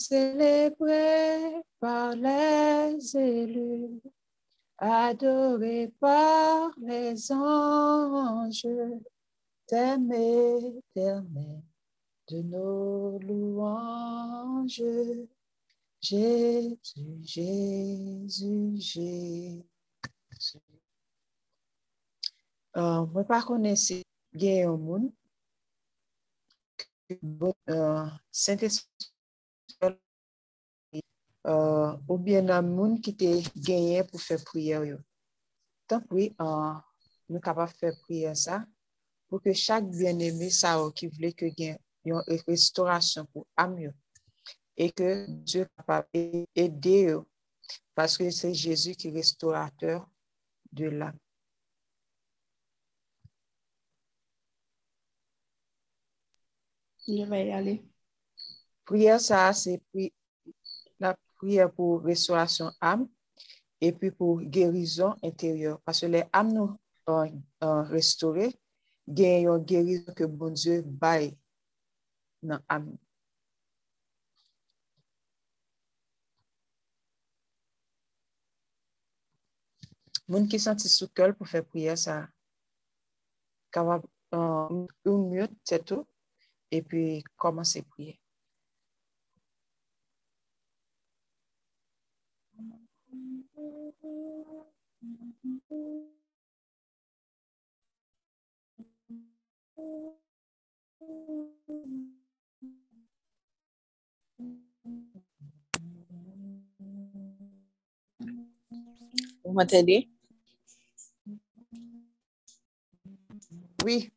Célébré par les élus, adoré par les anges, thème éternel de nos louanges. Jésus, Jésus, Jésus. Euh, moi, par contre, si il y a un monde, euh, Saint-Esprit euh, ou bien un monde qui te gagné pour faire prière. yo. Donc oui, euh, nous capables de faire prier ça pour que chaque bien-aimé ça qui voulait que gagne une restauration pour âme et que Dieu capable d'aider eux parce que c'est Jésus qui est restaurateur de l'âme. Je vais y aller. Prière, ça, c'est pri- prière pour restauration âme et puis pour guérison intérieure. Parce que les âmes nous ont, ont restaurées, gagnent une guérison que bon Dieu baille dans l'âme. Moun ki santi soukel pou fè priye sa kava euh, um, ou myot tetou epi komanse priye. Vous m'entendez? Oui.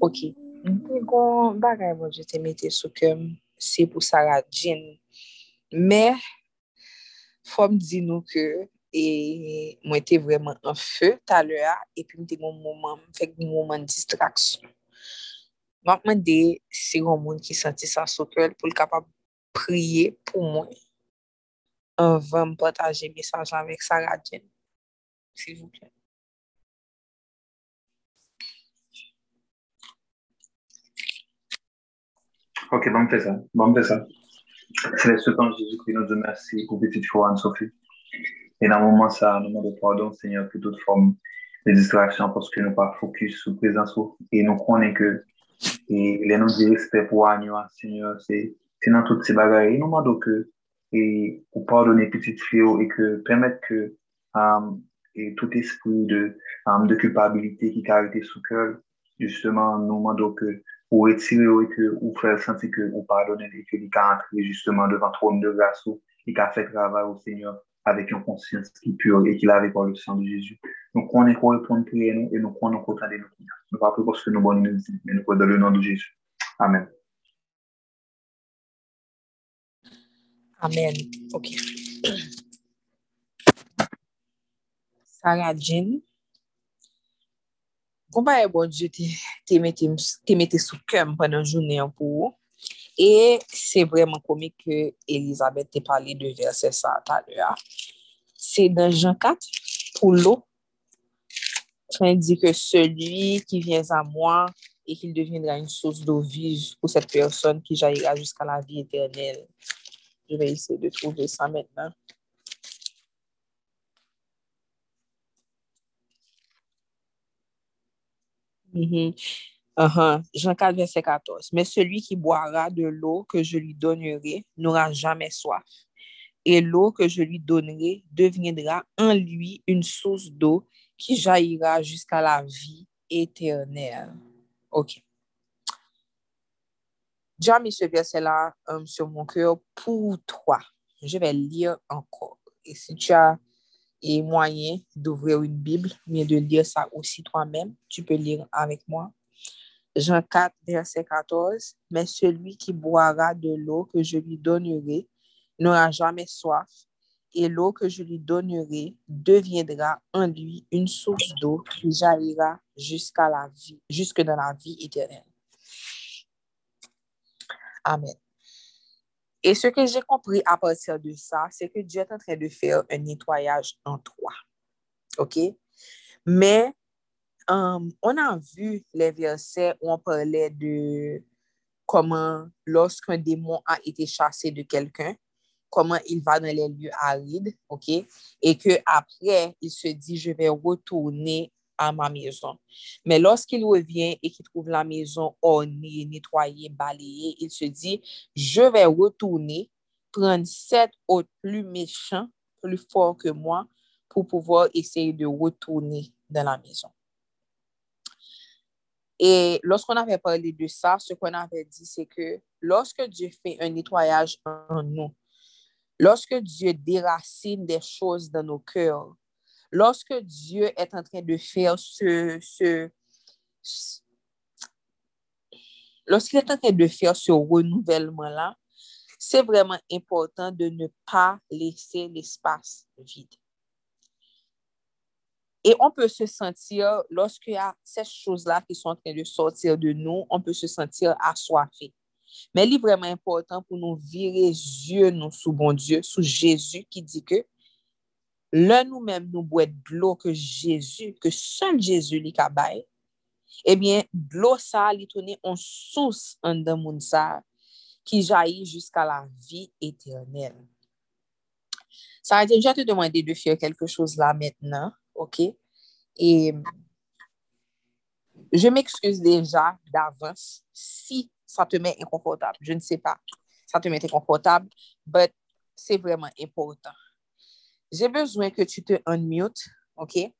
Ok. Mwen kon bagay bon, mwen jete mette sou kem se pou Sarah Jean. Mè, fòm di nou ke, e mwen te vreman an fè talè a, e pi mwen te goun mouman, fèk goun mouman distraksyon. Mwen mwen de, se goun moun ki santi sa sotwèl pou l kapab priye pou mwen. An vèm potaje mesaj avèk Sarah radyen. S'il vous plè. Ok, bon fè sa. Bon fè sa. C'est ce temps, Jésus-Christ, nous dit merci pour petite foi, Anne-Sophie. Et dans le moment, ça, nous demandons pardon, Seigneur, pour toute forme de distraction, parce que nous pas focus sur présence. Et nous connaissons que, et les nous dire respect pour Agneau, Seigneur, c'est, dans toutes ces bagailles. Et nous demandons que, et pour pardonner petite fille, et que permettre que, euh, et tout esprit de, euh, de culpabilité qui été sous cœur, justement, nous demandons que, ou retirer et que ou faire sentir que ou pardonner et que il a justement devant trône de grâce ou il a fait travail au Seigneur avec une conscience qui est pure et qu'il avait par le sang de Jésus. Donc on est pour répondre prier nous et nous prenons content de nous. Nous pas parce que nous bonnes mais nous dans le nom de Jésus. Amen. Amen. Ok. (clears throat) Sarah Jean. kon pa e bon Diyo te, te mette, te mette sou kem pwèndan jounen an pou ou. E se vreman komik ke Elisabeth te pale de verse sa talè a. Se dan Jean 4, pou l'o, fin di ke celui ki vien a moi e ki deviendra une source d'eau vive pou set person ki jaira jusqu'a la vie eternel. Je vais essayer de trouver ça maintenant. Mhm. Uh-huh. Jean 4, verset 14. Mais celui qui boira de l'eau que je lui donnerai n'aura jamais soif. Et l'eau que je lui donnerai deviendra en lui une source d'eau qui jaillira jusqu'à la vie éternelle. OK. J'ai mis ce verset-là euh, sur mon cœur pour toi. Je vais lire encore. Et si tu as et moyen d'ouvrir une Bible, mais de lire ça aussi toi-même. Tu peux lire avec moi. Jean 4, verset 14. Mais celui qui boira de l'eau que je lui donnerai n'aura jamais soif, et l'eau que je lui donnerai deviendra en lui une source d'eau qui jaillira jusqu'à la vie, jusque dans la vie éternelle. Amen. Et ce que j'ai compris à partir de ça, c'est que Dieu est en train de faire un nettoyage en toi. OK? Mais um, on a vu les versets où on parlait de comment lorsqu'un démon a été chassé de quelqu'un, comment il va dans les lieux arides, OK? Et que après il se dit, je vais retourner à ma maison. Mais lorsqu'il revient et qu'il trouve la maison ornée, nettoyée, balayée, il se dit, je vais retourner, prendre sept autres plus méchants, plus forts que moi, pour pouvoir essayer de retourner dans la maison. Et lorsqu'on avait parlé de ça, ce qu'on avait dit, c'est que lorsque Dieu fait un nettoyage en nous, lorsque Dieu déracine des choses dans nos cœurs, lorsque Dieu est en train de faire ce, est en train de faire ce renouvellement-là, c'est vraiment important de ne pas laisser l'espace vide. Et on peut se sentir, lorsqu'il y a ces choses-là qui sont en train de sortir de nous, on peut se sentir assoiffé. Mais il est vraiment important pour nous virer yeux nous sous bon Dieu, sous Jésus qui dit que lè nou mèm nou bwèd dlo ke Jésus, ke sol Jésus li kabay, ebyen dlo sa li toune on sous an dan moun sa ki jayi jiska la vi eternel. Sa a te jante demande de fye kelke chose la mètnen, ok? E je m'ekskuse deja d'avans si sa te mè inkonfortab, je ne se pa, sa te mè te konfortab, but se vreman important. J'ai besoin que tu te unmute, ok?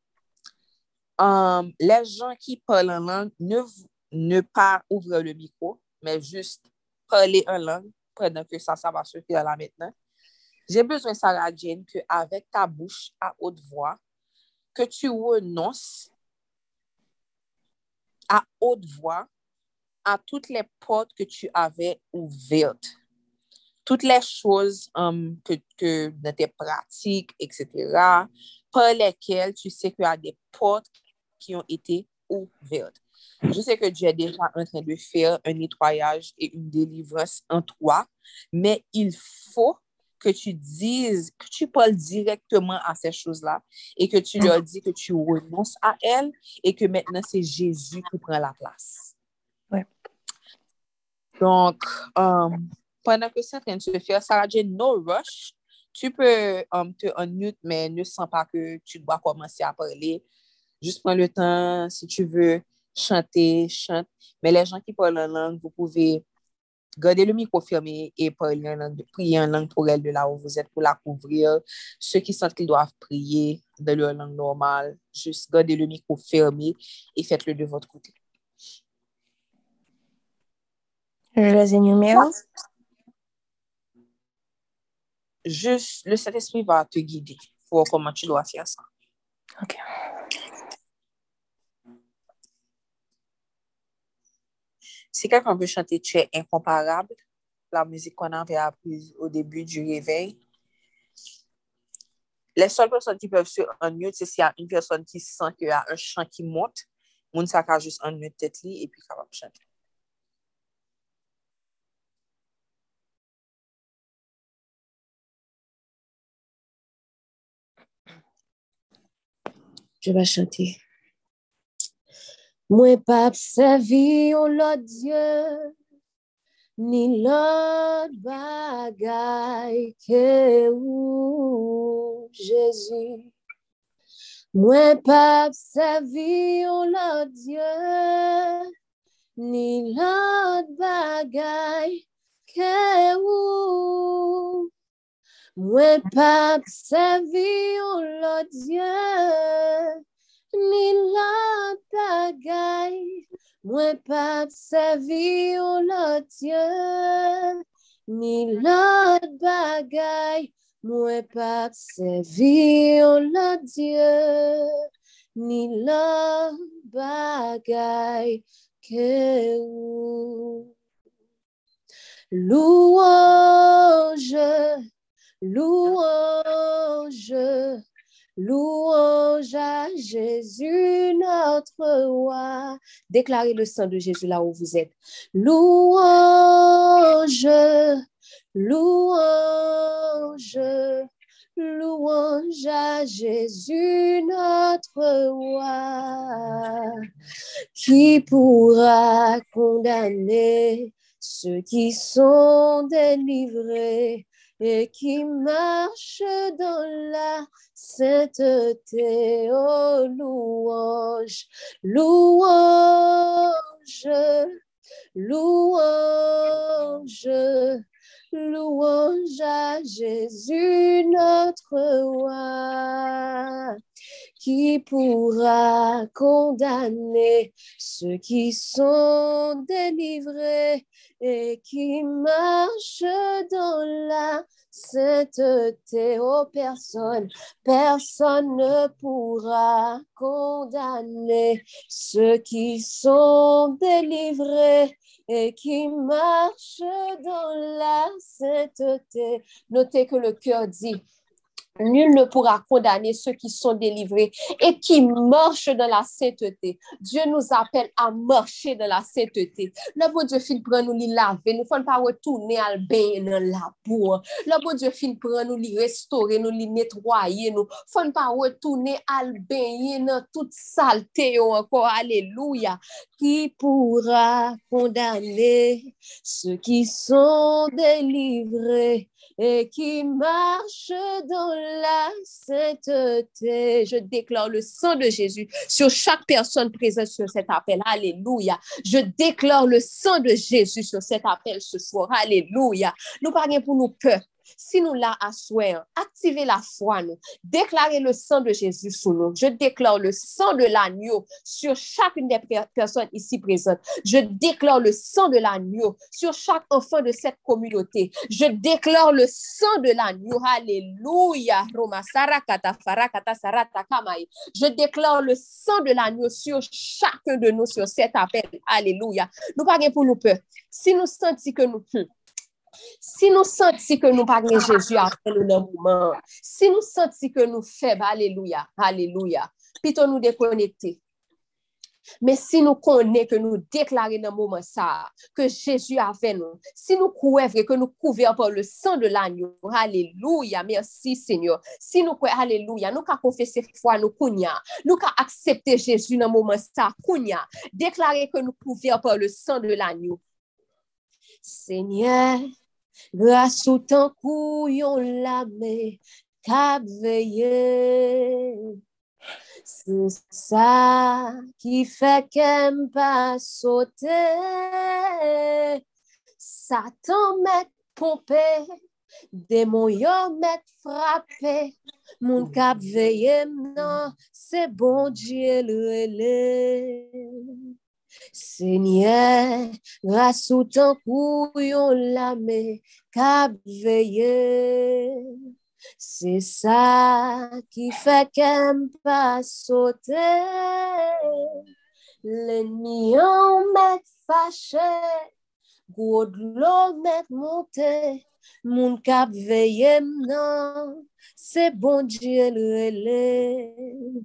Um, les gens qui parlent en langue, ne, ne pas ouvrir le micro, mais juste parler en langue pendant que ça, ça va se faire là maintenant. J'ai besoin, Sarah Jane, que avec ta bouche à haute voix, que tu renonces à haute voix à toutes les portes que tu avais ouvertes, toutes les choses um, que, que dans tes pratiques, etc., par lesquelles tu sais qu'il y a des portes qui ont été ouvertes. Je sais que Dieu est déjà en train de faire un nettoyage et une délivrance en toi, mais il faut que tu dises, que tu parles directement à ces choses-là et que tu leur dis que tu renonces à elles et que maintenant c'est Jésus qui prend la place. Ouais. Donc, um, pendant que c'est en train de se faire, Sarah Jane, no rush. Tu peux um, te unmute, mais ne sens pas que tu dois commencer à parler. Juste prends le temps, si tu veux chanter, chante. Mais les gens qui parlent en langue, vous pouvez garder le micro fermé et parler en langue, prier en langue pour elle de là où vous êtes pour la couvrir. Ceux qui sentent qu'ils doivent prier dans leur langue normale, juste gardez le micro fermé et faites-le de votre côté. Les numéros. Juste, le Saint-Esprit va te guider pour comment tu dois faire ça. OK. Si quelqu'un veut chanter Tu es incomparable, la musique qu'on avait apprise au début du réveil, les seules personnes qui peuvent se unmute, c'est s'il y a une personne qui sent qu'il y a un chant qui monte, moun sa ka juste unmute tête et puis capable chanter. Je vais chanter. Mwen pap servi yon lot Dieu, ni lot bagay ke ou, Jésus. Mwen pap servi yon lot Dieu, ni lot bagay ke ou. Mwen pap yon lot Dieu, ni lot bagay, mwen pap yon lot Dieu, ni lot bagay, mwen pap lot Dieu, ni lot bagay ou. Louange, louange, Louange à Jésus, notre roi. Déclarez le sang de Jésus là où vous êtes. Louange, louange, louange à Jésus, notre roi. Qui pourra condamner ceux qui sont délivrés? Et qui marchent dans la sainteté, oh louange, louange, louange, louange à Jésus notre roi. Qui pourra condamner ceux qui sont délivrés et qui marchent dans la sainteté? Oh, personne, personne ne pourra condamner ceux qui sont délivrés et qui marchent dans la sainteté. Notez que le cœur dit, Nul ne pourra condamner ceux qui sont délivrés et qui marchent dans la sainteté. Dieu nous appelle à marcher dans la sainteté. Le bon Dieu fin prend nous les laver, nous ne pas retourner à bain dans la boue. Le bon Dieu fin prend nous les restaurer, nous les nettoyer, nous ne pas retourner à baigner dans toute saleté encore. Alléluia. Qui pourra condamner ceux qui sont délivrés? Et qui marche dans la sainteté. Je déclare le sang de Jésus sur chaque personne présente sur cet appel. Alléluia. Je déclare le sang de Jésus sur cet appel ce soir. Alléluia. Nous parlons pour nous peur. Si nous la assoyons, activez la foi, nous. Déclarez le sang de Jésus sous nous. Je déclare le sang de l'agneau sur chacune des personnes ici présentes. Je déclare le sang de l'agneau sur chaque enfant de cette communauté. Je déclare le sang de l'agneau. Alléluia. Je déclare le sang de l'agneau sur chacun de nous sur cet appel. Alléluia. Nous parlons pour nous peur. Si nous sentons que nous, hmm, Si nou senti ke nou pa gen Jezu apre nou nan mouman, si nou senti ke nou feb, aleluya, aleluya, pito nou dekonekte. Men si nou konen ke nou deklare nan mouman sa, ke Jezu ave nou, si nou kouevre ke nou kouver por le san de lanyo, aleluya, mersi Senyor, si nou kouevre, aleluya, nou ka konfese fwa nou kounya, nou ka aksepte Jezu nan mouman sa, kounya, deklare ke nou kouver por le san de lanyo. Senyor, Grasou tankou yon lame kab veye. Se sa ki fekem pa sote, Satan met pompe, demon yo met frape, Moun kab veye mnan se bon diye lwele. Seigneur, grâce au temps couillon la mer, cap C'est ça qui fait qu'elle pas sauter. L'ennemi en met fâché, gros de l'eau monté, mon cap veillé, non, c'est bon Dieu le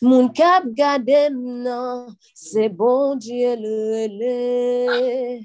Moun kap gade nan, se bon Dieu le.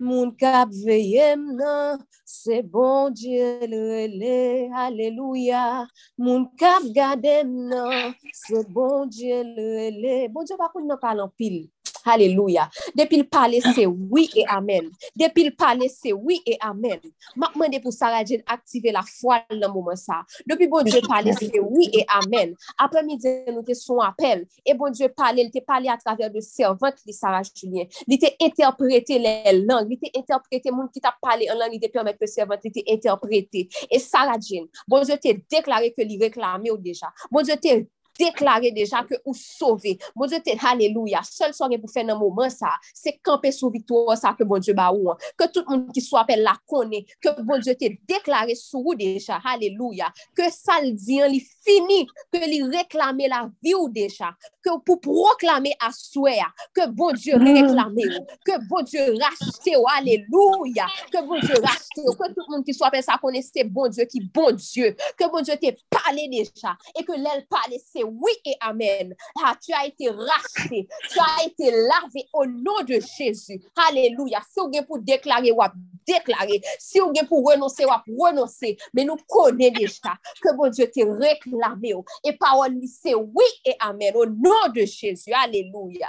Moun kap veye nan, se bon Dieu le le. Alléluia. Moun kap gade nan, se bon Dieu le le. Bon Dieu pa koun nan palan pil. Haleluya. Depil pale ah. se oui e amen. Depil pale se oui e amen. Makman de pou Sarah Jane aktive la fwa nan mouman sa. Depi bon Dieu pale se oui e amen. Apre midi nou te son apel. E bon Dieu pale, li te pale a traver de servante li Sarah Julien. Li te interprete le lang. Li te interprete moun ki ta pale an lang li te permette le servante. Li te interprete. E Sarah Jane, bon Dieu te deklare ke li reklame ou deja. Bon Dieu te déclaré déjà que ou sauvé. Bon Dieu, t'es alléluia. Seul soirée pour faire un moment ça, c'est camper sous victoire ça que bon Dieu ba ou. Que tout le monde qui soit appelé la connaît, que bon Dieu déclaré sous vous déjà. Alléluia. Que ça le dit, il fini, que il réclamer la vie ou déjà. Que pour proclamer à souhait, que bon Dieu réclame que bon Dieu rachète, alléluia. Que bon Dieu rachète, que tout le monde qui soit appelé ça connaît, c'est bon Dieu qui bon Dieu. Que bon Dieu t'ait parlé déjà et que l'aile parle, c'est oui et amen. Ah, tu as été racheté, tu as été lavé au nom de Jésus. Alléluia. Si vous pour déclarer, ou déclarer. Si vous pour renoncer, ou renoncer. Mais nous connaissons déjà que bon Dieu t'a réclamé. Et parole, c'est oui et amen. Au nom de Jésus. Alléluia.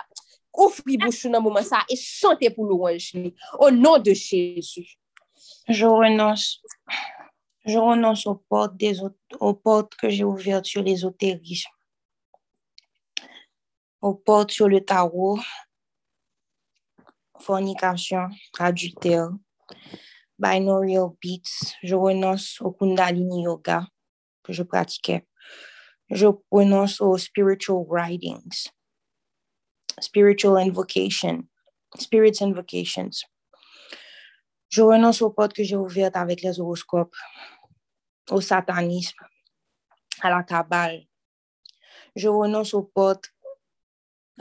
Ouvrez bouche dans moment ça et chantez pour louange. Au nom de Jésus. Je renonce. Je renonce aux portes, des, aux portes que j'ai ouvertes sur l'ésotérisme aux portes sur le tarot, fornication, adultère, binaural beats. Je renonce au Kundalini Yoga que je pratiquais. Je renonce aux spiritual writings, spiritual invocation, spirits invocations. Je renonce aux portes que j'ai ouvertes avec les horoscopes. au satanisme, à la cabale. Je renonce aux portes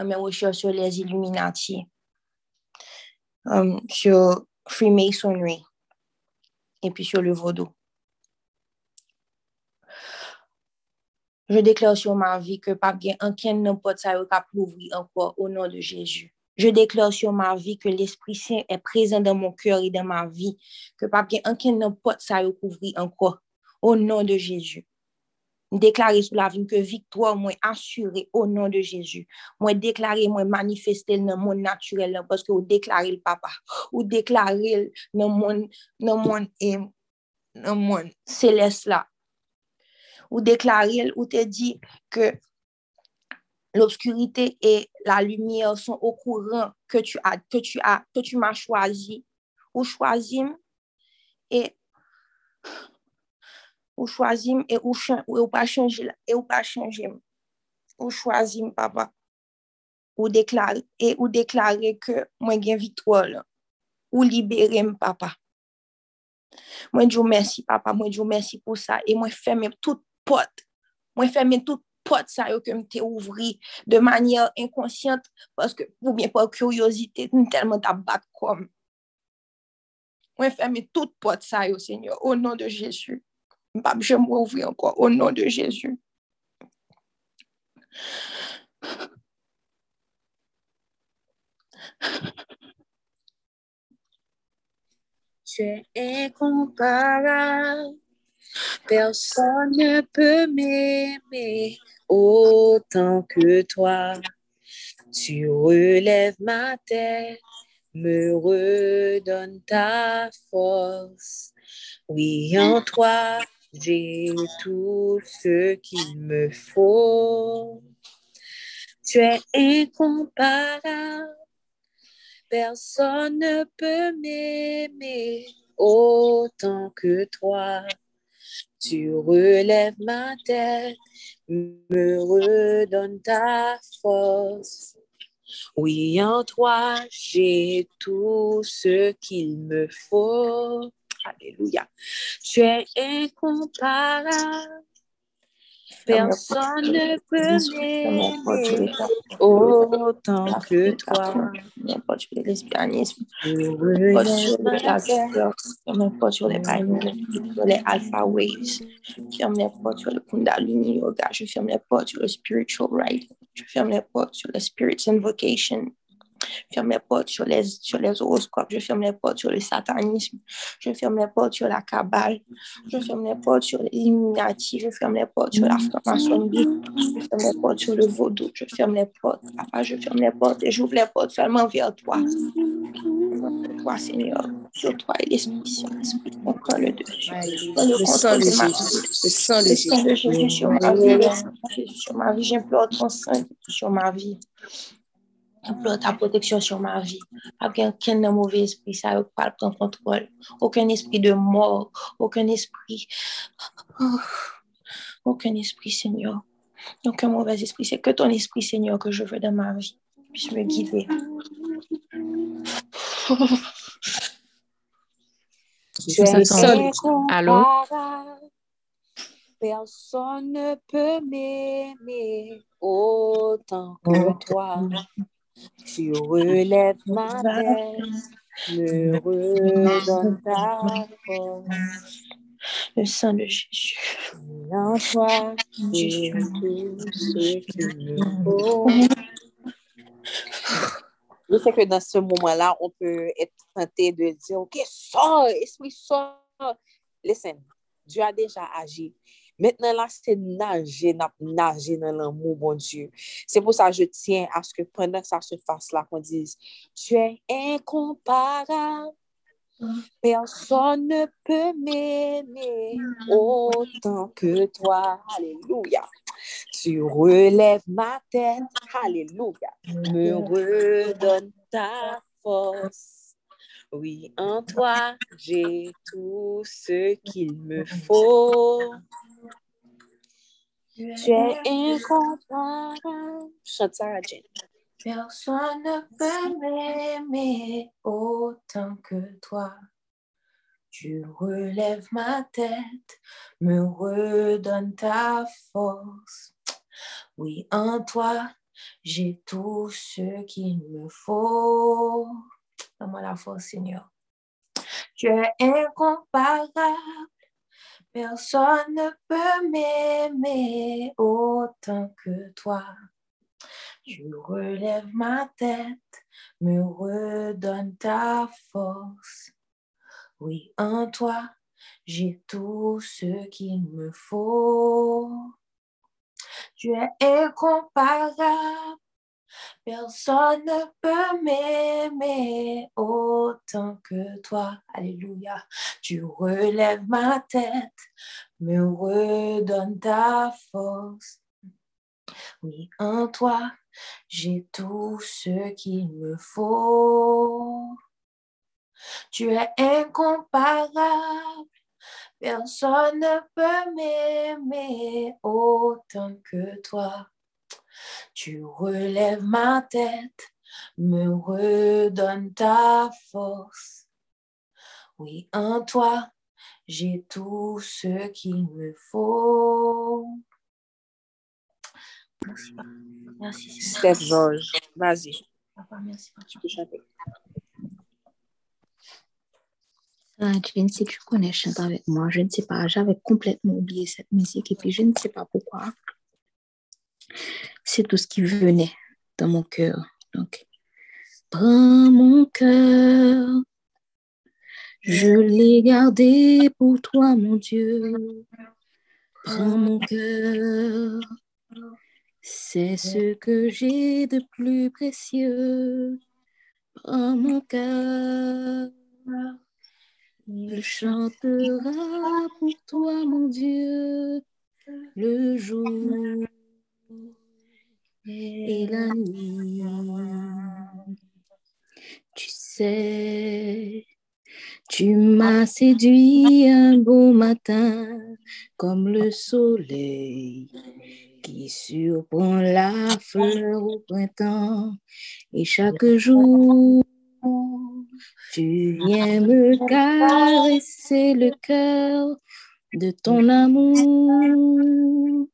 mes recherches sur les Illuminati, euh, sur Freemasonry et puis sur le vaudou. Je déclare sur ma vie que pas bien aucun n'importe ça pas ouvrir encore au nom de Jésus. Je déclare sur ma vie que l'Esprit Saint est présent dans mon cœur et dans ma vie, que pas bien aucun n'importe ça ouvrir encore au nom de Jésus. Déclarer sur la vie que victoire moi assurée au nom de Jésus. Moi déclarer, moi manifester dans le monde naturel parce que vous déclarez le papa, ou déclarer dans monde, monde céleste là. Ou déclarer, ou te dit que l'obscurité et la lumière sont au courant que tu as, que tu as, que tu m'as choisi, ou choisi et ou choisi et ou, pas changer ou pas changer ou choisi papa. Ou déclarer et ou déclarer que moi gain victoire ou libérer papa. Moi je merci papa. Moi je merci pour ça et moi ferme toute porte moi ferme toute porte ça que me ouvri de manière inconsciente parce que ou bien par curiosité tellement tabac comme moi ferme toute porte ça Seigneur au nom de Jésus je m'ouvrir encore au nom de Jésus. Tu es incomparable. Personne ne peut m'aimer autant que toi. Tu relèves ma tête, me redonnes ta force. Oui, en toi, j'ai tout ce qu'il me faut. Tu es incomparable. Personne ne peut m'aimer autant que toi. Tu relèves ma tête, me redonnes ta force. Oui, en toi, j'ai tout ce qu'il me faut. Alléluia. Tu es incomparable. Personne ne peut m'aimer autant que toi. Les sur les alpha waves. Je ferme les portes sur le kundalini yoga. Je ferme les portes sur le spiritual writing. Je ferme les portes sur le spirit's invocation. Je ferme les portes sur les, sur les horoscopes, je ferme les portes sur le satanisme, je ferme les portes sur la cabale, je ferme les portes sur les Illuminati, je ferme les portes sur la franc-maçonnerie, je ferme les portes sur le vaudou, je ferme les portes, papa, je ferme les portes et j'ouvre les portes seulement vers toi. Vers toi, Seigneur, sur toi et l'Esprit Saint, l'Esprit, on prend le dessus. Le sang de Jésus, le sang de Jésus sur ma vie, sur ma vie, j'implore ton sang sur ma vie. Implore ta protection sur ma vie. Mauvais esprit, ça ne pas prendre contrôle. Aucun esprit de mort, aucun esprit, oh, aucun esprit, Seigneur. Aucun mauvais esprit. C'est que ton esprit, Seigneur, que je veux dans ma vie. Puisse me guider. Tu es Allô? Personne ne peut m'aimer autant que toi. Tu relèves ma tête, me redonne ta force. Le sang de Jésus. En toi, j'ai tout ce qu'il me faut. Je sais que dans ce moment-là, on peut être tenté de dire, OK, sors, esprit, sors. Listen, Dieu a déjà agi. Maintenant, là, c'est nager, nager dans l'amour, bon Dieu. C'est pour ça que je tiens à ce que pendant que ça se fasse là, qu'on dise, tu es incomparable. Personne ne peut m'aimer autant que toi. Alléluia. Tu relèves ma tête. Alléluia. Me redonne ta force. Oui, en toi, j'ai tout ce qu'il me (laughs) faut. Tu es incomparable. Chante Sarah Jane. Personne ne peut m'aimer autant que toi. Tu relèves ma tête, me redonnes ta force. Oui, en toi, j'ai tout ce qu'il me faut. Donne-moi la force, Seigneur. Tu es incomparable. Personne ne peut m'aimer autant que toi. Tu relèves ma tête, me redonnes ta force. Oui, en toi, j'ai tout ce qu'il me faut. Tu es incomparable. Personne ne peut m'aimer autant que toi. Alléluia. Tu relèves ma tête, me redonnes ta force. Oui, en toi, j'ai tout ce qu'il me faut. Tu es incomparable. Personne ne peut m'aimer autant que toi. Tu relèves ma tête, me redonnes ta force. Oui, en toi, j'ai tout ce qu'il me faut. Merci. Merci. Steph Georges, vas-y. Papa, merci, papa. Tu peux chanter. Ah, Jane, si tu connais chante avec moi, je ne sais pas, j'avais complètement oublié cette musique et puis je ne sais pas pourquoi. C'est tout ce qui venait dans mon cœur. Donc, prends mon cœur, je l'ai gardé pour toi, mon Dieu. Prends mon cœur, c'est ce que j'ai de plus précieux. Prends mon cœur, il chantera pour toi, mon Dieu, le jour et la nuit. Tu sais, tu m'as séduit un beau matin comme le soleil qui surprend la fleur au printemps et chaque jour tu viens me caresser le cœur de ton amour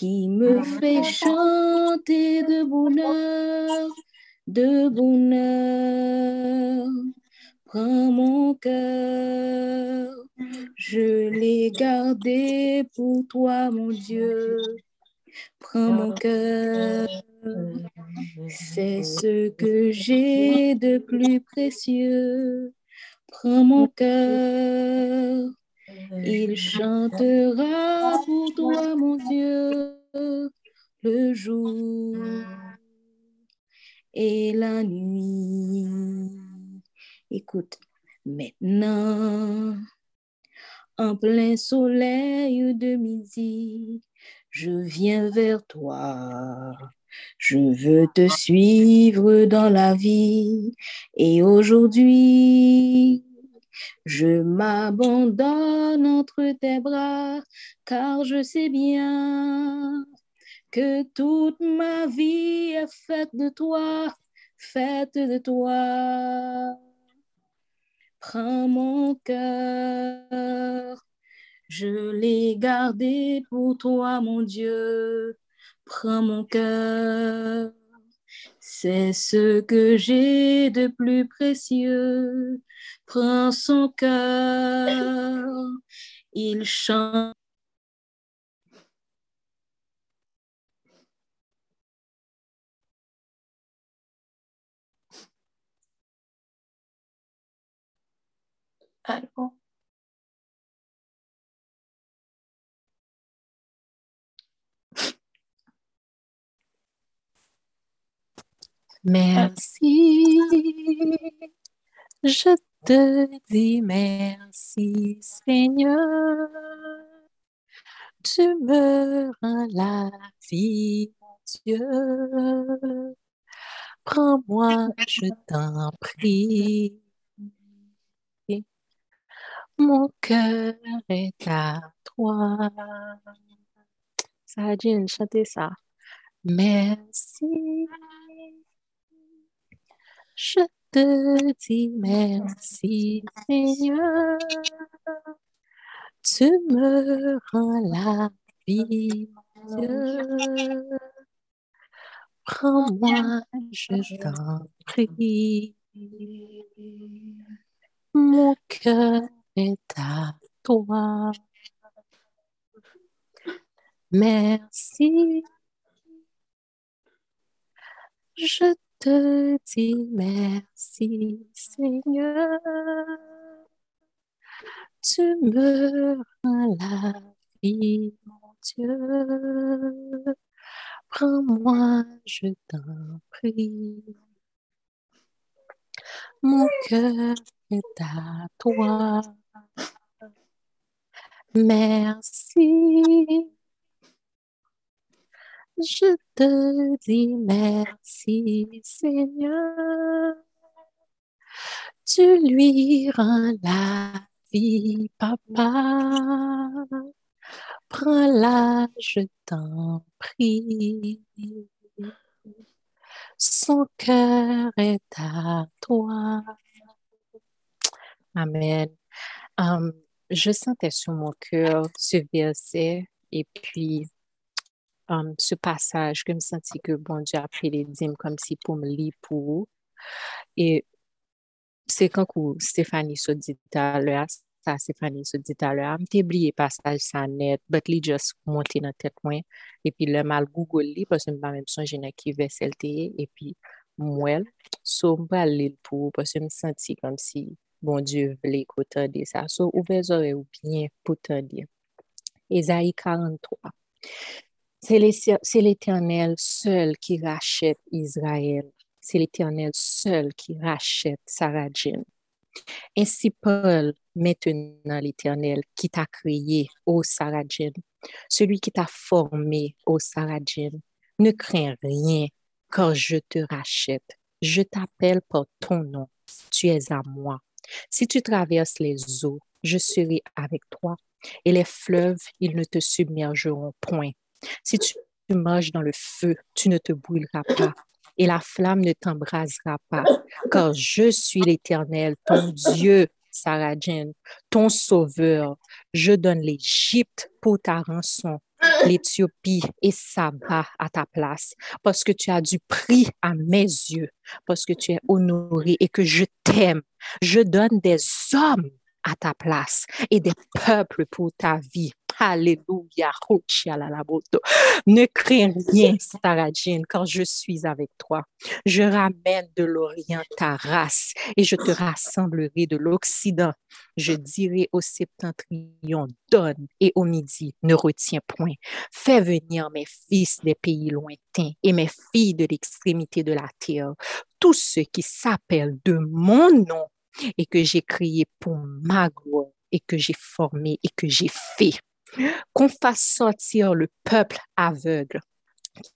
qui me fait chanter de bonheur, de bonheur. Prends mon cœur, je l'ai gardé pour toi, mon Dieu. Prends mon cœur, c'est ce que j'ai de plus précieux. Prends mon cœur, il chantera pour toi, mon Dieu, le jour et la nuit. Écoute, maintenant, en plein soleil de midi, je viens vers toi. Je veux te suivre dans la vie et aujourd'hui, je m'abandonne entre tes bras car je sais bien que toute ma vie est faite de toi, faite de toi. Prends mon cœur, je l'ai gardé pour toi, mon Dieu. Prends mon cœur, c'est ce que j'ai de plus précieux. Prends son cœur, il chante. Merci, je te dis merci, Seigneur. Tu me rends la vie, mon Dieu. Prends-moi, je t'en prie. Mon cœur est à toi. Ça, Jean, chantez ça. Merci. Je te dis merci, Seigneur. Tu me rends la vie. Prends-moi, je t'en prie. Mon cœur est à toi. Merci. Je te dis merci, Seigneur. Tu me rends la vie, mon Dieu. Prends-moi, je t'en prie. Mon cœur est à toi. Merci. Je te dis merci, Seigneur. Tu lui rends la vie, papa. Prends-la, je t'en prie. Son cœur est à toi. Amen. Um, je sentais sur mon cœur ce verset et puis um, ce passage que je me sentis que bon Dieu a pris les dîmes comme si pour me lire pour vous. Et c'est quand Stéphanie se dit à l'heure, ça Stéphanie se dit à l'heure, m'te oublié passage ça net, but li just monté dans tête moi et puis le mal Google li parce que m'a même songé dans qui verset et puis moi so m'pa lire pour parce que me senti comme si bon Dieu voulait écouter de ça. So ouvrez oreilles ou bien pour dire. Ésaïe 43. C'est l'Éternel seul qui rachète Israël. C'est l'Éternel seul qui rachète Sarah. Ainsi parle maintenant l'Éternel qui t'a créé, ô Sarah celui qui t'a formé, ô Sarah. Ne crains rien, car je te rachète. Je t'appelle par ton nom. Tu es à moi. Si tu traverses les eaux, je serai avec toi, et les fleuves, ils ne te submergeront point. Si tu marches dans le feu, tu ne te brûleras pas, et la flamme ne t'embrasera pas, car je suis l'Éternel, ton Dieu, Sarah ton sauveur. Je donne l'Égypte pour ta rançon, l'Éthiopie et Saba à ta place, parce que tu as du prix à mes yeux, parce que tu es honoré et que je t'aime. Je donne des hommes à ta place et des peuples pour ta vie. Alléluia. Ne crains rien, Sarah car je suis avec toi. Je ramène de l'Orient ta race et je te rassemblerai de l'Occident. Je dirai au septentrion, donne, et au midi, ne retiens point. Fais venir mes fils des pays lointains et mes filles de l'extrémité de la terre, tous ceux qui s'appellent de mon nom et que j'ai créé pour ma gloire et que j'ai formé et que j'ai fait. Qu'on fasse sortir le peuple aveugle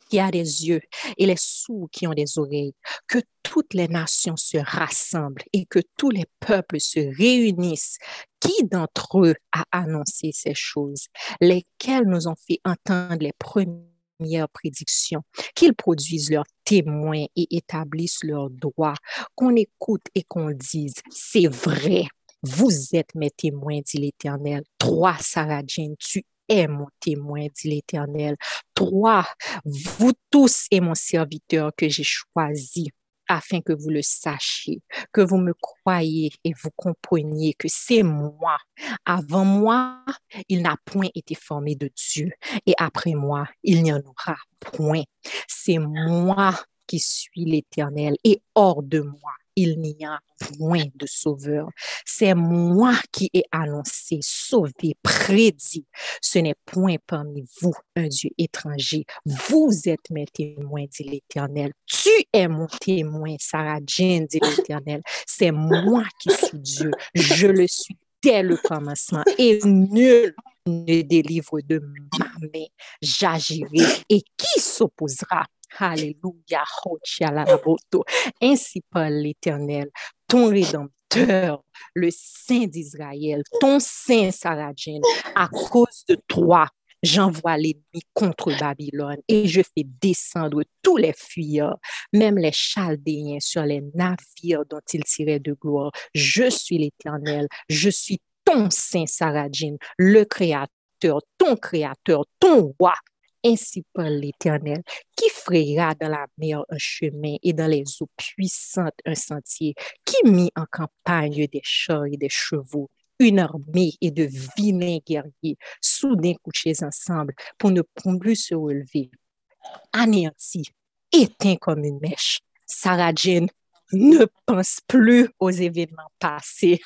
qui a des yeux et les sourds qui ont des oreilles, que toutes les nations se rassemblent et que tous les peuples se réunissent. Qui d'entre eux a annoncé ces choses, lesquelles nous ont fait entendre les premières prédictions, qu'ils produisent leurs témoins et établissent leurs droits, qu'on écoute et qu'on dise, c'est vrai. Vous êtes mes témoins, dit l'Éternel. Toi, Sarah Jane, tu es mon témoin, dit l'Éternel. Toi, vous tous et mon serviteur que j'ai choisi afin que vous le sachiez, que vous me croyez et vous compreniez que c'est moi. Avant moi, il n'a point été formé de Dieu et après moi, il n'y en aura point. C'est moi qui suis l'Éternel et hors de moi, il n'y a point de sauveur. C'est moi qui ai annoncé, sauvé, prédit. Ce n'est point parmi vous un Dieu étranger. Vous êtes mes témoins, dit l'Éternel. Tu es mon témoin, Sarah Jane, dit l'Éternel. C'est moi qui suis Dieu. Je le suis dès le commencement et nul ne délivre de ma main. J'agirai et qui s'opposera? Alléluia. Ainsi parle l'Éternel, ton Rédempteur, le Saint d'Israël, ton Saint Sarah Jane. À cause de toi, J'envoie l'ennemi contre Babylone et je fais descendre tous les fuyards, même les Chaldéens sur les navires dont ils tiraient de gloire. Je suis l'Éternel, je suis ton saint Saradjin, le Créateur, ton Créateur, ton roi. Ainsi parle l'Éternel, qui frayera dans la mer un chemin et dans les eaux puissantes un sentier, qui mit en campagne des chars et des chevaux une armée et de vilains guerriers, soudain couchés ensemble pour ne plus se relever. Anéanti, éteint comme une mèche. Sarah Jane ne pense plus aux événements passés.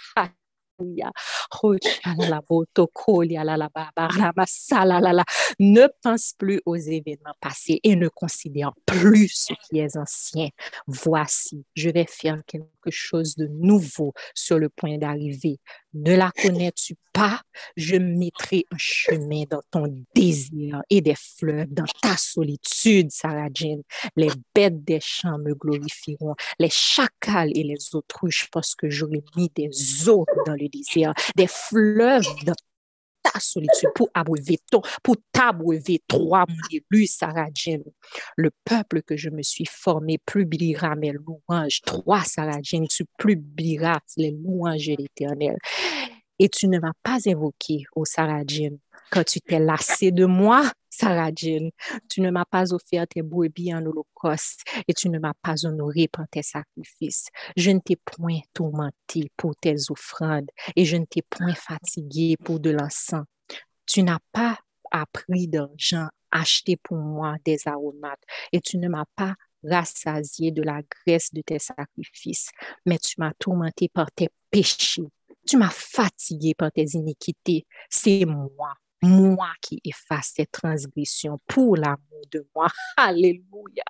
Ne pense plus aux événements passés et ne considère plus ce qui est ancien. Voici, je vais faire quelque chose de nouveau sur le point d'arriver. Ne la connais-tu pas? Je mettrai un chemin dans ton désir et des fleurs dans ta solitude, Sarah Jane. Les bêtes des champs me glorifieront, les chacals et les autruches, parce que j'aurai mis des eaux dans le désert, des fleuves dans solitude pour abreuver ton, pour t'abreuver, toi, mon élu, Sarah. Le peuple que je me suis formé publiera mes louanges. Toi, Sarah Jane, tu publieras les louanges de l'Éternel. Et tu ne m'as pas invoqué, ô Sarah Jane, quand tu t'es lassé de moi, Sarah Jane. Tu ne m'as pas offert tes brebis en holocauste et tu ne m'as pas honoré par tes sacrifices. Je ne t'ai point tourmenté pour tes offrandes et je ne t'ai point fatigué pour de l'encens. Tu n'as pas appris d'argent acheté pour moi des aromates et tu ne m'as pas rassasié de la graisse de tes sacrifices, mais tu m'as tourmenté par tes péchés. Tu m'as fatigué par tes iniquités. C'est moi, moi qui efface tes transgressions pour l'amour de moi. (laughs) Alléluia.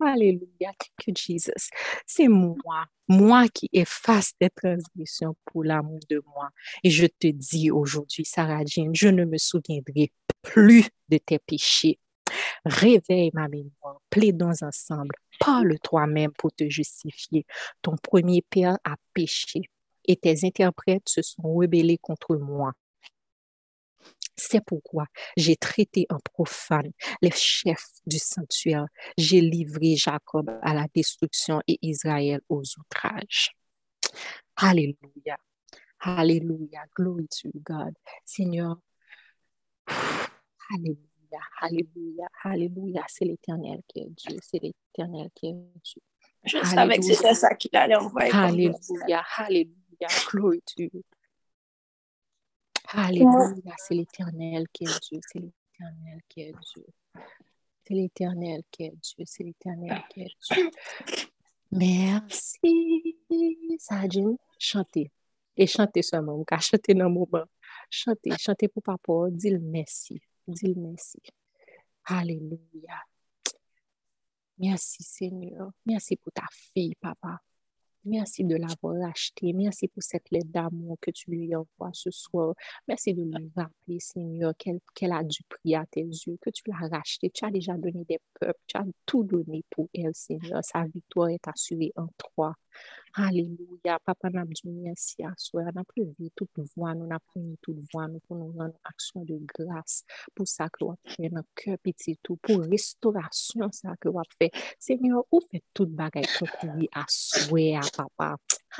Alléluia. Thank Jesus. C'est moi, moi qui efface tes transgressions pour l'amour de moi. Et je te dis aujourd'hui, Sarah Jean, je ne me souviendrai plus de tes péchés. Réveille ma mémoire, plaidons ensemble, parle toi-même pour te justifier. Ton premier père a péché et tes interprètes se sont rebellés contre moi. C'est pourquoi j'ai traité en profane les chefs du sanctuaire. J'ai livré Jacob à la destruction et Israël aux outrages. Alléluia. Alléluia. Glory to God. Seigneur. Alléluia. Alléluia. Alléluia. C'est l'éternel qui est Dieu. C'est l'éternel qui est Dieu. Je savais que c'était ça qu'il allait envoyer. Alléluia. Alléluia. Glory to you. Alléluia, c'est l'éternel qui est Dieu, c'est l'éternel qui est Dieu. C'est l'éternel qui est Dieu, c'est l'éternel qui est Dieu. Merci, Sadine. Chantez. Et chantez seulement, car chantez dans le moment. Chantez, chantez pour papa, dis-le merci. Dis-le merci. Alléluia. Merci, Seigneur. Merci pour ta fille, papa. Merci de l'avoir acheté. Merci pour cette lettre d'amour que tu lui envoies ce soir. Merci de lui rappeler, Seigneur, qu'elle a du prix à tes yeux, que tu l'as racheté. Tu as déjà donné des peuples. Tu as tout donné pour elle, Seigneur. Sa victoire est assurée en toi. Aleluya, papa nan di mersi aswe, nan plevi tout vwa nou, nan preni tout vwa nou pou nou nan aksyon de grase pou sa ke wap fè nan kè piti tou, pou restorasyon sa ke wap fè. Senyor, ou fè tout bagay pou kouvi aswe a papa.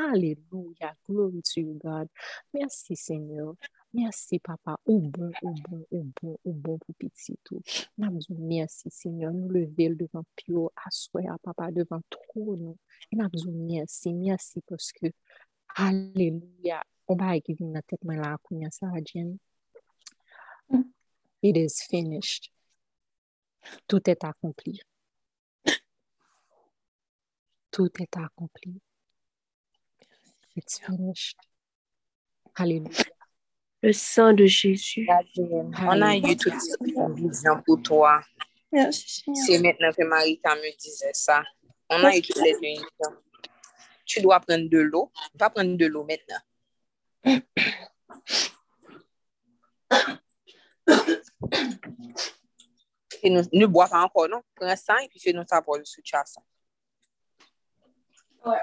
Aleluya, glory to you God. Mersi Senyor. Mersi papa, ou bon, ou bon, ou bon, ou bon pou piti tou. Namzou mersi senyon, nou level devan pyo, aswaya papa devan tro nou. Namzou mersi, mersi poske, haleluya, ou ba ek vin nan tetman la akounyan sa adjen. It is finished. Tout est accompli. Tout est accompli. It's finished. Haleluya. Le sang de Jésus. On a eu toute cette vision pour toi. Merci. C'est maintenant que Marita me disait ça. On a eu toutes les deux visions. Tu dois prendre de l'eau. Va prendre de l'eau maintenant. Et ne, ne bois pas encore, non? Prends ça et puis fais-nous savoir le soutien ça. Ouais.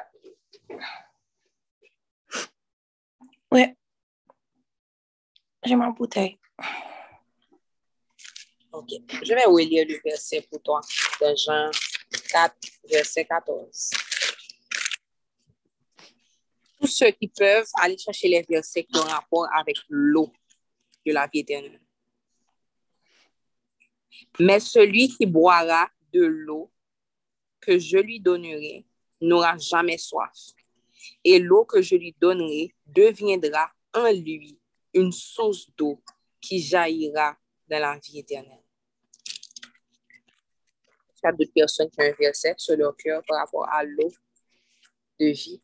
Ouais. J'ai ma bouteille. Ok. Je vais relire le verset pour toi dans Jean 4, verset 14. Tous ceux qui peuvent aller chercher les versets qui ont rapport avec l'eau de la vie éternelle. Mais celui qui boira de l'eau que je lui donnerai n'aura jamais soif. Et l'eau que je lui donnerai deviendra en lui une source d'eau qui jaillira dans la vie éternelle. Il y a d'autres personnes qui ont un verset sur leur cœur par rapport à l'eau de vie.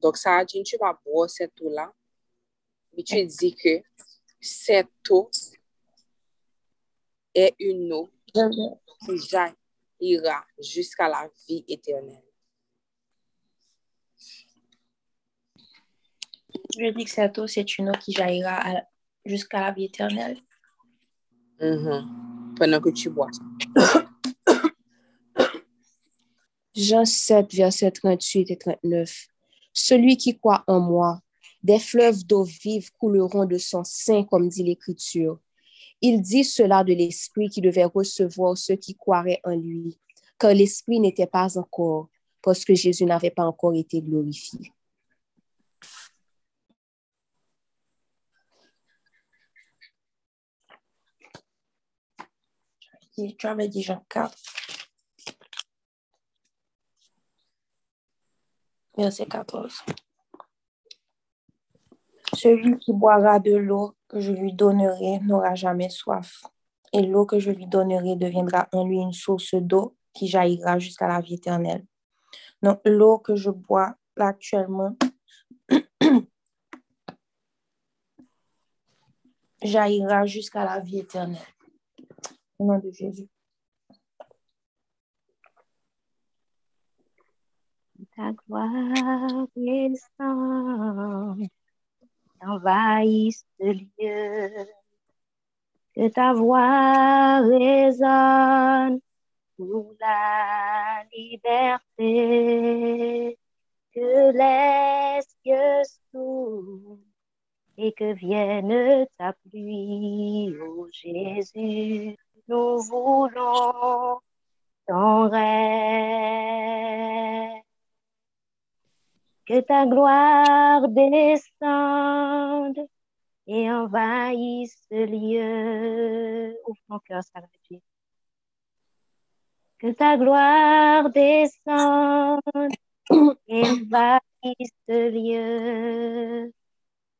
Donc, ça dit, tu vas boire cette eau-là, mais tu dis que cette eau est une eau qui jaillira jusqu'à la vie éternelle. Je dis que cette eau, c'est une eau qui jaillira jusqu'à la vie éternelle? Mhm. Pendant que tu bois ça. Jean 7, versets 38 et 39. Celui qui croit en moi, des fleuves d'eau vive couleront de son sein, comme dit l'Écriture. Il dit cela de l'Esprit qui devait recevoir ceux qui croiraient en lui, car l'Esprit n'était pas encore, parce que Jésus n'avait pas encore été glorifié. Tu avais dit Jean 4. Verset 14. Celui qui boira de l'eau que je lui donnerai n'aura jamais soif. Et l'eau que je lui donnerai deviendra en lui une source d'eau qui jaillira jusqu'à la vie éternelle. Donc, l'eau que je bois actuellement (clears throat) jaillira jusqu'à la vie éternelle. Au nom de Jésus. Ta gloire envahisse ce lieu. Que ta voix résonne pour la liberté. Que les cieux s'ouvrent et que vienne ta pluie, ô Jésus. Nous voulons ton règne. Que ta gloire descende et envahisse ce lieu. Ouvre ton cœur, ça. Que ta gloire descende et envahisse ce lieu.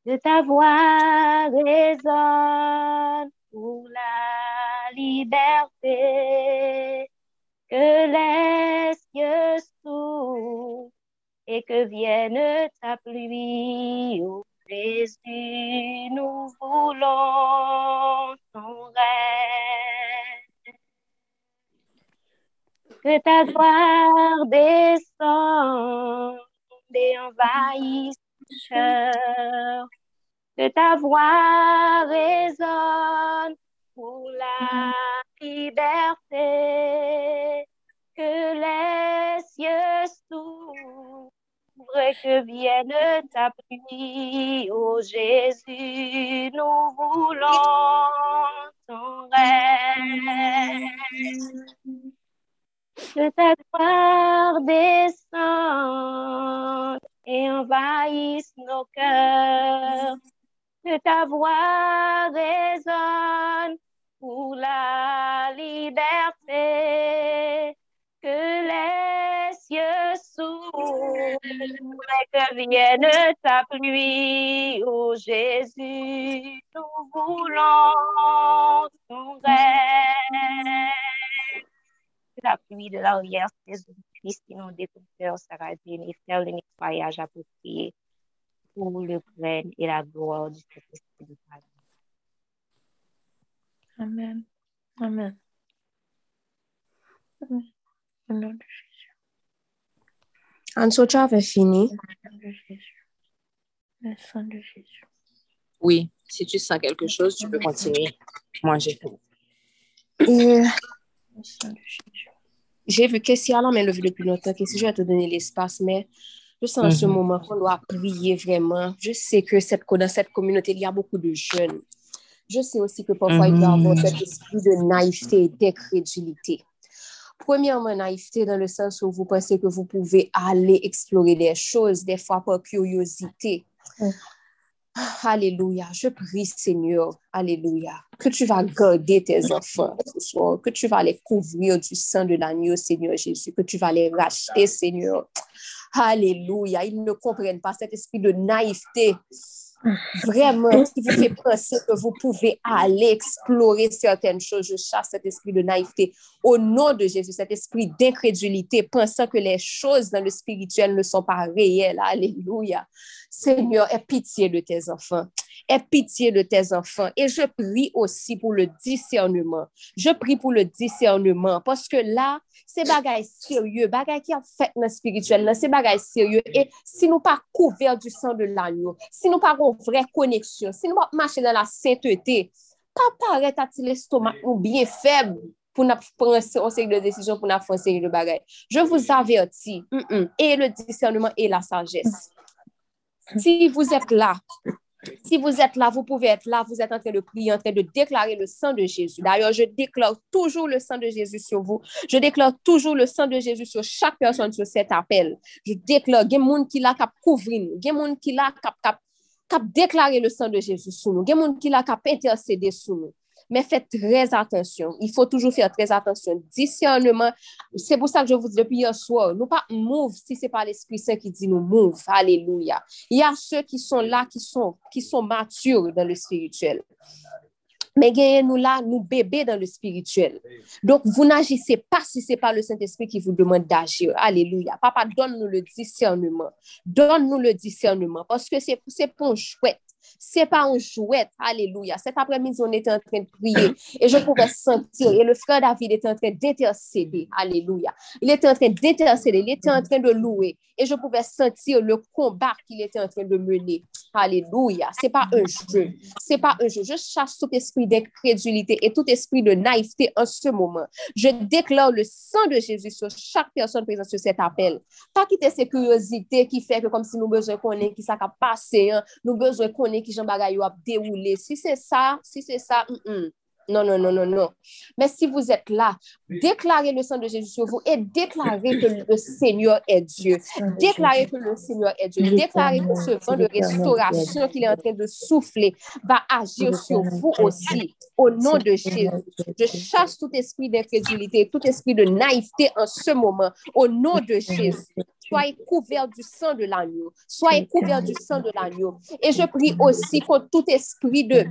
Que ta voix résonne pour la liberté. Que les cieux s'ouvrent et que vienne ta pluie, ô Jésus, nous voulons ton règne. Que ta gloire descende et envahisse cœur. Que ta voix résonne pour la liberté. Que les cieux que vienne ta pluie, ô Jésus, nous voulons ton règne. Que ta gloire descende et envahisse nos cœurs. Que ta voix résonne pour la liberté. Que les que vienne ta pluie, ô Jésus, nous voulons ton la pluie de l'arrière Jésus-Christ inonde ton cœur, Sarah et faire le nettoyage approprié pour le règne et la gloire du Saint-Esprit. Amen. Amen. Amen. Tu avais fini. Le sang de Jésus. Oui, si tu sens quelque chose, tu peux continuer. Moi, j'ai fini. J'ai vu que si Allah m'a levé depuis longtemps, que si je vais te donner l'espace, mais je sens en ce Mhm. moment qu'on doit prier vraiment. Je sais que cette, dans cette communauté, il y a beaucoup de jeunes. Je sais aussi que parfois, il peut y avoir Mhm. cet esprit de naïveté et d'incrédulité. Premièrement, naïveté dans le sens où vous pensez que vous pouvez aller explorer des choses, des fois par curiosité. Alléluia. Je prie, Seigneur. Alléluia. Que tu vas garder tes enfants ce soir, que tu vas les couvrir du sang de l'agneau, Seigneur Jésus, que tu vas les racheter, Seigneur. Alléluia. Ils ne comprennent pas cet esprit de naïveté. Vraiment, qui vous fait penser que vous pouvez aller explorer certaines choses. Je chasse cet esprit de naïveté au nom de Jésus, cet esprit d'incrédulité, pensant que les choses dans le spirituel ne sont pas réelles. Alléluia. Seigneur, aie pitié de tes enfants. Aie pitié de tes enfants. Et je prie aussi pour le discernement. Je prie pour le discernement parce que là, se bagay serye, bagay ki an fèt nan spirituel nan, se bagay serye, e si nou pa kouver du san de lanyo, si nou pa kon vre koneksyon, si nou pa mache nan la sainteté, pa paret ati l'estomak nou biye feb pou na pranse an seri de desisyon, pou na franse an seri de bagay. Je vous averti, mm -mm, et le discernement et la sagesse. Si vous êtes là, si vous êtes là, vous pouvez être là, vous êtes en train de prier, en train de déclarer le sang de Jésus. D'ailleurs, je déclare toujours le sang de Jésus sur vous. Je déclare toujours le sang de Jésus sur chaque personne sur cet appel. Je déclare, il y a des gens qui là cap nous, il y a des gens qui là cap le sang de Jésus sur nous, il y a des gens qui là cap intercéder sur nous. Mais faites très attention. Il faut toujours faire très attention. Discernement, c'est pour ça que je vous dis depuis hier soir, nous pas move si c'est pas l'Esprit Saint qui dit nous move. Alléluia. Il y a ceux qui sont là, qui sont, qui sont matures dans le spirituel. Mais nous là, nous bébés dans le spirituel. Donc, vous n'agissez pas si ce n'est pas le Saint-Esprit qui vous demande d'agir. Alléluia. Papa, donne-nous le discernement. Donne-nous le discernement parce que c'est un chouette. C'est pas un jouet. Alléluia. Cet après-midi, on était en train de prier et je pouvais sentir. Et le frère David était en train d'intercéder. Alléluia. Il était en train d'intercéder. Il était en train de louer. Et je pouvais sentir le combat qu'il était en train de mener. Alléluia. C'est pas un jeu. C'est pas un jeu. Je chasse tout esprit d'incrédulité et tout esprit de naïveté en ce moment. Je déclare le sang de Jésus sur chaque personne présente sur cet appel. Pas quitter ces curiosités qui fait que comme si nous besoin qu'on ait qui ça passé, hein, nous besoin qu'on ait qui Jean Bagay déroulé. Si c'est ça, si c'est ça, mm, mm. non, non, non, non, non. Mais si vous êtes là, déclarez le sang de Jésus sur vous et déclarez que le Seigneur est Dieu. Déclarez que le Seigneur est Dieu. Déclarez que ce vent de restauration qu'il est en train de souffler va agir sur vous aussi. Au nom de Jésus, je chasse tout esprit d'incrédulité, tout esprit de naïveté en ce moment. Au nom de Jésus. soyez couverts du sang de l'agneau. Soyez couverts du sang de l'agneau. Et je prie aussi contre tout esprit de,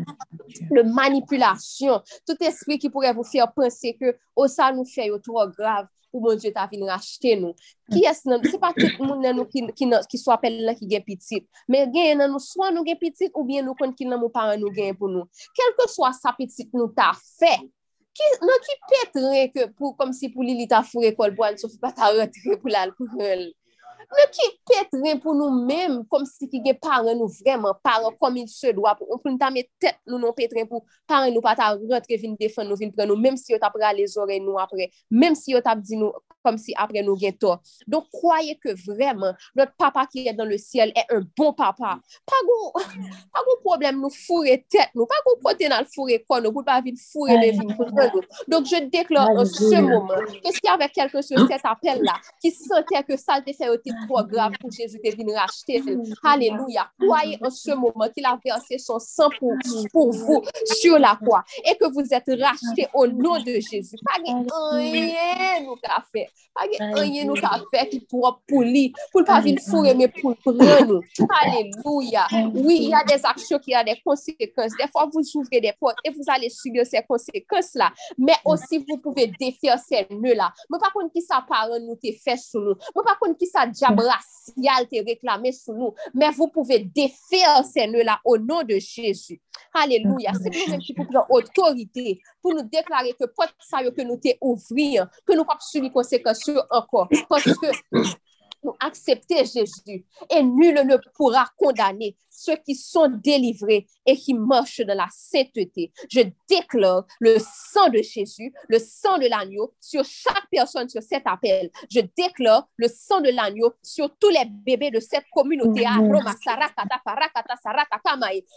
de manipulation, tout esprit qui pourrait vous faire penser que oh, ça nous fait trop grave. ou bon diyo ta vin rachete nou. Ki es nan, se pa tout moun nan nou ki, ki, ki sou apel nan ki gen pitit, men gen nan nou, swa nou gen pitit ou bien nou kon ki nan mou paran nou gen pou nou. Kelke swa sa pitit nou ta fe, ki, nan ki pet re ke pou, kom si pou li li ta fure kol bo an, sou fi pa ta retre pou lal pou rel. Nou ki petre pou nou menm, kom si ki ge pare nou vreman, pare kom il se doa, pou nou non tame tet nou nou petre pou, pare nou pata rentre vin defen nou, vin pren nou, menm si yo tap ra les ore nou apre, menm si yo tap di nou, kom si apre nou gen to. Don kwaye ke vreman, not papa ki e dan le siel e un bon papa. Pa goun, pa goun problem nou fure tet nou, pa goun poten al fure kon nou, pou pa vin fure le vin pou nou. Donk je deklore en se mouman, ke si avek kelke se set apel la, ki sante ke salte feyote fait été trop grave pour Jésus de venir racheter. Alléluia. Croyez en ce moment qu'il a versé son sang pour, pour vous sur la croix et que vous êtes rachetés au nom de Jésus. Pas rien nous qu'a fait. Pas rien nous qu'a fait qui trop pour lui, pour pas venir fourrer, mais pour prendre. Alléluia. Oui, il y a des actions qui ont des conséquences. Des fois, vous ouvrez des portes et vous allez subir ces conséquences-là. Mais aussi, vous pouvez défaire ces nœuds-là. Mais par contre, qui ça parent nous te fait sur nous? Mais par contre, qui ça diable racial te réclamé sous nous, mais vous pouvez défaire ces nœuds-là au nom de Jésus. Alléluia. C'est nous-mêmes qui pouvons prendre autorité pour nous déclarer que porte ça que nous t'es ouvrir, que nous pas subir conséquences encore. Parce que nous accepter Jésus et nul ne pourra condamner ceux qui sont délivrés et qui marchent dans la sainteté. Je déclare le sang de Jésus, le sang de l'agneau sur chaque personne sur cet appel. Je déclare le sang de l'agneau sur tous les bébés de cette communauté.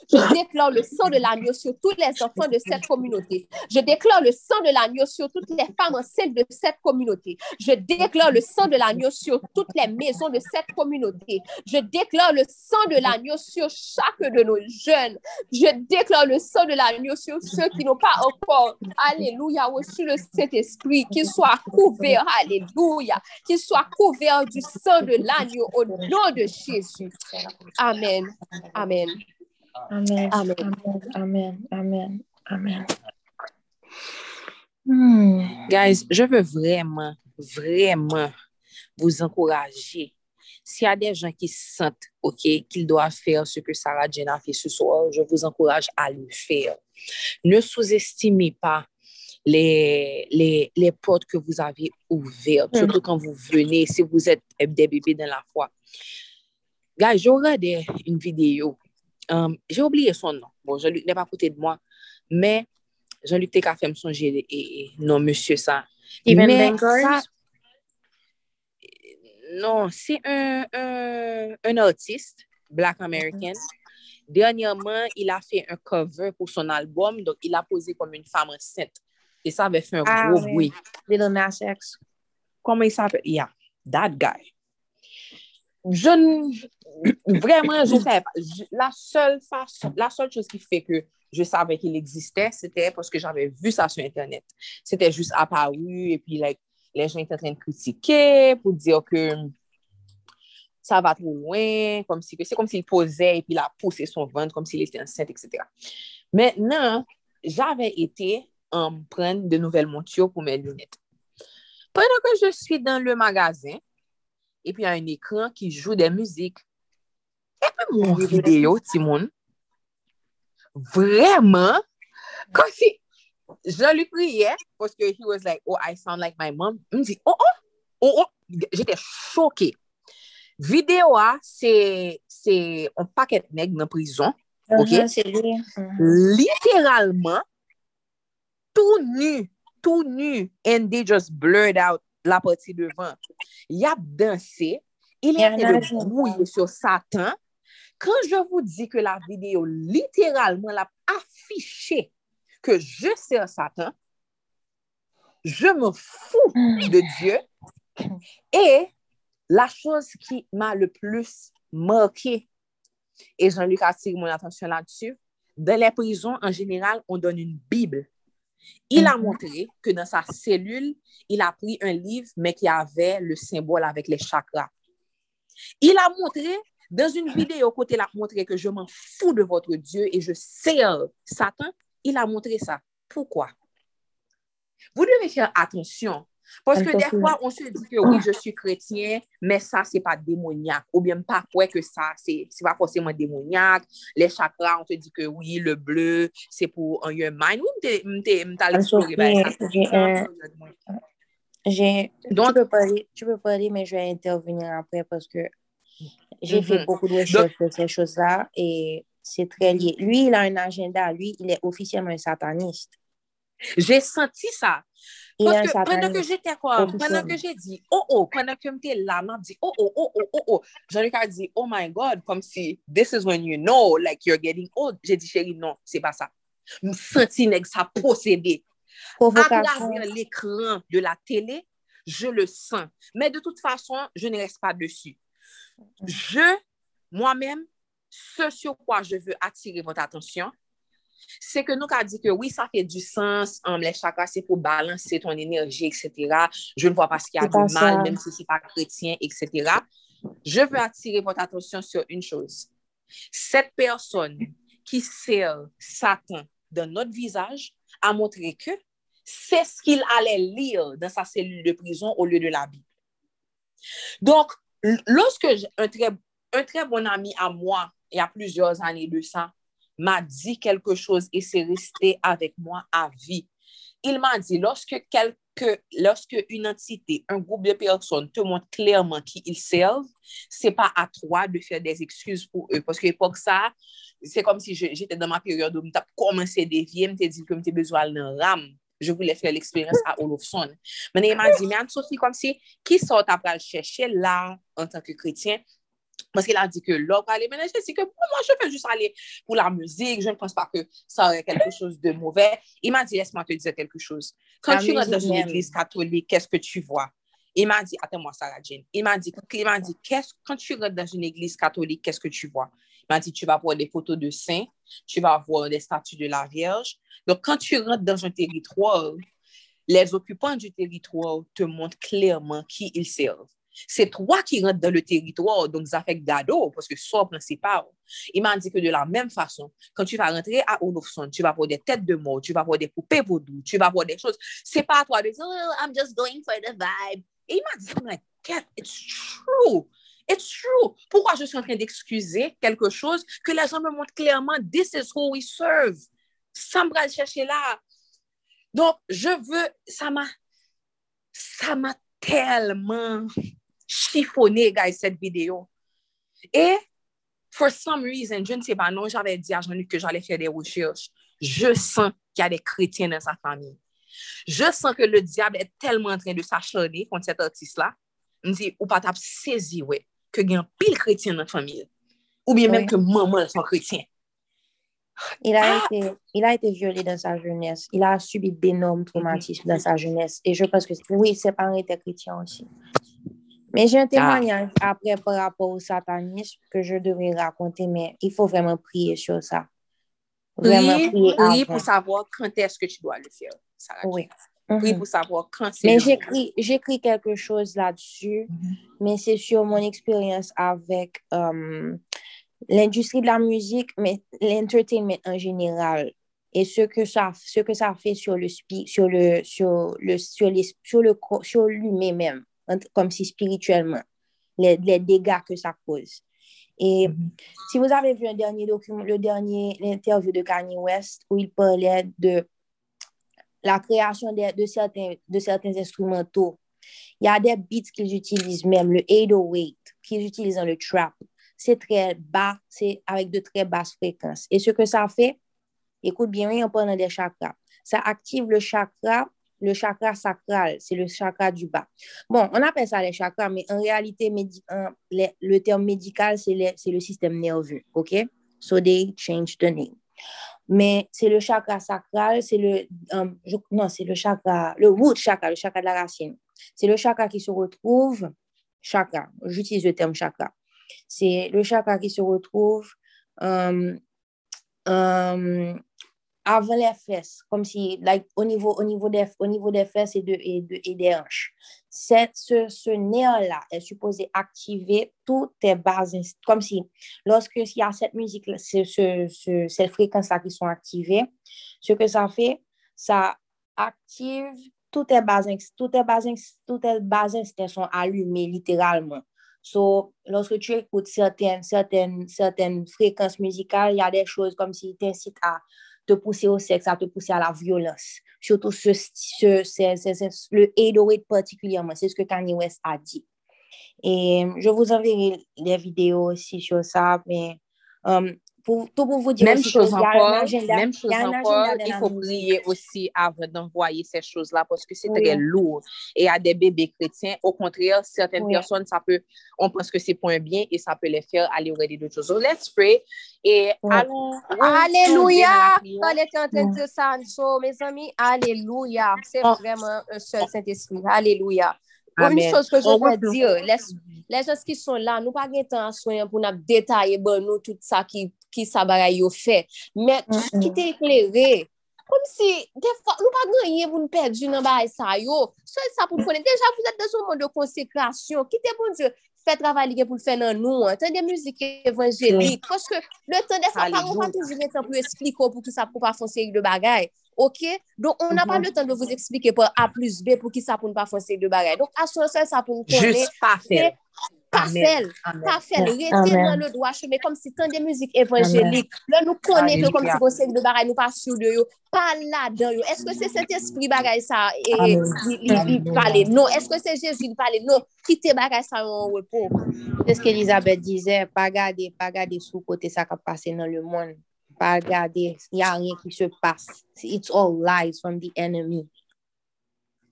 Je déclare le sang de l'agneau sur tous les enfants de cette communauté. Je déclare le sang de l'agneau sur toutes les femmes enceintes de cette communauté. Je déclare le sang de l'agneau sur toutes les maison de cette communauté. Je déclare le sang de l'agneau sur chaque de nos jeunes. Je déclare le sang de l'agneau sur ceux qui n'ont pas encore, alléluia, reçu le Saint-Esprit, qu'ils soient couverts, alléluia, qu'ils soient couverts du sang de l'agneau au nom de Jésus. Amen. Amen. Amen. Amen. Amen. Amen. Hmm. Guys, je veux vraiment, vraiment vous encourager. S'il y a des gens qui sentent, OK, qu'ils doivent faire ce que Sarah Jane a fait ce soir, je vous encourage à le faire. Ne sous-estimez pas les, les, les portes que vous avez ouvertes, surtout quand vous venez, si vous êtes des bébés dans la foi. Guys, j'ai regardé une vidéo. Um, j'ai oublié son nom. Bon, Jean-Luc n'est pas à côté de moi, mais Jean-Luc Teka fait me songer et, et- non, monsieur, ça. Steven Mais ça- non, c'est un, un, un artiste, Black American. Dernièrement, il a fait un cover pour son album, donc il a posé comme une femme enceinte. Et ça avait fait un Ah gros oui. bruit. Little Nas X. Comment il s'appelle? Yeah, that guy. Je ne- vraiment, je savais pas. Je- la seule façon, la seule chose qui fait que je savais qu'il existait, c'était parce que j'avais vu ça sur Internet. C'était juste apparu et puis like, le jen te tren kritike, pou diyo ke sa va trou loin, kom si ke se kom si il pose, epi la pose son vante, kom si il ete ansente, etc. Mènen, jave ete an pren de nouvel montyo pou men lunet. Pendant ke je suis dans le magasin, epi an un ekran ki jou de muzik, epi moun videyo, ti moun, vreman, kom si Jan li priye, poske he was like, oh, I sound like my mom. M di, oh, oh, oh, oh, jete choke. Videyo a, ah, se, se, on paket neg nan prizon, uh-huh, ok? Mm -hmm, uh-huh. mm. Literalman, tou nu, tou nu, and they just blurred out la pati devan. Yap danse, il ete de bouye sur satan. Kan je vous di ke la videyo literalman la afiche que je sers Satan, je me fous de Dieu. Et la chose qui m'a le plus marqué, et Jean-Luc attire mon attention là-dessus, dans les prisons, en général, on donne une Bible. Il a Mhm. montré que dans sa cellule, il a pris un livre, mais qui avait le symbole avec les chakras. Il a montré, dans une vidéo, côté il a montré que je m'en fous de votre Dieu et je sers Satan. il a montré ça. Pourquoi? Vous devez faire attention. Parce que des fois, on se dit que oui, je suis chrétien, mais ça, c'est pas démoniaque. Ou bien pas quoi que ça, c'est pas forcément démoniaque. Les chakras, on te dit que oui, le bleu, c'est pour un your mind. Oui, m'ta l'explorer. J'ai... Tu peux parler, tu peux parler, mais je vais intervenir après parce que j'ai mm-hmm. fait beaucoup de recherches sur ces choses-là et c'est très lié. Lui, il a un agenda. Lui, il est officiellement un sataniste. J'ai senti ça. Parce que pendant que j'étais officiellement. pendant que j'ai dit, oh oh, pendant que j'étais là, m'a dit, oh oh, oh oh, oh oh, Jean-Luc dit, oh my God, comme si, this is when you know, like you're getting old. J'ai dit, chérie, non, c'est pas ça. Me senti nèg ça possédé. Travers l'écran de la télé, je le sens. Mais de toute façon, je ne reste pas dessus. Je, moi-même, ce sur quoi je veux attirer votre attention, c'est que nous avons dit que oui, ça fait du sens, um, les chakras, c'est pour balancer ton énergie, etc. Je ne vois pas ce qu'il y a C'est de mal, même si ce n'est pas chrétien, etc. Je veux attirer votre attention sur une chose. Cette personne qui sert Satan dans notre visage a montré que c'est ce qu'il allait lire dans sa cellule de prison au lieu de la Bible. Donc, lorsque un très, un très bon ami à moi, il y a plusieurs années de ça, m'a dit quelque chose et c'est resté avec moi à vie. Il m'a dit, lorsque, quelque, lorsque une entité, un groupe de personnes te montre clairement qui ils servent, c'est pas à toi de faire des excuses pour eux. Parce que pour ça, c'est comme si j'étais dans ma période où je commencé à dévier, je me dit que j'ai besoin d'un rame. Je voulais faire l'expérience à Olofson. Mais il m'a dit, mais Anne-Sophie, comme si, qui sort après le chercher là, en tant que chrétien, Parce qu'il a dit que l'homme allait ménager, c'est que pour moi, je fais juste aller pour la musique, je ne pense pas que ça aurait quelque chose de mauvais. Il m'a dit, laisse-moi te dire quelque chose. Quand La tu rentres dans une église catholique, qu'est-ce que tu vois? Il m'a dit, attends-moi, Sarah Jane. Il m'a dit, il m'a dit quand tu rentres dans une église catholique, qu'est-ce que tu vois? Il m'a dit, tu vas voir des photos de saints, tu vas voir des statues de la Vierge. Donc, quand tu rentres dans un territoire, les occupants du territoire te montrent clairement qui ils servent. C'est toi qui rentres dans le territoire, donc ça fait gado, parce que ça, principal. Il m'a dit que de la même façon, quand tu vas rentrer à Olofson, tu vas voir des têtes de mort, tu vas voir des poupées vaudou, tu vas voir des choses. C'est pas à toi de dire, oh, I'm just going for the vibe. Et il m'a dit, I'm like, "God, it's true. It's true. Pourquoi je suis en train d'excuser quelque chose que les gens me montrent clairement, this is who we serve. Ça me chercher là. Donc, je veux, ça m'a, ça m'a tellement chifone gay set video. E, for some reason, je ne se pa non, j'ave di a Jean-Luc ke j'ale fè de recherche. Je sens ki a de kretien nan sa fami. Je sens ke le diable et telman tren de sa chane kont set artist la. Ndi, ou pat ap sezi we, ke gen pil kretien nan fami. Ou bien oui. menm ke maman son kretien. Il a, ah! été, il a été violé dans sa jeunesse. Il a subi d'énormes mm-hmm. traumatismes dans sa jeunesse. Et je pense que oui, ses parents étaient chrétiens aussi. Mais j'ai un témoignage après par rapport au satanisme que je devrais raconter, mais il faut vraiment prier sur ça. Vraiment Prie, prier prie avant. pour savoir quand est-ce que tu dois le faire. Sarah. Oui. Prie Mhm. pour savoir quand c'est Mais j'écris, j'écris quelque chose là-dessus, mais c'est sur mon expérience avec euh, l'industrie de la musique, mais l'entertainment en général. Et ce que ça, ce que ça fait sur le, spi- sur le, sur le, sur les, sur le, sur l'humain même, en- comme si spirituellement, les, les dégâts que ça cause. Et si vous avez vu un dernier document, le dernier, l'interview de Kanye West, où il parlait de la création de, de certains, de certains instrumentaux. Il y a des beats qu'ils utilisent même, le 808, qu'ils utilisent dans le trap. C'est très bas, c'est avec de très basses fréquences. Et ce que ça fait, écoute bien, en parlant des chakras, ça active le chakra, le chakra sacral, c'est le chakra du bas. Bon, on appelle ça les chakras, mais en réalité, en- le terme médical, c'est le système nerveux, OK? So they change the name. Mais c'est le chakra sacral, c'est le, euh, je- non, c'est le chakra, le root chakra, le chakra de la racine. C'est le chakra qui se retrouve, chakra, j'utilise le terme chakra. C'est le chakra qui se retrouve euh, euh, avant les fesses, comme si, like, au niveau, au niveau, des, au niveau des fesses et, de, et, de, et des hanches. Ce, ce nerf-là est supposé activer toutes tes bases, comme si, lorsque il y a cette musique, ce, ce, ce, cette fréquence-là qui sont activées, ce que ça fait, ça active toutes tes bases, toutes tes bases, toutes tes bases sont allumées littéralement. So, lorsque tu écoutes certaines, certaines, certaines fréquences musicales, il y a des choses comme s'ils t'incitent à te pousser au sexe, à te pousser à la violence. Surtout ce, ce, ce- le 808 particulièrement, c'est ce que Kanye West a dit. Et je vous enverrai les vidéos aussi sur ça, mais euh, pour, tout pour vous dire Même aussi chose qu'il y a un encore, agenda, même chose il y a un encore, il faut prier aussi avant d'envoyer ces choses-là parce que c'est Oui. très lourd. Et à des bébés chrétiens, au contraire, certaines Oui. personnes, ça peut, on pense que c'est pour un bien et ça peut les faire aller regarder d'autres choses. So let's pray et Oui. allons. Alléluia! Quand elle était en train de dire ça, so, mes amis, Alléluia. C'est Oh. vraiment un seul Saint-Esprit. Alléluia. prière. Une Amen. chose que je veux dire, les, les gens qui sont là, nous pas de temps à soigner pour nous détailler bon, nous tout ça qui, ki sa bagay yo fe. Men, bon mm -hmm. ki te eklerè. Kom si, defa, nou pa ganyen pou nou perdi nan bagay sa yo. Sol sa pou konen. Deja, pou zet de sou moun de konsekrasyon. Ki te bon diyo, fè travay liye pou l'fè nan nou. Tan de müzik evanjelik. Mm. Koske, le tan defa, pa ou pa toujou netan pou espliko pou ki sa pou pa fonse yon bagay. Ok? Don, on n'a mm -hmm. pa le tan de vous explique pou A plus B pou ki sa pou nou pa fonse yon bagay. Don, asonsel sa pou nou konen. Jus pa fè. pa fel, pa fel, rete nan le doa chou, kom si tan de müzik evanjelik, lè nou konen ke kom si konsek de bagay nou pa sou de yo, pa la dan yo, eske se sent espri bagay sa, e li pale, non, eske se jesu li pale, non, kite bagay sa yon wepo. Eske Elisabeth dize, pa gade, pa gade sou kote sa ka pase nan le moun, pa gade, ya rien ki se passe, it's all lies from the enemy.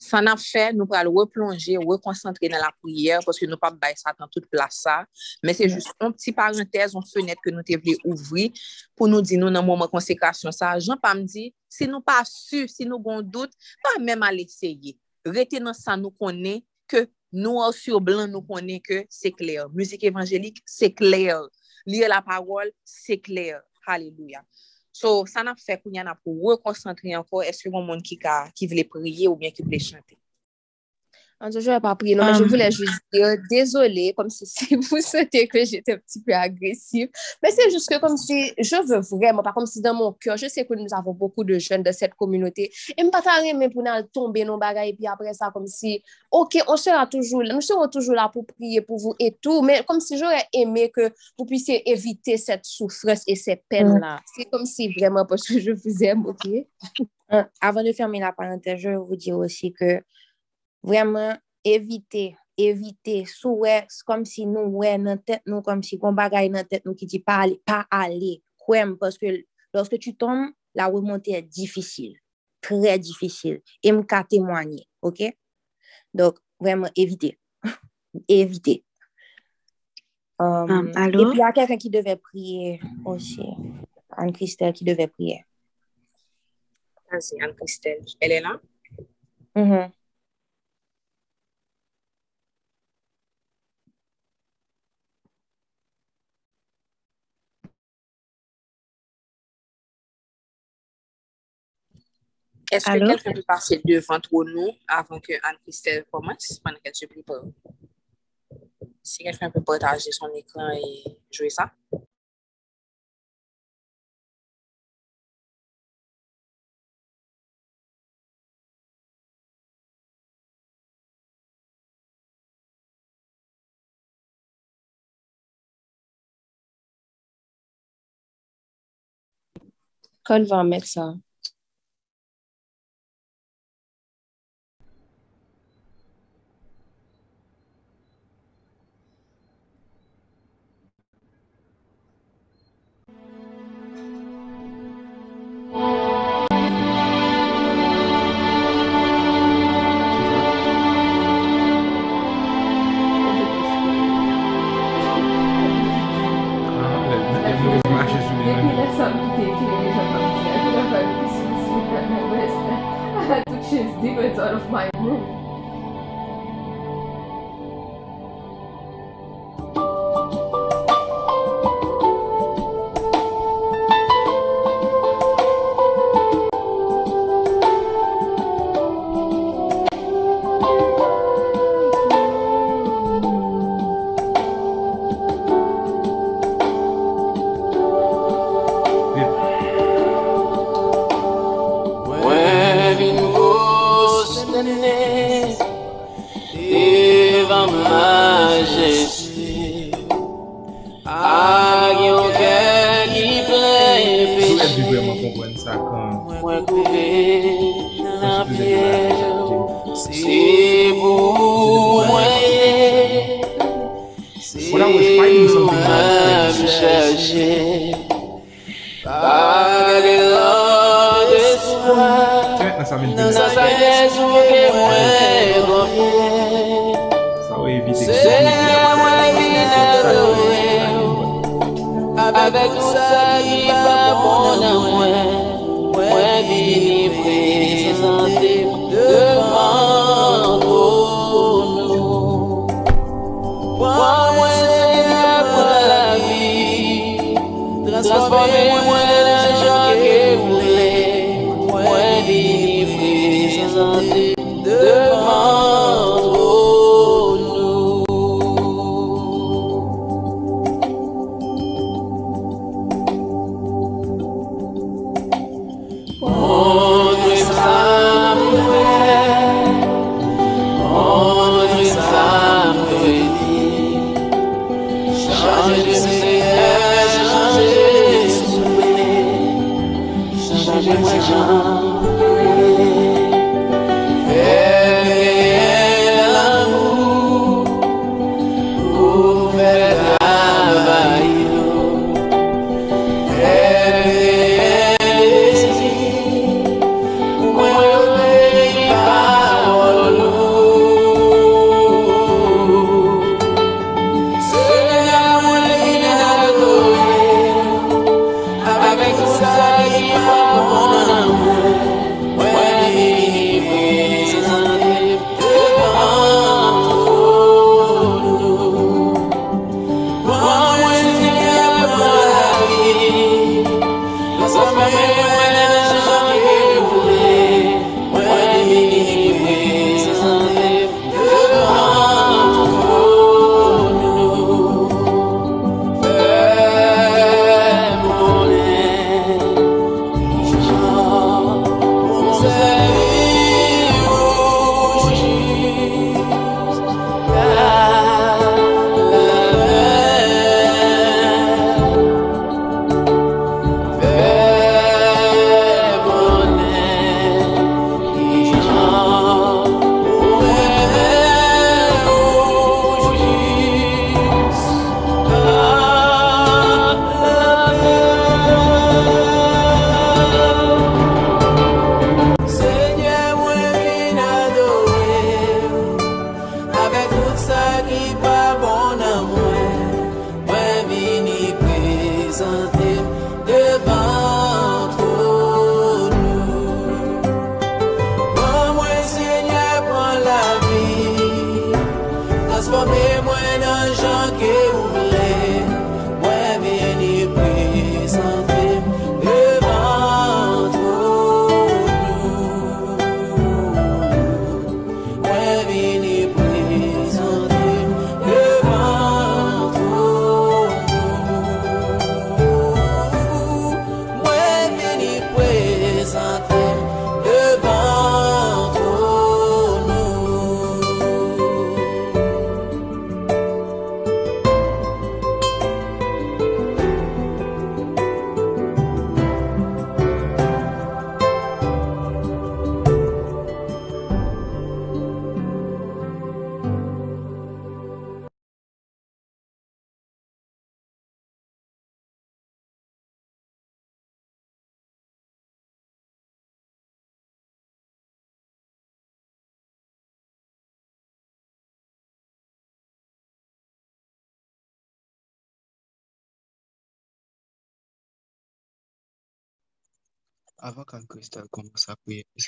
San ap fè, nou pral replonge, rekoncentre nan la prière, poske nou pa bay satan tout plasa, men se jist an pti parentez, an fenet ke nou te vle ouvri, pou nou di nou nan mouman konsekrasyon sa. Jan pa m di, se nou pa su, si nou gon dout, pa mèm al eseye. Rete nan sa nou konen, ke nou an sur blan nou konen ke se kler. Muzik evanjelik, se kler. Lire la parol, se kler. Hallelujah. So, sa nap fè koun yan ap pou rekonsantre anko, eske yon moun ki, ka, ki vle priye ou bien ki vle chante. En tout, je vais pas prier. Non, mais je Um, voulais juste dire, désolée, comme si, si vous sentez que j'étais un petit peu agressive. Mais c'est juste que comme si, je veux vraiment, pas comme si dans mon cœur, je sais que nous avons beaucoup de jeunes de cette communauté, et pas mais pour nous tomber nos bagages, et puis après ça, comme si, ok, on sera toujours là, nous serons toujours là pour prier pour vous et tout, mais comme si j'aurais aimé que vous puissiez éviter cette souffrance et ces peines-là. C'est comme si vraiment, parce que je vous aime, ok? Euh, Avant de fermer la parenthèse, je veux vous dire aussi que vraiment éviter, éviter, sou wè, c'est comme si nou wè nan tèt nou, comme si kon bagay nan tèt nou ki di pa ale, pa ale, parce que lorsque tu tombes, la remontée est difficile, très difficile, et m'ka témoigner, ok? Donc, vraiment, éviter, (laughs) éviter. Um, Um, et puis, il y a quelqu'un qui devait prier aussi, Anne-Christelle qui devait prier. Vas-y, Anne-Christelle. Elle est là? Mhm. Est-ce que quelqu'un peut passer devant nous avant que Anne-Christelle commence, pendant qu'elle se prépare? Si quelqu'un peut partager son écran et jouer ça. Quand va mettre ça?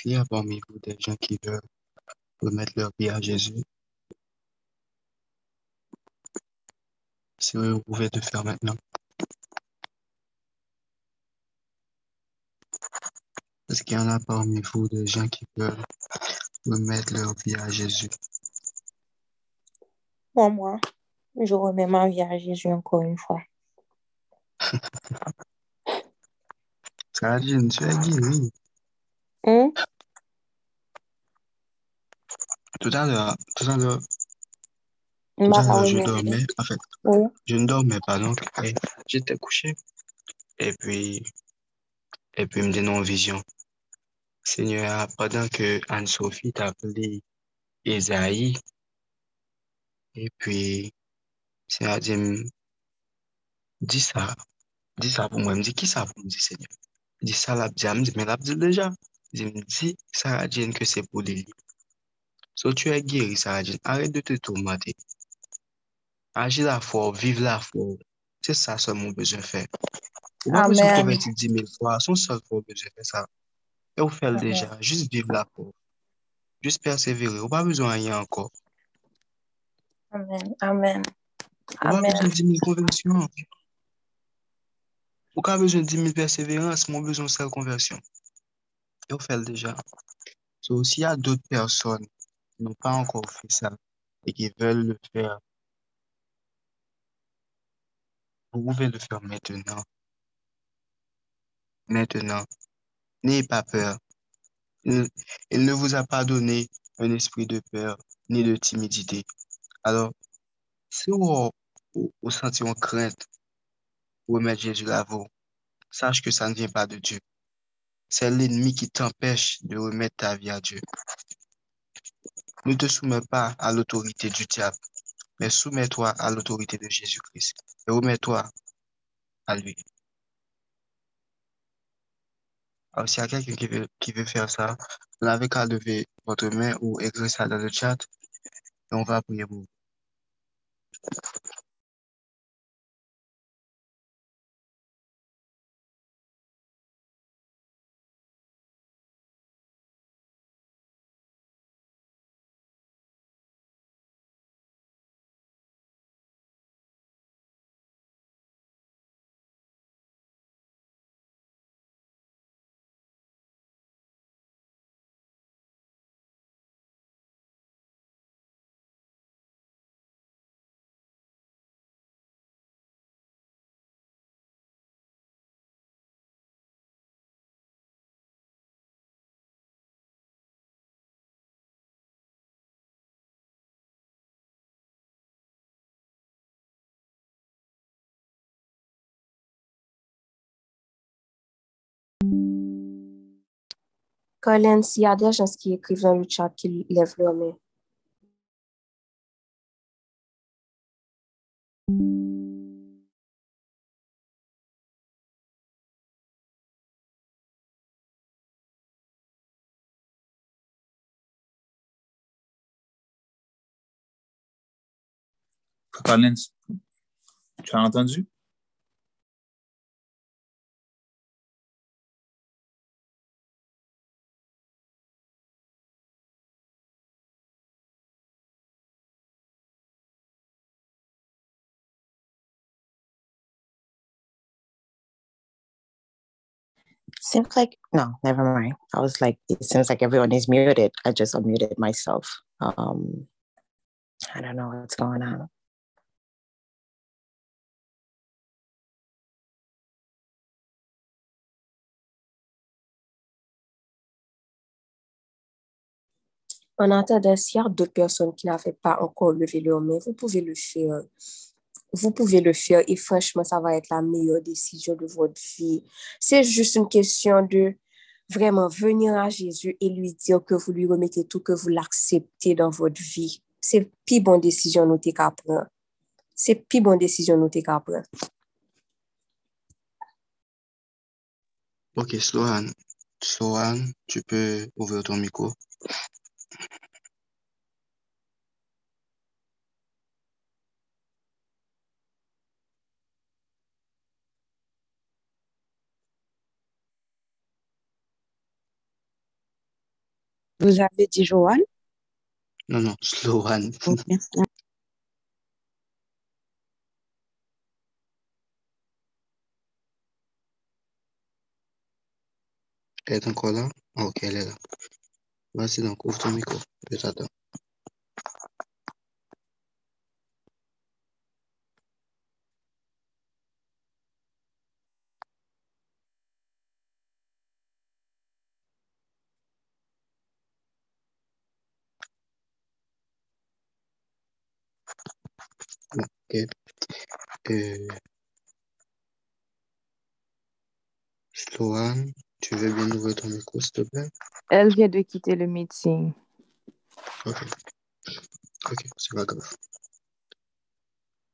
Qu'il y a parmi vous des gens qui veulent remettre leur vie à Jésus? Si vous pouvez le faire maintenant. Est-ce qu'il y en a parmi vous des gens qui veulent remettre leur vie à Jésus? Moi, moi, je remets ma vie à Jésus encore une fois. Saladin, tu es guéri. Hum? Tout à l'heure, tout à l'heure, Je dormais. En fait, Oui. je ne dormais pas, donc j'étais couché. Et puis, et puis, il me dit non vision. Seigneur, pendant que Anne-Sophie t'a appelé Esaïe, et puis, Seigneur dit, dis ça, dis ça pour moi. Il me dit, qui ça pour me dire, Seigneur? Il dit ça, l'a dit, il me dit, mais l'a dit déjà. Il me dit, Sarah Jane, que c'est pour lui. So, tu es guéri, Sarah Jane. Arrête de te tourmenter. Agis la foi, vive la foi. C'est ça seulement besoin de faire. Ou pas besoin de convertir dix mille fois. Son seul besoin de faire ça. Et vous faites déjà. Juste vivre la foi. Juste persévérer. Ou pas besoin de rien encore. Amen. Amen. Ou pas besoin de 10 000 conversions. Ou pas besoin de 10 000 persévérances. Mon besoin de seule conversion. Et vous faites déjà. So, s'il y a d'autres personnes n'ont pas encore fait ça et qui veulent le faire, vous pouvez le faire maintenant. Maintenant. N'ayez pas peur. Il, ne vous a pas donné un esprit de peur ni de timidité. Alors, si vous, vous, sentez en crainte pour mettre Jésus là vous, sache que ça ne vient pas de Dieu. c'est l'ennemi qui t'empêche de remettre ta vie à Dieu. Ne te soumets pas à l'autorité du diable, mais soumets-toi à l'autorité de Jésus-Christ et remets-toi à lui. Alors, s'il y a quelqu'un qui veut, qui veut faire ça, vous n'avez qu'à lever votre main ou écrire ça dans le chat et on va prier pour vous. Colin, s'il y a des gens qui écrivent dans le chat qui lèvent leur main. Collins, tu as entendu? Seems like no, never mind. I was like, it seems like everyone is muted. I just unmuted myself. Um, I don't know what's going on. En attendant, s'il y a d'autres personnes qui n'avaient pas encore levé leur main, vous pouvez le faire. Vous pouvez le faire et franchement, ça va être la meilleure décision de votre vie. C'est juste une question de vraiment venir à Jésus et lui dire que vous lui remettez tout, que vous l'acceptez dans votre vie. C'est plus bonne décision nous qu'à prendre. C'est plus bonne décision nous qu'à prendre. Ok, Sloan. Sloan, tu peux ouvrir ton micro. Vous avez dit Joanne? Non, non, (laughs) Sloan. Ok. Elle est encore là? Ah, Ok, elle est là. Vas-y, donc, ouvre ton micro. Je t'attends. Ok. Euh, Sloan, tu veux bien ouvrir ton micro, s'il te plaît? Elle vient de quitter le meeting. Ok. Ok, c'est pas grave.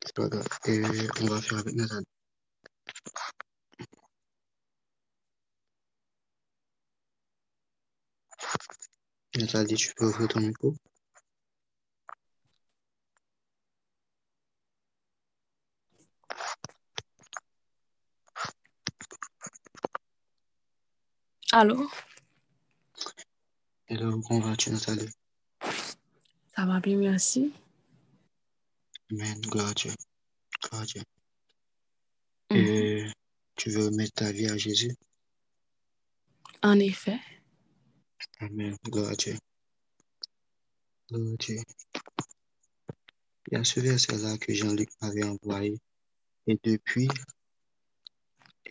C'est pas grave. Et on va faire avec Nathalie. Nathalie, tu peux ouvrir ton micro? Allô? Hello, comment vas-tu, Nathalie? Ça va bien, merci. Amen, gloire à Dieu. Gloire à Dieu. Mhm. Et tu veux mettre ta vie à Jésus? En effet. Amen, gloire à Dieu. Gloire à Dieu. Il y a ce verset-là que Jean-Luc m'avait envoyé. Et depuis,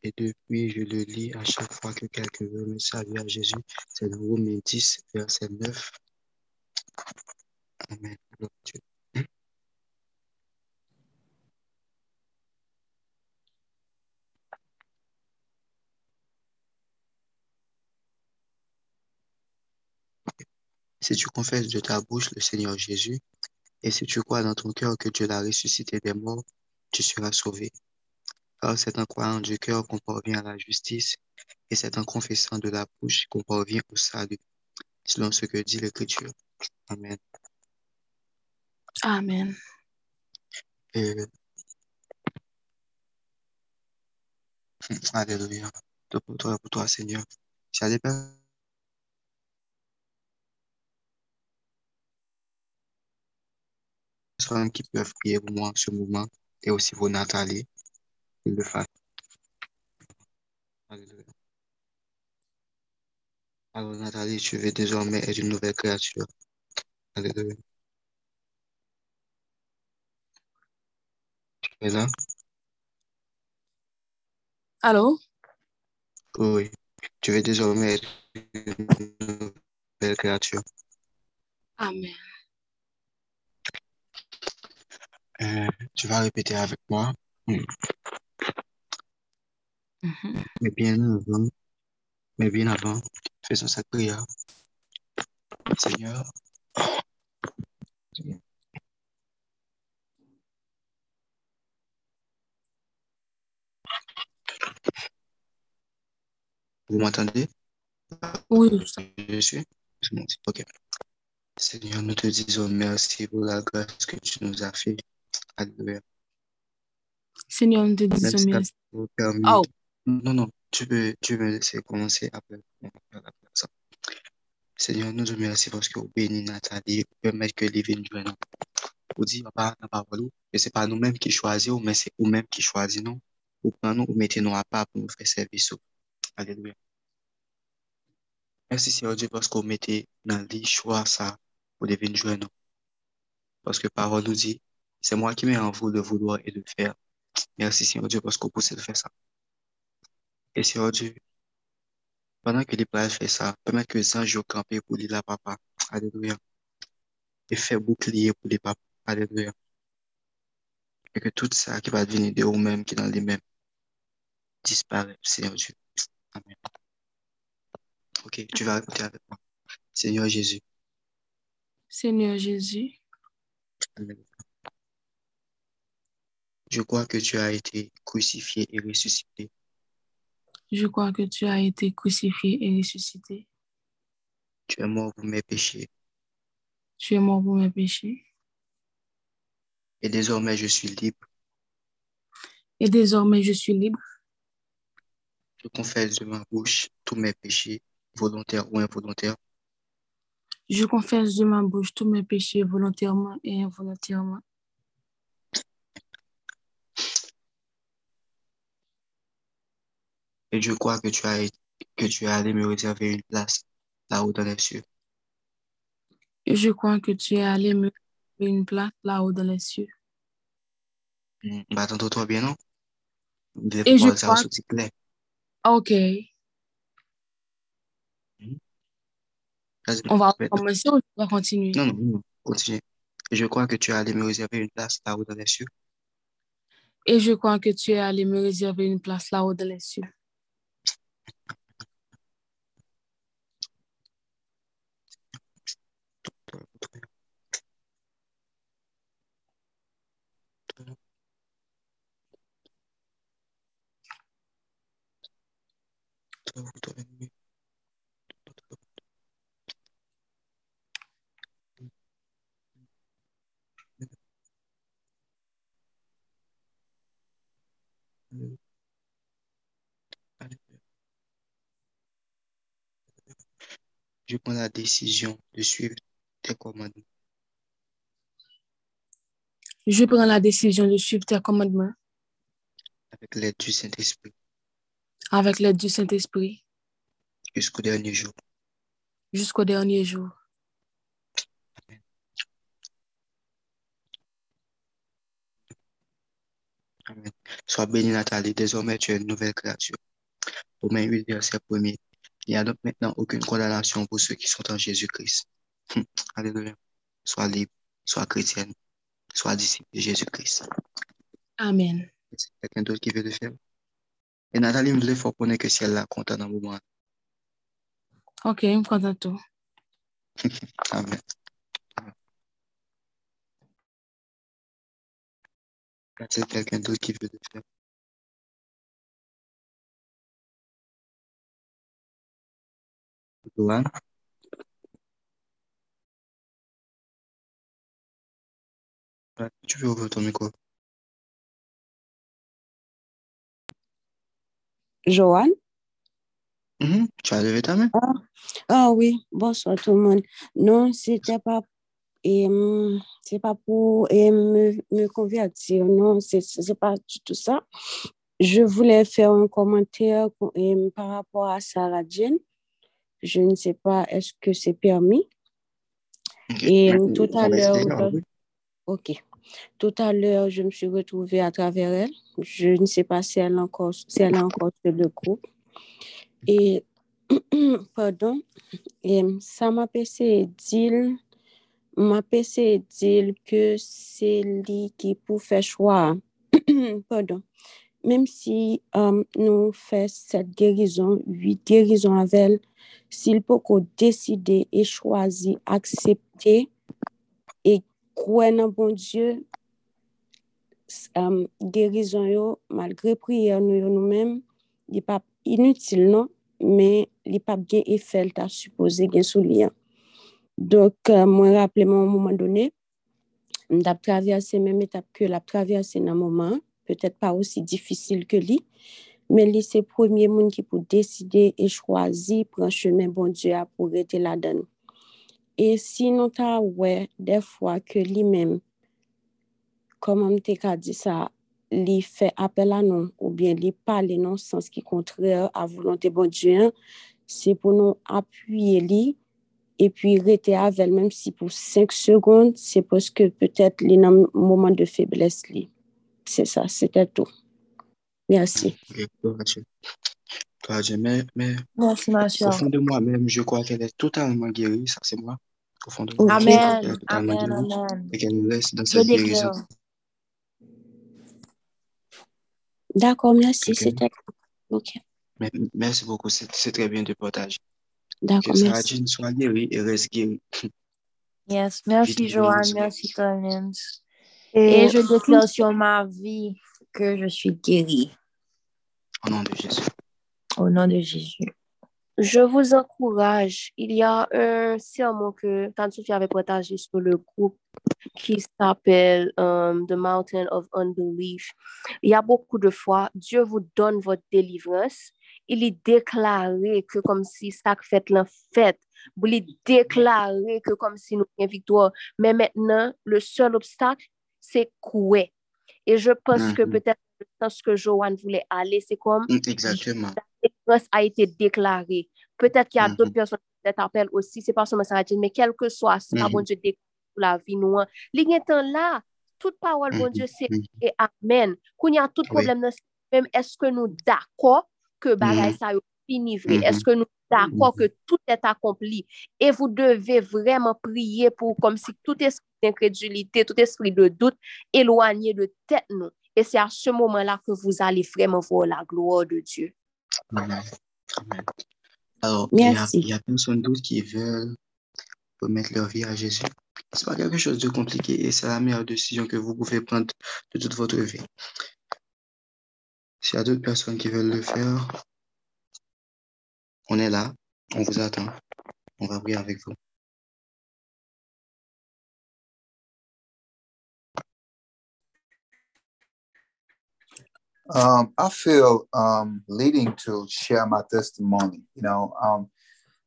et depuis, je le lis à chaque fois que quelqu'un veut me saluer à Jésus. C'est dans Romains 10, verset 9. Amen. Si tu confesses de ta bouche le Seigneur Jésus, et si tu crois dans ton cœur que Dieu l'a ressuscité des morts, tu seras sauvé. Car c'est en croyant du cœur qu'on parvient à la justice, et c'est en confessant de la bouche qu'on parvient au salut, selon ce que dit l'Écriture. Amen. Amen. Et... (laughs) Alléluia. Pour toi, pour toi, Seigneur. A des personnes qui peuvent prier pour moi en ce moment, et aussi pour Nathalie, le. Alléluia. Alors, Nathalie, tu veux désormais être une nouvelle créature. Alléluia. Tu es là? Allô? Oui. Tu veux désormais être une nouvelle créature. Amen. Euh, tu vas répéter avec moi? Mm. Mhm. Mais bien avant, mais bien avant, faisons cette prière. Seigneur, vous m'entendez? Oui. Je suis? Ok. Seigneur, nous te disons merci pour la grâce que tu nous as fait. Seigneur, nous te disons Merci. Oh. Non, non, tu peux, tu peux me laisser commencer après. prière. Seigneur, nous te remercions parce que vous bénissez Nathalie, vous permettez que les vignes joignent. Vous dites, pas dans la parole, que ce n'est pas nous-mêmes qui choisissons, mais c'est vous-mêmes qui choisissons nous. Vous prenez nous, vous mettez nous à part pour nous faire service. Alléluia. Merci Seigneur Dieu parce que vous mettez dans les choix ça pour les vignes joignent. Parce que parole nous dit, c'est moi qui mets en vous de vouloir et de faire. Merci Seigneur Dieu parce que vous poussez de faire ça. Et Seigneur Dieu, pendant que les plages fait ça, permettre que les anges campent pour les la papa. Alléluia. Et faire bouclier pour les papas. Alléluia. Et que tout ça qui va venir de vous-même, qui est dans les mêmes, disparaît, Seigneur Dieu. Amen. Ok, tu vas répéter avec moi. Seigneur Jésus. Seigneur Jésus, Amen. Je crois que tu as été crucifié et ressuscité. Je crois que tu as été crucifié et ressuscité. Tu es mort pour mes péchés. Tu es mort pour mes péchés. Et désormais, je suis libre. Et désormais, je suis libre. Je confesse de ma bouche tous mes péchés, volontaires ou involontaires. Je confesse de ma bouche tous mes péchés volontairement et involontairement. Et je crois que tu as, que tu es allé me réserver une place là-haut dans les cieux. Et je crois que tu es allé me donner une place là-haut dans les cieux. Hmm, Bah, toi bien, non? Vous Et je crois- clair. Ok. On va commencer ou on va continuer? Non, non, non, continue. Je crois que tu es allé me réserver une place là-haut dans les cieux. Et je crois que tu es allé me réserver une place là-haut dans les cieux. Je prends la décision de suivre tes commandements. Je prends la décision de suivre tes commandements. Avec l'aide du Saint-Esprit avec l'aide du Saint-Esprit jusqu'au dernier jour. jusqu'au dernier jour. Amen. Sois béni, Nathalie. Désormais, tu es une nouvelle créature. Romains 8, verset 1 Il n'y a donc maintenant aucune condamnation pour ceux qui sont en Jésus-Christ. Hum, Alléluia. Sois libre, sois chrétienne, sois disciple de Jésus-Christ. Amen. Quelqu'un d'autre qui veut le faire? Et Nathalie me voulait faire connaître que si elle l'a dans le moment. Ok, me contente tout. (laughs) Amen. C'est quelqu'un d'autre qui veut le faire. Tu peux ouvrir ton micro? Joanne? Mhm, Tu as levé ta main? Ah, ah oui, bonsoir tout le monde. Non, c'était pas, et, c'est pas pour et, me, me convertir, non, c'est pas du tout ça. Je voulais faire un commentaire et, par rapport à Sarah Jane. Je ne sais pas, est-ce que c'est permis? Et tout à l'heure, ok. Tout à l'heure, je me suis retrouvée à travers elle. Je ne sais pas si elle, encore, si elle est encore sur le groupe. Et, (clears throat) pardon, et ça m'a passé dire, m'a passé dire que c'est lui qui pour faire choix. (clears throat) pardon. Même si euh, nous faisons cette guérison, huit guérisons avec elle, s'il peut décider et choisir, accepter kwen nan bon Diyo, um, gerizon yo, malgre priye nou yo nou men, li pap inutil non, men li pap gen efel ta supose gen sou liyan. Dok, uh, mwen rappele mwen mouman done, mdap travyase menm etap ke lap travyase nan mouman, petet pa osi difisil ke li, men li se premye moun ki pou deside e chwazi pran chemen bon Diyo a pou rete la dan nou. Et sinon ta ouais des fois que lui-même comment te ka di sa, li fait appel à nous, ou bien li parle non sens qui contraire à volonté bon Dieu, hein, c'est pour nous appuyer li, et puis rester avec elle, même si pour 5 secondes, c'est parce que peut-être li un moment de faiblesse li. C'est ça, c'était tout. Merci. Ok, gloire à Dieu. Gloire à Dieu. Mais, mais Merci, ma au soeur. fond de moi-même, je crois qu'elle est totalement guérie. Ça, c'est moi. Au fond de qu'elle Amen, amen, amen. et qu'elle nous laisse dans Je cette guérison. déclare. D'accord, merci, Ok. c'était Ok, Mais, merci beaucoup. C'est très bien de partager. d'accord, Que Sarah merci. Jean soit guérie et reste guérie. Yes, (laughs) merci Joanne, merci Collins. Et Et je déclare sur ma vie que je suis guérie Au nom de Jésus. au nom de Jésus. Je vous encourage. Il y a un sermon que Tante-Sophie avait partagé sur le groupe qui s'appelle um, The Mountain of Unbelief. Il y a beaucoup de fois, Dieu vous donne votre délivrance. Il est déclaré que comme si ça fait l'en fait. Vous lui déclaré que comme si nous avons victoire. Mais maintenant, le seul obstacle, c'est quoi? Et je pense que Mhm. peut-être dans ce que Joanne voulait aller, c'est comme Mm, Exactement. A été déclarée. Peut-être qu'il y a Mhm. d'autres personnes qui appellent aussi, c'est pas seulement Jane, mais quel que soit ça, Mhm. bon Dieu déclare pour la vie nous. Tan là, toute parole, bon Mhm. Dieu, c'est et amen. Qu'on y a tout problème même, est-ce que nous d'accord que bagay Mhm. ça. Est-ce que nous d'accord que tout est accompli? Et vous devez vraiment prier pour, comme si tout esprit d'incrédulité, tout esprit de doute éloigné de tête nous. Et c'est à ce moment-là que vous allez vraiment voir la gloire de Dieu. Amen. Amen. Alors, il y a, il y a personne d'autre qui veut remettre leur vie à Jésus. C'est pas quelque chose de compliqué et c'est la meilleure décision que vous pouvez prendre de toute votre vie. S'il y a d'autres personnes qui veulent le faire, on est là, on vous attend, on va prier avec vous. Um, I feel um, leading to share my testimony, you know, um,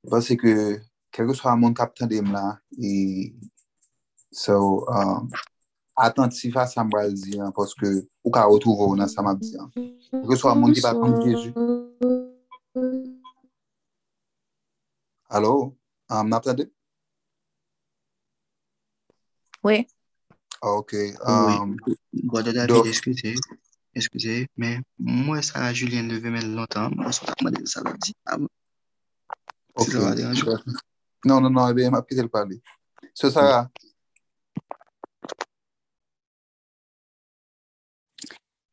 vase ke kelke swa moun kap tan dem la, e, so, um, atantif a sa mbral ziyan, poske ou ka otouvo nan sa mbral ziyan. Kelke swa moun ki pa kon Jezu. Alo, um, nap tan de? Oui. Ok. Um, bon, oui, gwa de la vi deskite. Ok. Eskouzeye, men mwen sa Julien leve men lontan, mwen sou takman de sa la di. Ok. Non, non, non, ebe, m ap kite l pali. Se sa la.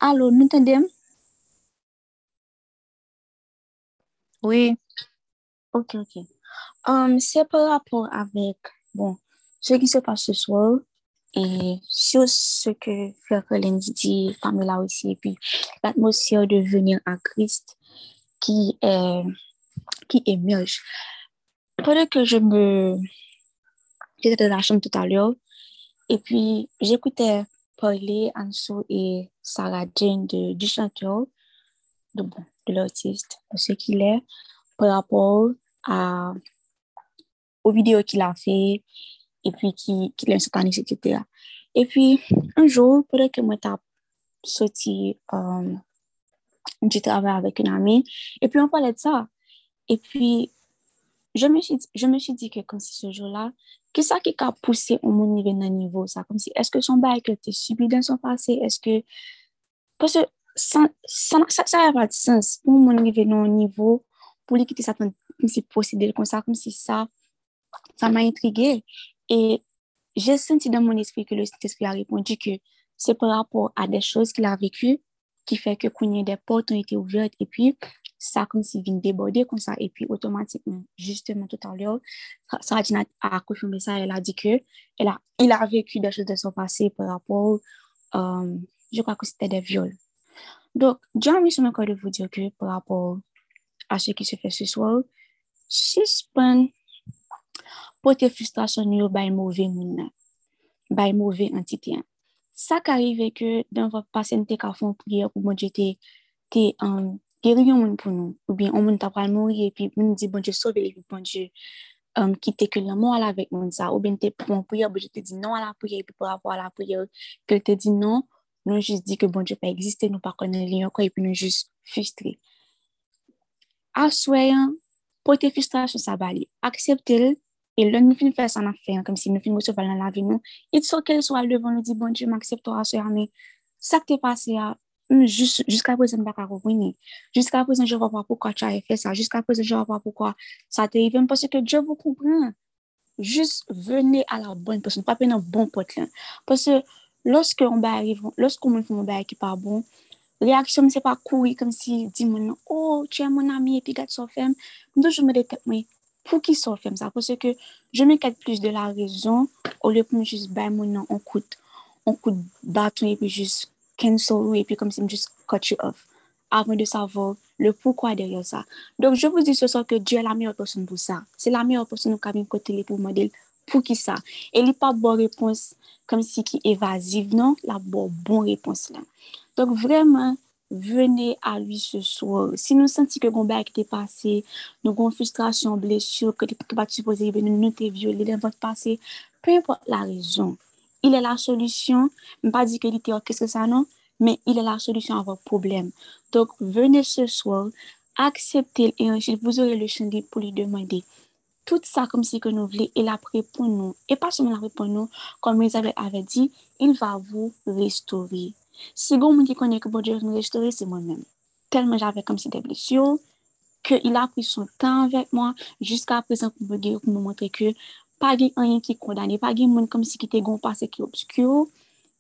Alo, nou tendem? Oui. Ok, ok. Um, se par rapport avek, bon, se ki se passe sou, et sur ce que Frère Colin dit, Pamela aussi, et puis l'atmosphère de venir à Christ qui est, qui émerge. Pendant que je me, j'étais dans la chambre tout à l'heure, et puis j'écoutais parler Anso et Sarah Jane de, du chanteur, de, bon, de l'artiste, de ce qu'il est, par rapport à, aux vidéos qu'il a fait, et puis qui, qui est sataniste, etc. Et puis, un jour, pendant que moi, t'as sorti euh, du travail avec une amie, et puis on parlait de ça. Et puis, je me suis, je me suis dit que comme si ce jour-là, qu'est-ce qui a poussé au mon niveau d'un niveau, ça? Comme si, est-ce que son bail que tu subi dans son passé, est-ce que, parce que ça, ça, ça, ça n'a pas de sens pour mon niveau d'un niveau, pour lui quitter ça comme si procéder comme ça, comme si ça, ça m'a intrigué. Et j'ai senti dans mon esprit que le Saint-Esprit a répondu que c'est par rapport à des choses qu'il a vécues qui fait que quand des portes ont été ouvertes et puis ça comme s'il vient déborder comme ça et puis automatiquement, justement tout à l'heure, Sarah a confirmé ça, elle a dit que elle a, il a vécu des choses de son passé par rapport, euh, je crois que c'était des viols. Donc, j'ai envie sur mon corps de vous dire que par rapport à ce qui se fait ce soir, suspend pote frustrasyon yo bay mouve moun nan, bay mouve entite an. Sa ka rive ke dan vop pasen te ka fon priye pou bon je te, te um, geriyon moun pou nou, ou bien yon moun tapal mouri epi moun di bon je sove epi bon je um, kite ke la moun ala vek moun sa, ou bien te pon priye bon je te di non ala priye epi pou avwa ala priye, ke te di non, nou jist di ke bon je pa egziste, nou pa konen li yon kwa epi nou jist frustre. Aswayan, pote frustrasyon sa bali, aksepte l, E lè nou fin fè sa nan fè, kom si nou fin mouseval nan la vi nou, it so kel sou al devan nou di, bon, je m'aksep to a sè a me, sa k te pase a, jiska prezen baka rouvini, jiska prezen je wapwa poukwa cha e fè sa, jiska prezen je wapwa poukwa sa te rivem, pwese ke je wou koubran, jis vene a la bon person, pape nan bon pot lan, pwese loske on ba arrive, loske on moun foun moun ba ki pa bon, Reaksyon mi se pa kouri kom si di moun nan, oh, tu e moun ami epi gat so fem, mdou joun mwen de tep mwen, pou ki sor fem sa. Pwese ke je me kat plus de la rezon, ou le pou mwen jis bay moun nan, on kout, on kout baton, epi jis cancel ou, epi kom si mwen jis cut you off. Avon de savo le poukwa deryo sa. Donk je vous dis se sor ke Diyo la meyo person pou sa. Se la meyo person nou kabin kote li pou model pou ki sa. E li pa bo repons kom si ki evaziv nan, la bo bon repons la. Donk vreman, venez à lui ce soir. Si nous sentons que le bail qui est passé, nous avons frustration, blessure, que pas supposé venir nous te violer dans votre passé, peu importe la raison, il est la solution. Je ne pas dire qu'il était qu'est-ce que ça non, mais il est la solution à votre problème. Donc venez ce soir, acceptez et ensuite vous aurez le chantier pour lui demander. Tout sa kom si ke nou vle, el ap repon nou. E pa seman ap repon nou, kom Elisabeth ave di, il va vou restauri. Si goun moun ki konen ke bon Diyo nou rejtore, se mwen men. Telman jave kom si deblisyon, ke il apri son tan vek mwen, jiska apresan pou mwen geyou pou mwen montre ke pa gen anyen ki kondane, pa gen moun kom si ki te goun pase ki obskyo,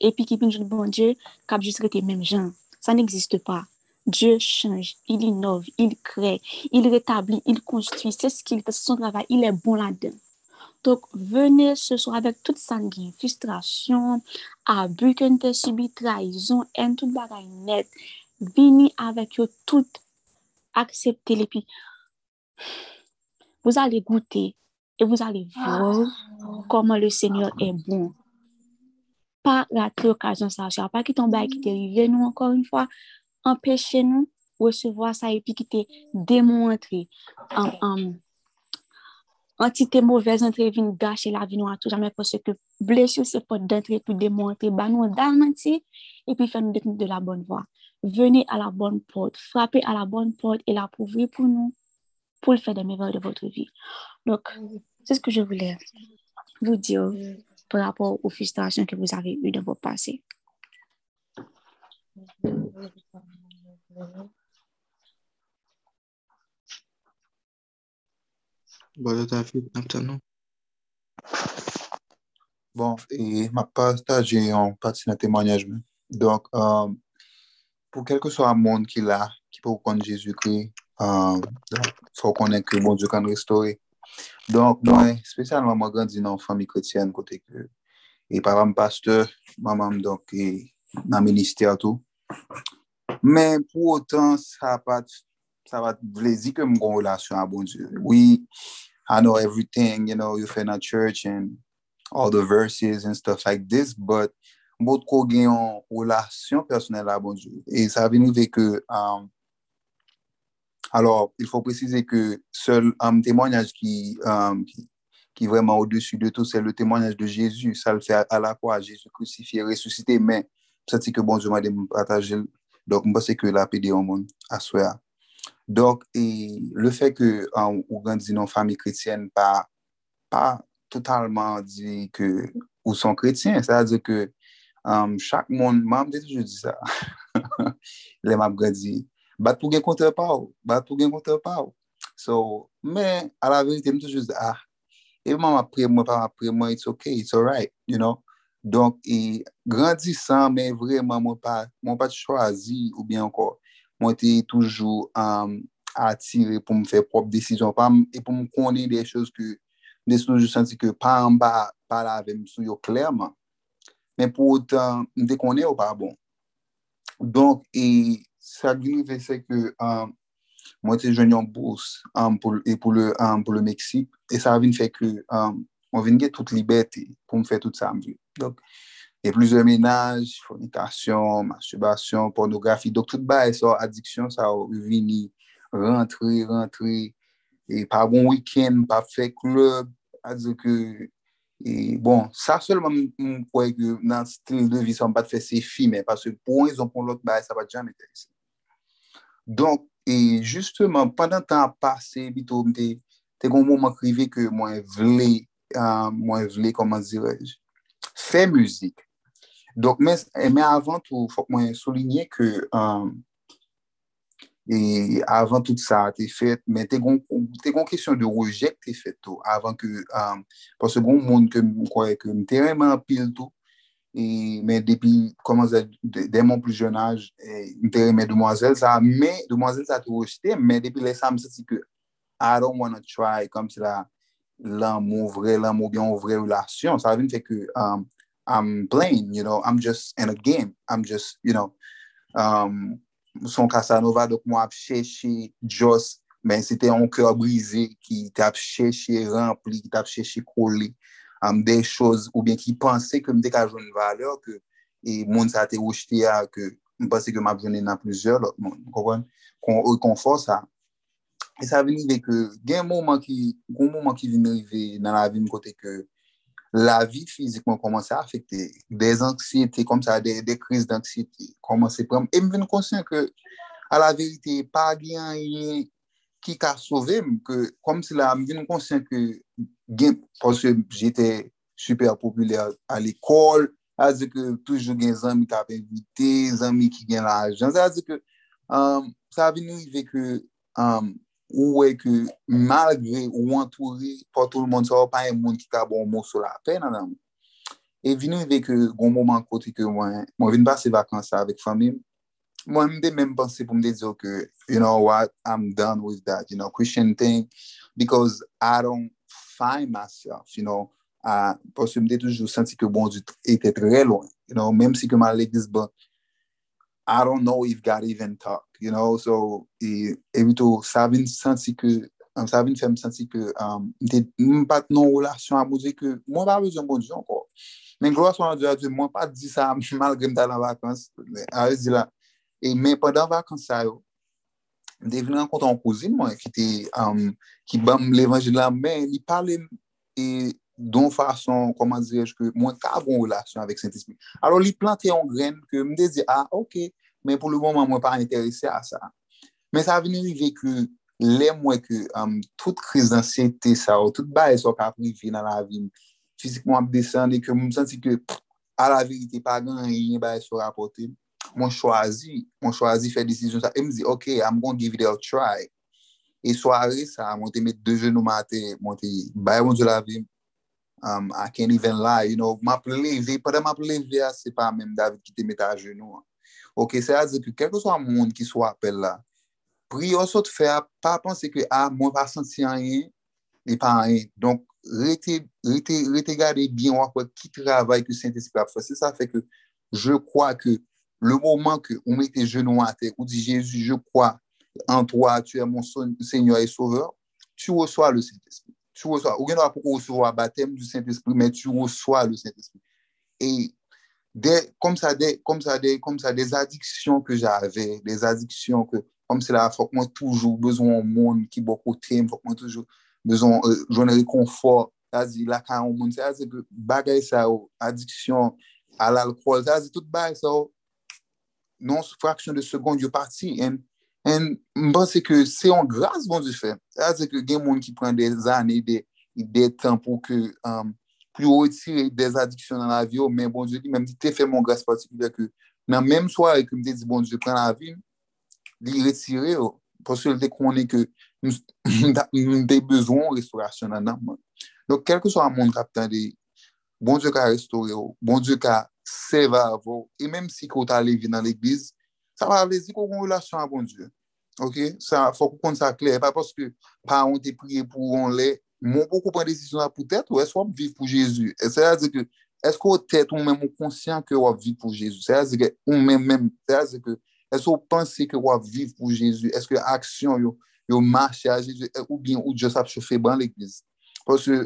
epi ki pinjou bon Diyo, kap jist rete menm jan. Sa n'existe pa. Dieu change, il innove, il crée, il rétablit, il construit. C'est ce qu'il fait, son travail, il est bon là-dedans. Donc, venez ce soir avec toute sanguine, frustration, abus que vous subi, trahison, haine, tout bagaille net. Venez avec eux tout, acceptez-les, puis vous allez goûter et vous allez voir comment le Seigneur est bon. Pas rater l'occasion, ça, pas qu'il tombe qui t'est nous encore une fois, empêchez-nous recevoir ça et puis qui t'est démontré en, en entité mauvaise entre vin gâcher la vie à tout jamais parce que blessure c'est pas d'entrer pour démontrer bah nous et puis faire nous détenir de la bonne voie. Venez à la bonne porte frappez à la bonne porte et la pour pour nous pour le faire des merveilles de votre vie. Donc c'est ce que je voulais vous dire par rapport aux frustrations que vous avez eues dans votre passé Bolo David, naptan nou. Bon, e ma pastaje yon pati nan temanyaj men. Donk, um, pou kelke so a moun ki la, ki pou kon Jezu kri, um, euh, fò konen ki moun Diyo kan restore. Donk, mwen, spesyalman mwen gandzi nan fami kretyen kote ke, e param pasteur, maman mamam donk, e, nan minister tou. Men, pou otan, sa pat sa pat vlezi ke m kon relasyon a bon Dieu. Oui, I know everything, you know, you fè nan church and all the verses and stuff like this, but mbot ko gen yon relasyon personel a bon Dieu. E sa veni ve ke, um, alors, il faut préciser que seul un témoignage qui, um, qui, qui est vraiment au-dessus de tout, c'est le témoignage de Jésus. Ça le fait à, à la croix, Jésus crucifié, ressuscité, mais ça c'est que bon Dieu m'a partager. Donc, moi, c'est que la pédé au monde à soi. Donk, e, le fe ke an, ou gan di nan fami kretyen pa, pa totalman di ke ou son kretyen, sa di ke um, chak moun, mam de toujou di sa, le (laughs) map gan di, bat pou gen kontre pa ou, bat pou gen kontre pa ou. So, men, a la verite, m toujou di, ah, evman apre mwen, pa apre mwen, it's ok, it's alright, you know. Donk, e grandisan, men vreman mwen pa, mwen pa chwazi ou bien anko, mwen te toujou um, atire pou m fè prop desisyon. Pa e pou m konen de chos ke de sou jou santi ke pa an ba pa la avèm sou yo klerman, men pou otan m de konen ou pa bon. Donk e sa gini ve se ke um, mwen te jwen yon bous um, pou, e pou le, le Meksik. E sa avin fè ke mwen vin gen tout libeti pou mwen fè tout sa mwen. donk E plizè menaj, fonikasyon, masturbasyon, pornografi, dok tout ba e so adiksyon sa ou vini, rentri, rentri, e pa bon wikend, pa fe klub, a di ke, e bon, sa solman mwen kwe ke nan stil de vi sa mwen pat fe se fi, men, parce pou an zon pon lot ba e sa pat jan mwen terese. Donk, e justeman, pandan tan pase, bito mwen te, te kon moun mwen krive ke mwen vle, uh, mwen vle, koman zirej, fe müzik, Donk men, men avan tou, fok mwen solinye ke um, e avan tout sa te fet, men te gon, te gon kesyon de rejek te fet tou, avan ke, um, pas se gon moun ke mwen kwaye ke mwen te reman apil tou, e, men depi, koman zè, de, de mon plus jen aj, e, mwen te demwazel sa, men demwazel sa te rejete, men depi lè sa mwen se ti ke, I don't wanna try, kom se la, lan moun vre, lan moun byon vre relasyon, sa vin fe ke, am, um, I'm playing, you know, I'm just in a game. I'm just, you know, um, son Casanova, dok mwen ap chèche Joss, men se te an kèr brisé ki te ap chèche rempli, ki te ap chèche koli, am um, dey chòz ou bien ki panse ke mdek a joun valeur ke e moun sa te wòjte ya ke mpase ke m ap jounen nan plizèr lòt moun, konpon, kon e ou kon fò sa. E sa veni de ke gen mouman ki, kon mouman ki vini rive nan la vi mkote ke la vie physiquement commençait à affecter. Des anxiétés comme ça, des, des crises d'anxiété commençaient à prendre. Et je me conscient que, à la vérité, pas rien qui a sauvé, que, comme si là, je me conscient que, parce que j'étais super populaire à l'école, c'est-à-dire que toujours des amis qui avaient invité, des amis qui gagnent l'argent, c'est-à-dire que um, ça a venu avec que um, ou e ke malgre ou antouri, pa tout moun sa ou pa yon moun ki ka bon moun sou la pen nan nan. E vini ve ke goun euh, mouman kote ke mwen, mwen vin basi vakansa avik famim, mwen mde menm pansi pou mde diyo ke, you know what, I'm done with that, you know, Christian thing, because I don't find myself, you know, uh, posi mde toujou senti ke bon di ete tre loin, you know, menm si ke man l'eglis ban, I don't know if God even talk, you know, so e, e mito sa vin santi ke, sa vin fèm santi ke, um, mwen pat non relasyon a mou di ke, mwen pa bezon bon diyon ko, men gloa son a diyo, mwen pat di sa (laughs) malgre m la vakans, a yo di la, e men pandan vakans sa yo, m vin an kontan kouzine mwen, ki te, um, ki bam l'evangil la, men li pale, e don fason, koman direj, ke mwen ka bon relasyon avèk Saint-Esprit. Alors li plante yon gren, ke mde zi, ah, ok, men pou lou bon mouman mwen pa interese a sa. Men sa veni rive ke lè mwen ke um, tout kriz ansyete sa ou, tout baye so ka privi nan la vim, fizikman ap desande ke mwen senti ke a la verite pa gan yon baye so rapote, mwen chwazi, mwen chwazi fè desisyon sa, e mwen zi, ok, I'm gonna give it a try. E soare sa, mwen te met de genou mate, mwen te baye mwen de la vim, um, I can't even lie, you know, mwen ap leve, padan mwen ap leve a, se pa mèm David ki te met a genou an. Ok, se a zi ki kelke swa moun ki swa apel la, pri priyo sot fè a pa panse ki a ah, moun pa senti an yin, li pa an yin. Donk, rete, rete, rete gade bien wakwa ki travay ki senti se pa fè. Se sa fè ke je kwa ke le mouman ke ou mette genou an te, ou di Jésus, je kwa an toa, tu e moun seigneur et sauveur, tu reçois le Saint-Esprit. Tu reçois. Ou gen wapou ko reçois baptême du Saint-Esprit, men tu reçois le Saint-Esprit. Et des, comme ça, des, comme ça, des, comme ça, des addictions que j'avais, des addictions que, comme c'est là, faut que moi toujours besoin au monde qui boit côté, faut que moi toujours besoin, euh, j'en ai confort, c'est-à-dire, là, quand on monde, c'est-à-dire que bagaille ça, oh, addiction à l'alcool, c'est-à-dire, tout bagaille ça, oh, non, fraction de seconde, yo parti, en, mwen se ke se yon grase bon di fe, se a se ke gen moun ki pren de zan e de, de tan pou ke um, pou yo retire des adiksyon nan la vi yo, men bon diyo li, men di te fe mon grase partikulè ke nan menm soare ke mde di bon diyo pran la vi, li retire yo, pwosye lte konen ke mde bezon restaurasyon nan nan man. Donk kelke so a moun kap tan de, bon diyo ka restore yo, bon diyo ka seva avou, e menm si ko ta alevi nan l'eglize, sa va avlezi ko kon relasyon a bon diyo. Ok, sa fò kou kon sa kler, pa poske pa an te priye pou an lè, moun pou kou pren desisyon apou tèt ou es wap viv pou Jésus. E se a zike, esko tèt ou mèm ou konsyant ke wap viv pou Jésus? Se a zike, ou mèm mèm, se a zike, esko panse ke wap viv pou Jésus? Eske aksyon yo, yo marche a Jésus? Ou bien ou Diyos ap chofe ban l'Eglise? Pwosye,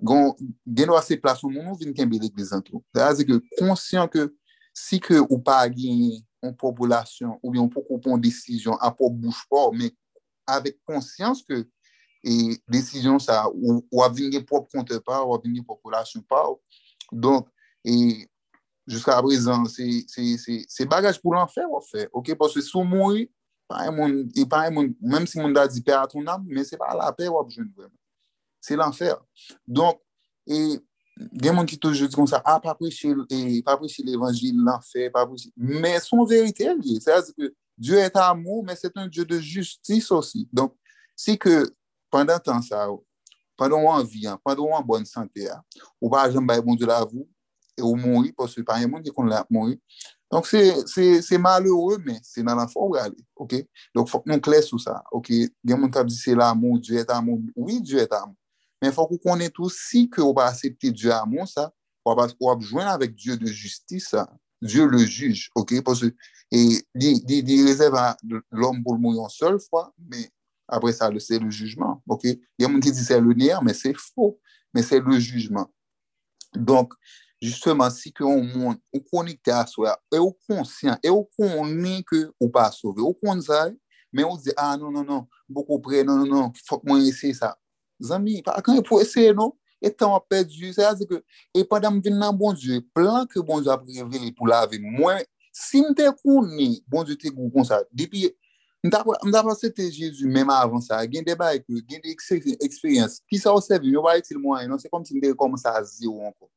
gen wase plas ou moun nou vin kenbe l'Eglise an tou. Se a zike, konsyant ke si ke ou pa genye an populasyon ou bien pou kou pon desisyon apou bouche por, men avek konsyans ke E desisyon sa, ou, ou ap vinge prop konte pa, ou ap vinge prop kolasyon pa. Donk, e, jiska prezan, se bagaj pou lan fe, wap fe. Ok, pwase sou mouri, pa e moun, e pa e moun, menm si moun da di pe aton nam, men se pa la pe wap joun vremen. Se l'anfer. Donk, e, gen moun ki toujou di kon sa, a, ah, pa preche l'evangil l'anfer, pa preche, men son verite el ye. Se a zi ke, Dieu et amour, men se ton Dieu de justice osi. Donk, se ke, Pendan tan sa ou, padon an viyan, padon an bon sante ya, ou pa ajan bay bon di la vou, e ou mounri, pos se panye moun ki kon la mounri. Donk se malheure, men, se nan la fò ou gale, ok? Donk fòk nou kles sou sa, ok? Gen moun kap di se la moun, djè ta moun, oui djè ta moun, men fòk ou konen tou si ke ou pa asepte djè a moun sa, ou ap jwen avèk djè de justis sa, djè le juj, ok? Pos se, e di rezèv a lòm pou l moun yon sol fwa, men, Après ça, c'est le jugement. Ok? Il y a des gens qui disent c'est l'honneur, mais c'est faux. Mais c'est le jugement. Donc, justement, si que on monde, on connecte à soi, et on conscient, et on connaît que on pas sauvé, on connaît mais on dit, ah non, non, non, beaucoup près, non, non, non, faut que moi essaye ça. Zami, pa il pou ese, non? etan wap perdi, se a zi ke, e padam vin nan bon bonjou, plan ke bon bonjou ap revele pou la ve mwen, sin te kouni, bon bonjou te kou kon sa, depi Mda pa se te Jezu mèm avan sa, gen de ba ekou, gen de eksperyans, ki sa ou sevi, mwen ba etil mwen, non se kom si mde rekom sa a zi ou anko.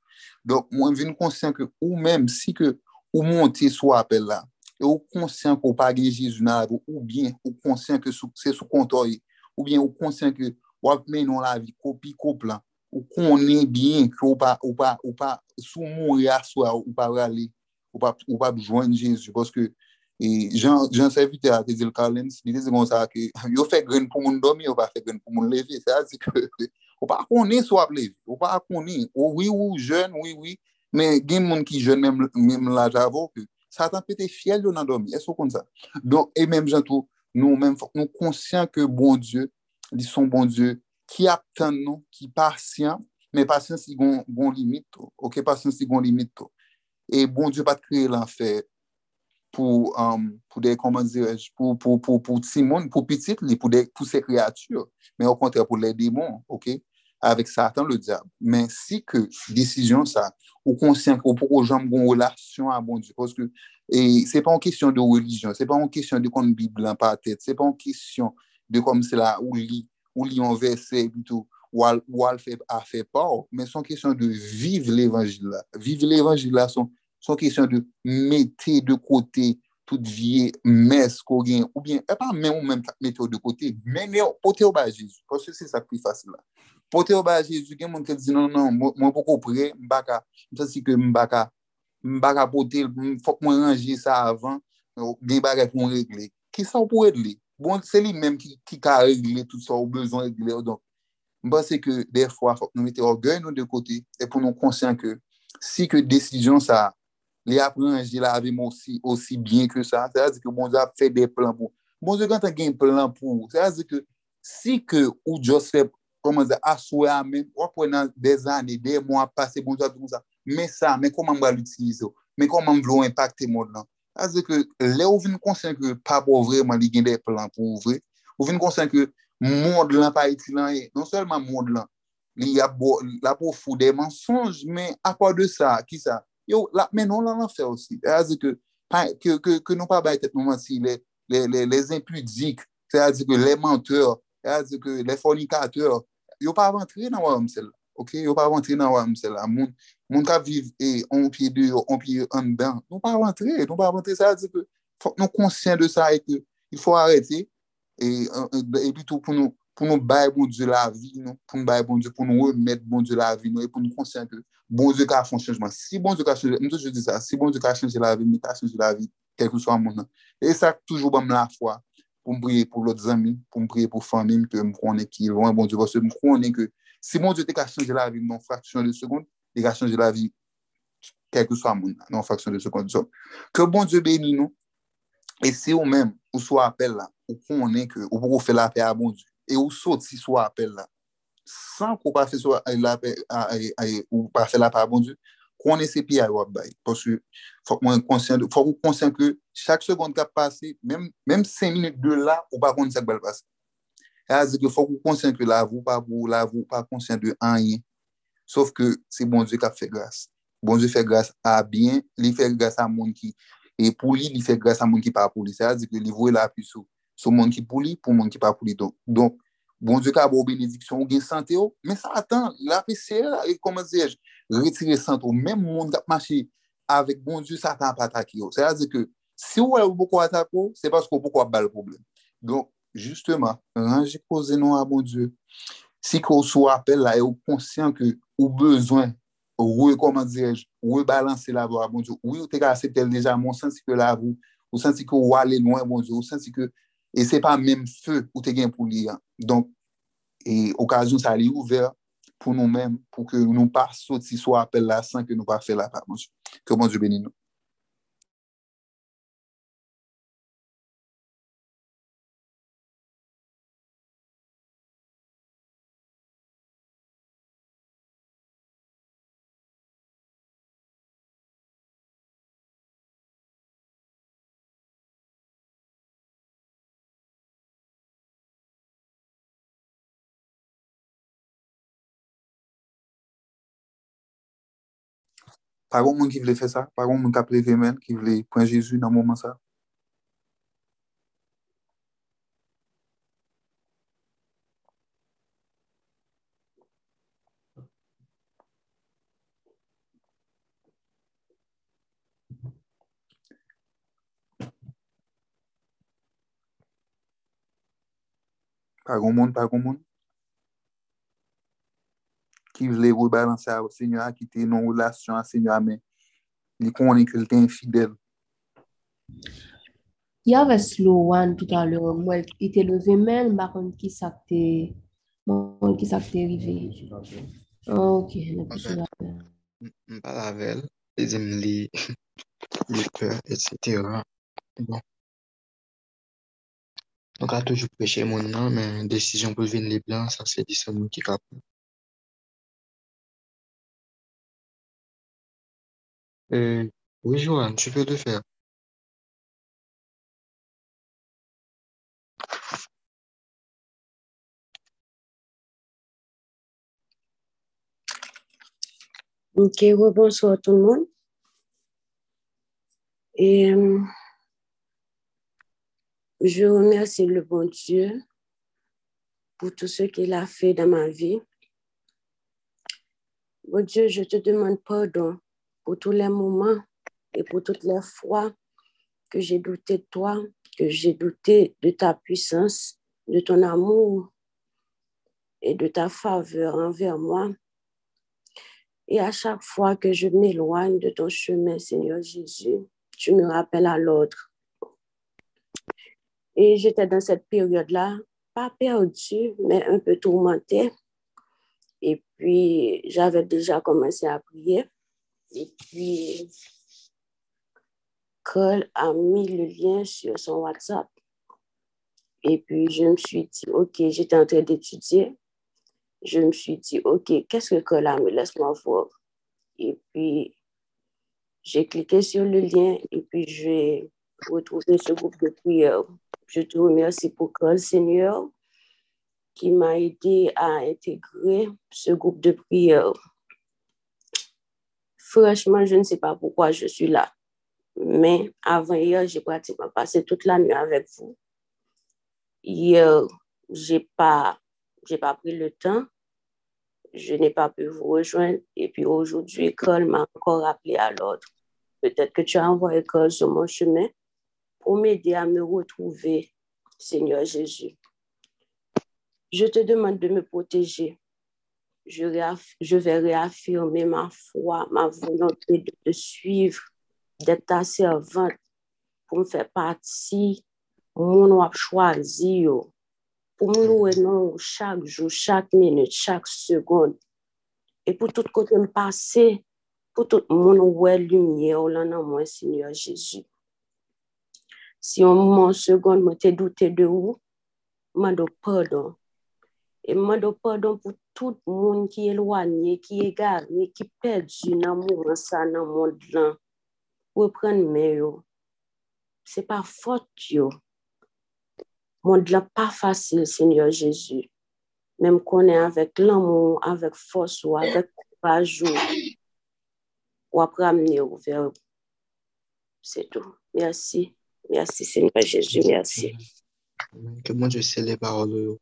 Dok mwen vin konsyen ke ou mèm si ke ou monte sou apel la, e ou konsyen ke ou pa gen Jezu nan la, ou bien ou konsyen ke sou, se sou kontoy, ou bien ou konsyen ke wap menon la vi kopi kop lan, ou konen bien ke ou pa, ou pa, ou pa sou moun reaswa, ou pa rale, ou pa, ou pa jwenn Jezu, poske E jan jan servite a te Tezil Collins, li dezi kon sa ke, yo fe gren pou moun domi, yo pa fe gren pou moun leve, se a zi ke, ou pa akone sou ap leve, ou pa akone, ou oui ou jen, oui oui, men gen moun ki jen menm la javo, ke, satan pete fiel yo nan domi, e sou kon sa. Don, e menm jantou, nou menm fok, nou konsyen ke bon Diyo, li son bon Diyo, ki ap tan nou, ki pasyen, men pasyen si gon, gon limit ok, pasyen si gon limit to. E bon Diyo pat kreye l'anfer, pou, um, pou de, koman direj, pou, pou, pou ti moun, pou pitit li, pou, de, pou se kreatur, men au kontre pou le demon, ok, avek satan le diab. Men si ke desisyon sa, ou konsyen pou pou ou jom goun relasyon a bon diyo, poske, e se pa an kisyon de religyon, se pa an kisyon de kon biblan pa tet, se pa an kisyon de kom se la ou li, ou li an verse, ou al, ou al fe, a fe pa, men son kisyon de vive l'evangil la. Vive l'evangil la son son kesyon de mette de kote tout vie mes ko gen, ou bien, eh e pa men ou men mette ou de kote, men yo, pote ou ba Jezu, pwese se sa kri fase la. Pote ou ba Jezu, gen moun ke di nan nan, mwen pou kopre, mbaka, msa si ke mbaka, mbaka pote, fok mwen rangi sa avan, gen baret mwen regle. Ki sa ou pou regle? Bon, se li menm ki, ki ka regle tout sa ou bezon regle, donc, mba se ke defwa fok nou mette orgey nou de kote, e pou nou konsen ke, si ke desisyon sa li aprenji la avim osi, osi bien ke sa, se a zi ke bon Diyo ap fè de plan pou. Bon Diyo kanta gen plan pou, se a zi ke si ke ou Joseph koman zi aswe a men, wap wè nan de zane, de mwa pase, bon Diyo ap di kon sa, men sa, men koman mwa l'utilize? Ou, men koman mwa impacte moun nan. Se a zi ke le ou vin konsen ke pa pou vreman li gen de plan pou vre, ou vin konsen ke moun de lan pa iti lan e, non selman moun de lan, li ap bo, la pou fou de mensonj, men apwa de sa, ki sa, yo la menon lan lan fè osi. E azi ke, ke, ke, ke nou pa bay tèt nou ansi le, le, le, les impudik, e azi ke le menteur, e azi ke le fornikateur, yo pa avantri nan wè msel la. Ok, yo pa avantri nan wè msel la. Moun, moun ka viv e on pi non non de yo, on pi an dan. Nou pa avantri, nou pa avantri. Sa azi ke nou konsyen de sa e ke il fò arèti e bitou euh, pou nou pou nou bay bon die la vi nou, pou nou bay bon die, pou nou remet bon die la vi nou, e pou nou konsyen ke bon Dieu ka fon chanjman. Si bon Dieu ka chanjman, mwen toujou di sa, si bon Dieu ka chanjman la vi, mwen ka chanjman la vi, tel kou swa moun nan. E sa toujou ban mwen la fwa, pou mbriye pou lot zami, pou mbriye pou fami, mwen mwen konen ki lwen bon Dieu, mwen konen ke, si bon Dieu te ka chanjman la vi, mwen fraksyon de sekonde, te ka chanjman la vi, tel kou swa moun nan, mwen fraksyon de sekonde. So, ke bon Dieu beni nou, e se ou men, ou swa apel la, ou konen ke, ou pou kou fe la pe a bon Dieu, e ou sot si swa apel la, san kou pa fe so ou pa fe la pa bon di, konen se pi a yo ap bay. Porsi, fok mwen konsyen, fok mwen konsyen ke chak sekonde kap pase, menm 5 minute de la, ou pa konen sak bel pase. E a zi ke fok mwen konsyen ke la vou, pa vou, la vou, pa konsyen de an yin. Sof ke se bon di kap fe grase. Bon di fe grase a bien, li fe grase a moun ki. E pou li, li fe grase a moun ki pa pou li. Se a zi ke li vou la api sou. Sou moun ki pou li, pou moun ki pa pou li. Donk, bon diyo ka bo benediksyon, gen sante yo, men sa atan, la pe se, e koman se, retire sante yo, men moun kap mache, avek bon diyo sa atan pataki yo. Se la ze ke, si ou el pou kwa atak yo, se pas kwa pou kwa bal problem. Don, justeman, range koze nou a bon diyo, si kwa ou sou apel la, e ou konsyen ke ou bezwen, ou e koman direj, ou e balanse la bo a bon diyo, ou yo te ka aseptel deja, moun sensi ke la vou, ou sensi ke ou ale loin bon diyo, ou sensi ke E se pa menm fe ou te gen pou li an. Donk, e okasyon sa li ouver pou nou menm, pou ke nou pa soti sou apel la san ke nou pa fe la pa, monsye. Ke monsye beni nou. Pas grand monde qui voulait faire ça, pas grand monde qui a levé main, qui voulait prendre Jésus dans le moment ça. Pas grand monde, pas grand monde. Qui voulait rebalancer au Seigneur, qui était dans une relation avec le Seigneur, mais il connaît que était infidèle. Il y avait slow one tout à l'heure. Moi, il était levé même, par contre, qui s'était, bon, qui s'était arrivé. Ok, le plus sur la M pa lavel, e di m li, (laughs) li peur, etc. Bon. Nou ka toujou preche moun nan, men desisyon pou vin li blan, sa se di sa moun ki kap. Euh, oui, Joanne, tu peux le faire. Ok, bonsoir tout le monde. Et euh, je remercie le bon Dieu pour tout ce qu'il a fait dans ma vie. Bon Dieu, je te demande pardon pour tous les moments et pour toutes les fois que j'ai douté de toi, que j'ai douté de ta puissance, de ton amour et de ta faveur envers moi. Et à chaque fois que je m'éloigne de ton chemin, Seigneur Jésus, tu me rappelles à l'ordre. Et j'étais dans cette période-là, pas perdue, mais un peu tourmentée, Et puis, j'avais déjà commencé à prier. Et puis, Cole a mis le lien sur son WhatsApp. Et puis, je me suis dit, OK, j'étais en train d'étudier. Je me suis dit, OK, qu'est-ce que Cole a mis? Laisse-moi voir. Et puis, j'ai cliqué sur le lien et puis j'ai retrouvé ce groupe de prière. Je te remercie pour Cole, Seigneur, qui m'a aidé à intégrer ce groupe de prière. Franchement, je ne sais pas pourquoi je suis là. Mais avant hier, j'ai pratiquement passé toute la nuit avec vous. Hier, je n'ai pas, j'ai pas pris le temps. Je n'ai pas pu vous rejoindre. Et puis aujourd'hui, Cole m'a encore appelé à l'ordre. Peut-être que tu as envoyé Cole sur mon chemin pour m'aider à me retrouver, Seigneur Jésus. Je te demande de me protéger. je, réaff, je vais réaffirmer ma foi, ma volonté de te suivre, d'être ta servante pour me faire partie, mon a choisi, pour me louer mm-hmm. non chaque jour, chaque minute, chaque seconde. Et pour tout côté me passer, pour tout mon ouais lumière oh là dans moi Seigneur Jésus. Si un moment seconde me t'ai douté de vous, m'a pardon Et m'a pardon pour tout le monde qui est éloigné, qui est égaré, qui le moment ça, dans le monde là. Reprendre mes yo. C'est pas faute yo. Monde là pas facile, Seigneur Jésus. Même qu'on est avec l'amour, avec force ou avec courage ou, après amener vers. C'est tout. Merci. Merci, Seigneur Jésus. Merci. Que mon Dieu scelle les paroles.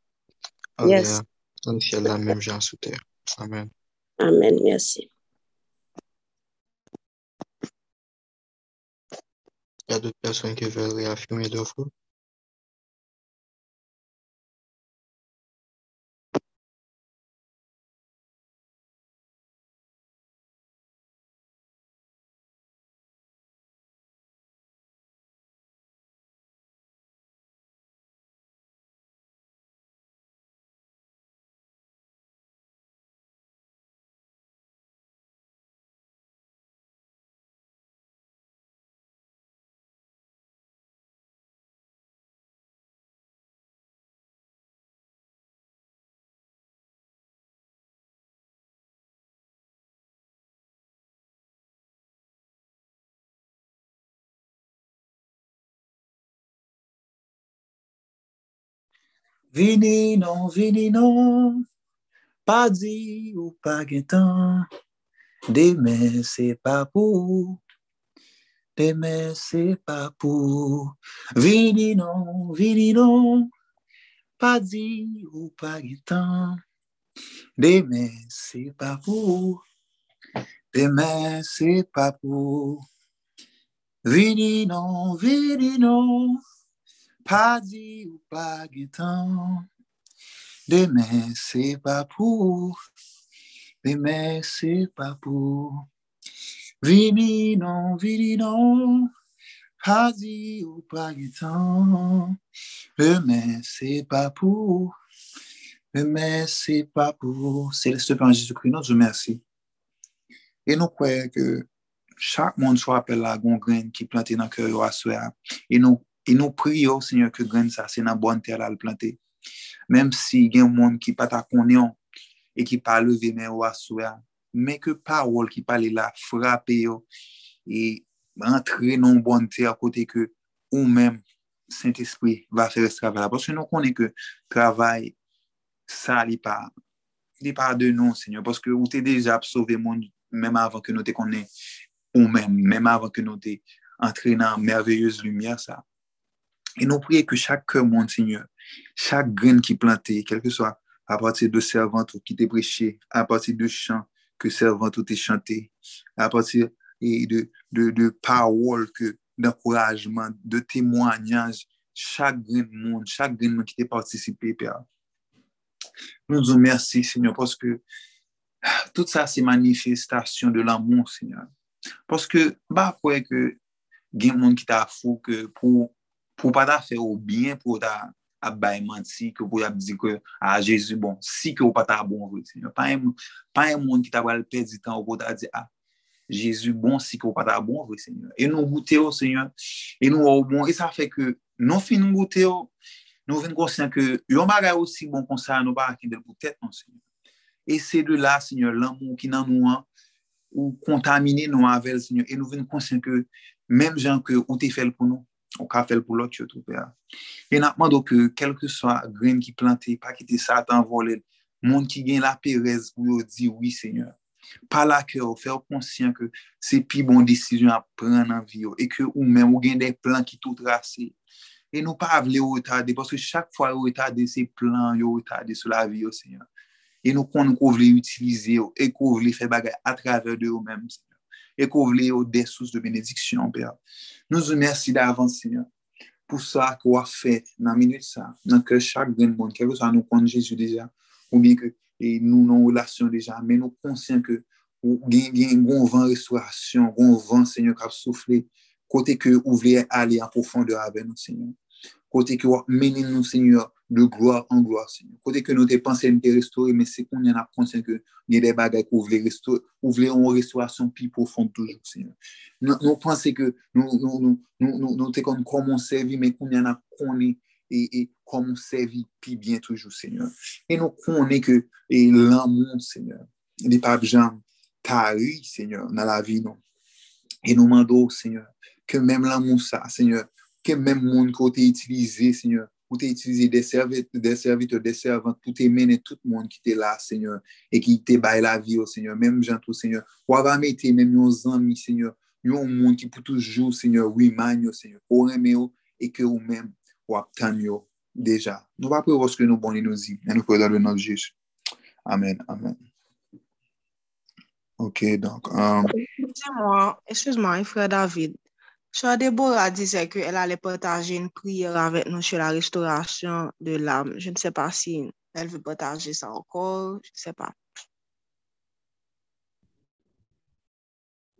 Yes. Dans le ciel, la même gens sous terre. Amen. Amen. Merci. Il y a d'autres personnes qui veulent réaffirmer leur foi? Vini non, vini non, pa di ou pa gen tan, demen se pa pou, demen se pa pou. Vini non, vini non, pa di ou pa gen tan, demen se pa pou, demen se pa pou. Vini non, vini non, pa di ou pa gen tan, Demain c'est pas pour, demain c'est pas pour. Vini non, vini non, pas di ou pas gen tan, demain c'est pas pour, demain c'est pas pour. Céleste Père Jésus-Christ, nous te merci. Et nous croyons que chaque monde soit appelé la gon graine qui planté dans le cœur à. Et nous, E nou priyo, Senyor, ke gren sa se nan bon ter la l plante. Mem si gen moun ki pata konyon e ki pa leve men waswe a, men ke parol ki pale la frape yo e rentre nan bon ter kote ke ou men Saint-Esprit va fere se travay la. Paske nou konen ke travay sa li pa, li pa de nou, Senyor, paske ou te deja apsove moun menm avan ke nou te konen ou menm, menm avan ke nou te entre nan merveyez lumiye sa. Et nous prions que chaque cœur, mon Seigneur, chaque graine qui est plantée, quel que soit à partir de servante qui t'est prêché, à partir de chants que servante t'est chanté, à partir de, de, de paroles d'encouragement, de témoignages, chaque grain de monde, chaque grain de monde qui t'est participé, Père. Nous nous merci, Seigneur, parce que tout ça, c'est manifestation de l'amour, Seigneur. Parce que, bah, quoi que, il y a des gens qui t'a fou que pour, pou pa ta fe ou bien pou ta ap bay manti, ke pou ap di ke a Jezu bon, si ke ou pa ta bon vwe. Pa yon moun ki ta wale pedi tan ou pou ta di a, Jezu bon si ke ou pa ta bon vwe, Seigneur. E nou goute yo, Seigneur. E nou ou bon. E sa fe ke nou fin nou goute yo, nou ven konsen ke yon bagay osi bon konsen nou ba akibel pou tèt non, Seigneur. E se de la, Seigneur, lan moun ki nan nou an, ou kontamine nou anvel, Seigneur. E nou ven konsen ke, menm jan ke ou te fel pou nou, On ka fel pou lot yo tou pe a. E napman do ke, kelke sa gren ki plante, pa ki te satan vole, moun ki gen la perez pou yo di, oui, seigneur. Pa la ke ou, fe ou konsyen ke se pi bon desisyon a pren nan vi yo, e ke ou men ou gen de plan ki tou trase. E nou pa avle ou etade, paske chak fwa ou etade se plan yo etade sou la vi yo, seigneur. E nou kon nou kou vle utilize yo, e kou vle fe bagay a traver de yo menm, seigneur. et couvrir des sources de bénédiction, Père. Nous vous remercions d'avance, Seigneur, pour ça qu'on a fait dans la minute ça, dans que chaque grand monde, quel que soit nous compte Jésus déjà, ou bien que et nous nos relations déjà, mais nous conscients que ou gen goun van restauration, goun van, Seigneur, kap souffle, kote ke ou vle ale an profonde avè nou, Seigneur. Kote ke wap meni nou, Seigneur, de gloa an gloa, Seigneur. Kote ke nou te panse nou te restore, men se kon yon ap konsyen ke nye de bagay kou vle restore, ou vle an restaurasyon pi profond toujou, Seigneur. Nou panse ke nou te kon kon moun servi, men kon yon ap konen e kon moun servi pi bien toujou, Seigneur. E nou konen ke lan moun, Seigneur, li pap jan tari, Seigneur, nan la vi nou. E nou mando, Seigneur, menm lan moun sa, Seigneur, menm moun ko te itilize, Seigneur, pou te itilize de servite, de servante, pou te mene tout moun ki te la, Seigneur, e ki te bay la vi, Seigneur, menm jantou, Seigneur, wava mette menm yon zanmi, Seigneur, yon moun ki pou toujou, Seigneur, wiman yo, Seigneur, ou reme yo, e ke ou menm wap tan yo, deja. Nou va pou woske nou boni nou zi, en nou pou edan nou jish. Amen, amen. Ok, donk. Excuse-moi, frère David, Soeur Deborah disait qu'elle allait partager une prière avec nous sur la restauration de l'âme. Je ne sais pas si elle veut partager ça encore, je ne sais pas.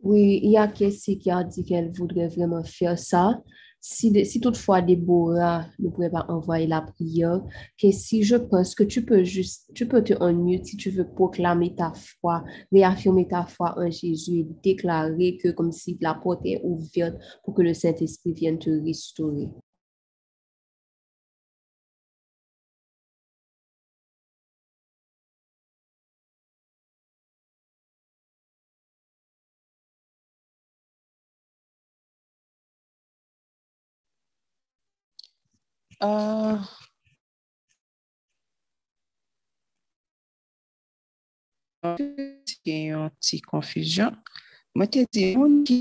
Oui, il y a Kessie qui a dit qu'elle voudrait vraiment faire ça. Si, si toutefois Déborah ne pourrait pas envoyer la prière, Kessie, je pense que tu peux juste, tu peux te unmute si tu veux proclamer ta foi, réaffirmer ta foi en Jésus et déclarer que comme si la porte est ouverte pour que le Saint-Esprit vienne te restaurer. Uh, yon ti konfijyon. Mwen te di, moun ki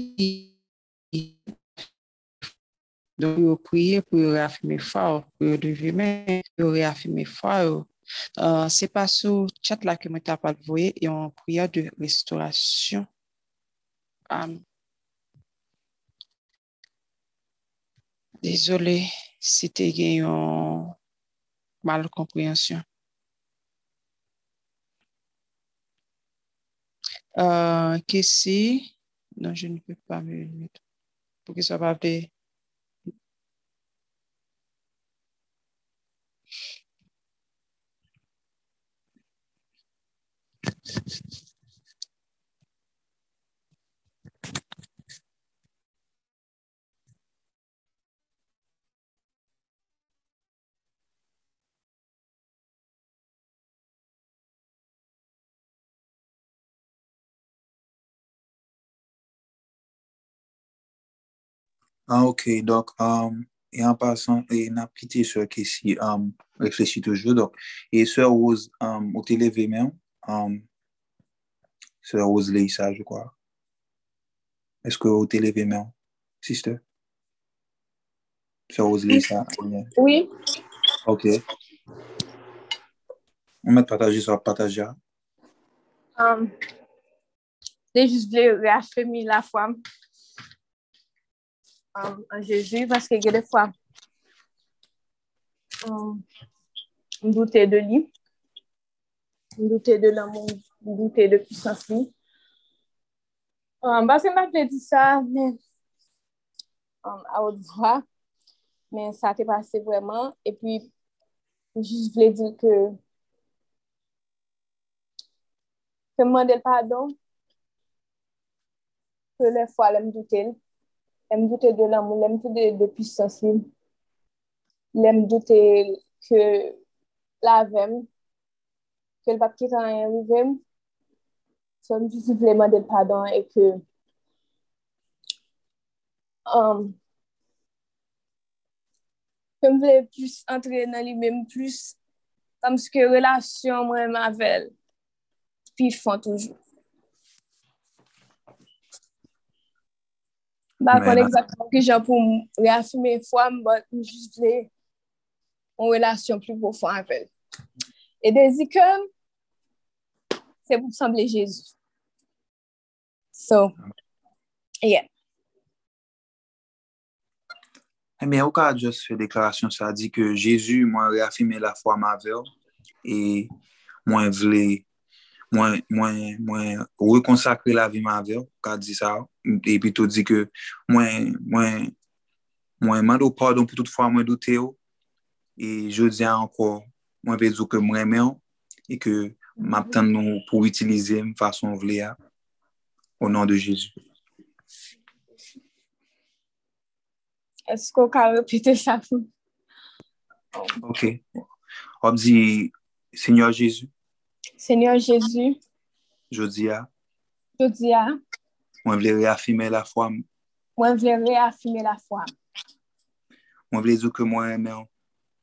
don yo priye pou yo reafime fwa ou, pou yo devime, pou yo reafime fwa ou. Uh, se pa sou chat la ke mwen ta pal voye, yon priye de restaurasyon. Um, Désolé. Si te gen yon mal komprehensyon. Euh, non, je ne peux pas me mettre. Pour que ça va appeler. Ah, ok, donc, um, et en passant, et n'a quitté sur Kessie, um, réfléchit toujours, donc, et Sœur Rose, um, au télévé même, um, Sœur Rose Leïsa, je crois. Est-ce que au télévé même, sister? Sœur Rose Leïsa, yeah. Oui. ok. On va partager ça, partager. Um, c'est juste de réaffirmer la foi um, en Jésus parce que a des fois, um, doutait de lui, doutait de l'amour, doutait de puissance lui. Um, parce que je dit ça, mais à haute voix, mais ça t'est passé vraiment. Et puis, Je juste voulais dire que me demander pardon que les fois l'aime douter lèm doutè de l'amou, lèm doutè de pwisans li, lèm doutè ke la avèm, ke l'pap ki tan yon rivèm, son jisif lèman del padan e ke um, kem vle plus entre nan li mèm plus kamske relasyon mwen mavel pi fon toujou. Mais exactement que j'ai pour m- réaffirmer foi, mais je juste voulais une relation plus profonde avec elle. Et désir que c'est pour sembler Jésus. So, yeah. Eh bien, au cas juste fait déclaration, ça dit que Jésus, moi, réaffirmé la foi ma veille et moi, voulais, mwen, mwen, mwen rekonsakre la vi ma ver, ka di sa, epi to di ke mwen, mwen, mwen mando pardon pou tout fwa mwen dote yo, e je di anko, mwen pe zo ke mwen men, e ke map tan nou pou itilize m fason vle ya, o nan de Jezu. Esko ka repite sa pou? Ok. Ob di, Senyor Jezu, Seigneur Jezu, Jodia, Jodia, mwen vle reafime la fwa m. Mwen vle reafime la fwa m. Mwen vle djou ke mwen eme an.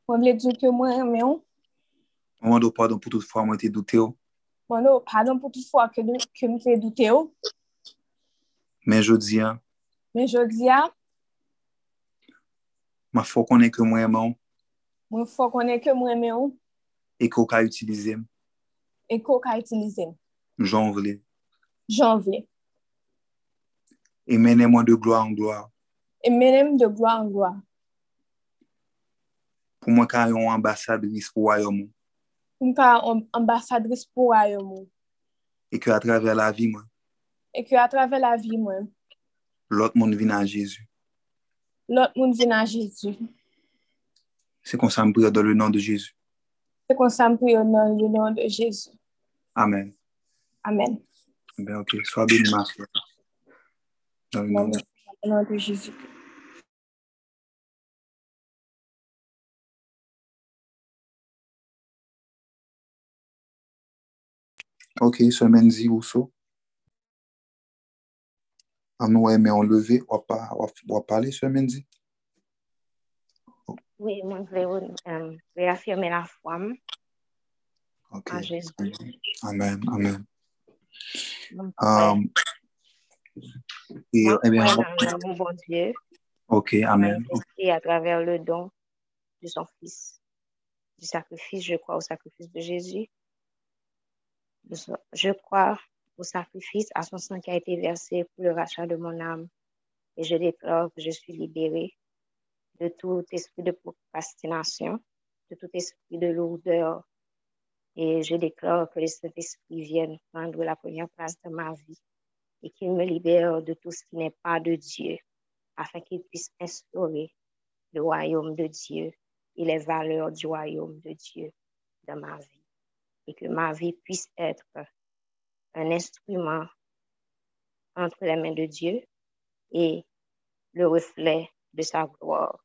Mwen vle djou ke mwen eme an. Mwen do pardon pou tout fwa mwen te doute yo. Mwen do pardon pou tout fwa ke, ke mwen te doute yo. Men Jodia, Men Jodia, Mwen fwa konen ke mwen eme an. Mwen fwa konen ke mwen eme an. E ko ka utilize m. e kou ka itilize m? Jan vle. Jan vle. E menem an de gloa an gloa. E menem de gloa an gloa. Pou mwen ka yon ambasadris pou wayomou. Pou mwen ka ambasadris pou wayomou. E ke atrave la vi mwen. E ke atrave la vi mwen. Lot moun vin an Jezu. Lot moun vin an Jezu. Se kon sa m priyo do le nan de Jezu. Se kon sa m priyo do le nan de Jezu. Amen. Amen. Ben, ok. Sois béni, ma soeur. Dans le nom de Au nom de Jésus. Ok, semaine zi Rousseau. En nous aimer on lever, on va pas, on va- on va parler semaine zi. Oui, voulais euh, réaffirmer la foi Ok. en Jésus. Amen, amen. Um, et, eh bien, on- bon Dieu, ok, amen. et à travers le don de son Fils, du sacrifice, je crois au sacrifice de Jésus. Je crois au sacrifice, à son sang qui a été versé pour le rachat de mon âme. Et je déclare que je suis libérée de tout esprit de procrastination, de tout esprit de lourdeur. Et je déclare que le Saint-Esprit vienne prendre la première place de ma vie et qu'il me libère de tout ce qui n'est pas de Dieu, afin qu'il puisse instaurer le royaume de Dieu et les valeurs du royaume de Dieu dans ma vie. Et que ma vie puisse être un instrument entre les mains de Dieu et le reflet de sa gloire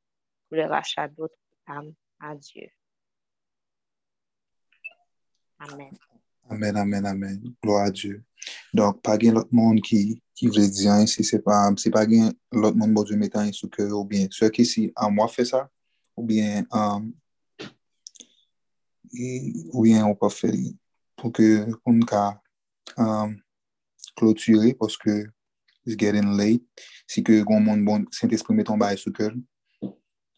pour le rachat d'autres âmes à Dieu. Amen. Amen, amen, amen. Gloire à Dieu. Donc, pas gen l'autre monde qui, qui veut dire, hein, si c'est pas, c'est pas gen l'autre monde, bon Dieu, mettant sous cœur, ou bien, ceux qui, si, en moi fait ça, ou bien, um, et- ou bien, on peut faire, pour que, on ka, um, clôturer, parce que it's getting late. Si que, gon monde, bon, Saint-Esprit met ton bail sous cœur,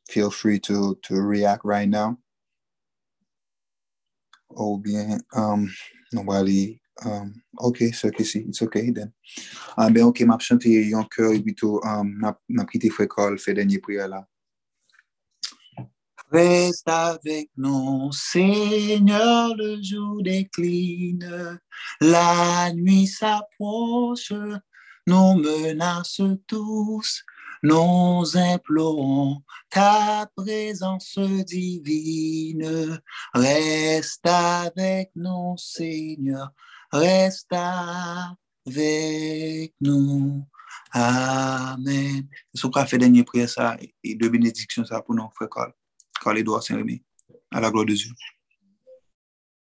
feel free to, to react right now. ou bien um, nou bali, um, ok, se ke si, it's ok den. A ah, ben ok, map chante yon kèr, bitou um, nap kite frekol fe denye priya la. Reste avec nous, Seigneur, le jour décline, la nuit s'approche, nous menace tous. Nous implorons ta présence divine. Reste avec nous, Seigneur, reste avec nous. Amen. Ce qu'on fait dernier prière ça et deux bénédictions ça pour nous, frère Carl? Carl Edouard Saint-Rémy. À la gloire de Dieu.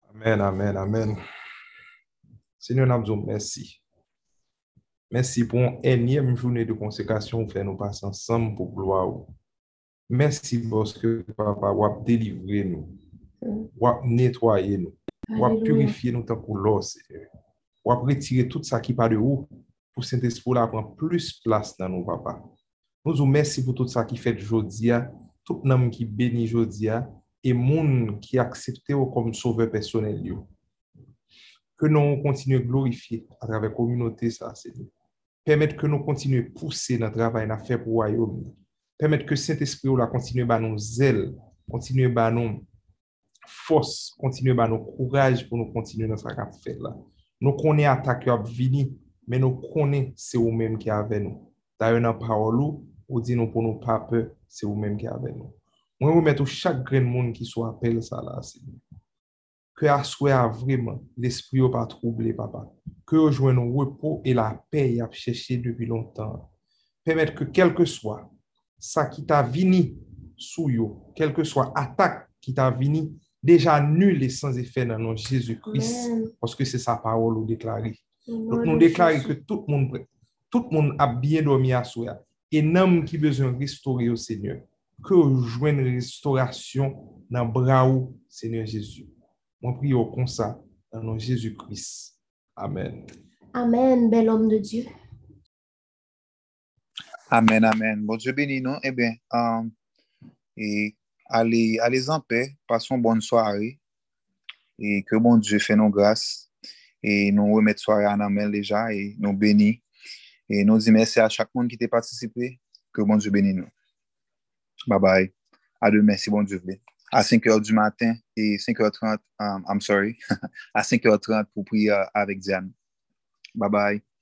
Amen, amen, amen. Seigneur, nous merci. Merci pour une énième journée de consécration fait nous passer ensemble pour gloire. Merci parce que papa va délivrer nous, va hmm. nettoyer nous, va purifier nous tant pour l'or, va retirer tout ça qui part de haut pour Saint-Esprit là prendre plus place dans nos papa. Nous vous merci pour tout ça qui fait jodia, tout nom qui bénit aujourd'hui et monde qui accepté comme sauveur personnel. Que nous continuions à glorifier à travers la communauté, ça, Seigneur. Permet ke nou kontinue pousse nan travay nan fe pou wayoum. Permet ke set espri ou la kontinue ba nou zel, kontinue ba nou fos, kontinue ba nou kouraj pou nou kontinue nan sa kap fet la. Nou konen atak yo ap vini, men nou konen se ou menm ki ave nou. Daryo nan parolou, ou di nou pou nou pape, se ou menm ki ave nou. Mwen mwen metou chak gren moun ki sou apel sa la se nou. Que à vraiment l'esprit n'est pas troublé, papa. Que vous jouez le repos et la paix à chercher depuis longtemps. Permettre que quel que soit ça qui t'a venu sous yo, quelle que soit attaque qui t'a venu, déjà nul et sans effet dans le nom de Jésus-Christ, parce que c'est sa parole nous déclarée. Au Donc, nous déclarons que tout le monde, tout le monde a bien dormi à soi. Et n'homme qui besoin de restaurer au Seigneur, que une restauration dans le bras Seigneur Jésus. Moi, prie au comme ça, dans nom de Jésus-Christ. Amen. Amen, bel homme de Dieu. Amen, amen. Bon Dieu béni nous. Eh bien, euh, et allez, allez en paix, passons bonne soirée. Et que bon Dieu fait nos grâces. Et nous remettre soirée en amel déjà et nous bénit. Et nous dit merci à chaque monde qui t'a participé. Que bon Dieu bénisse nous. Bye bye. À demain, merci bon Dieu. À 5 h du matin et 5h30, um, I'm sorry, (laughs) à 5h30 pour prier avec Diane. Bye bye.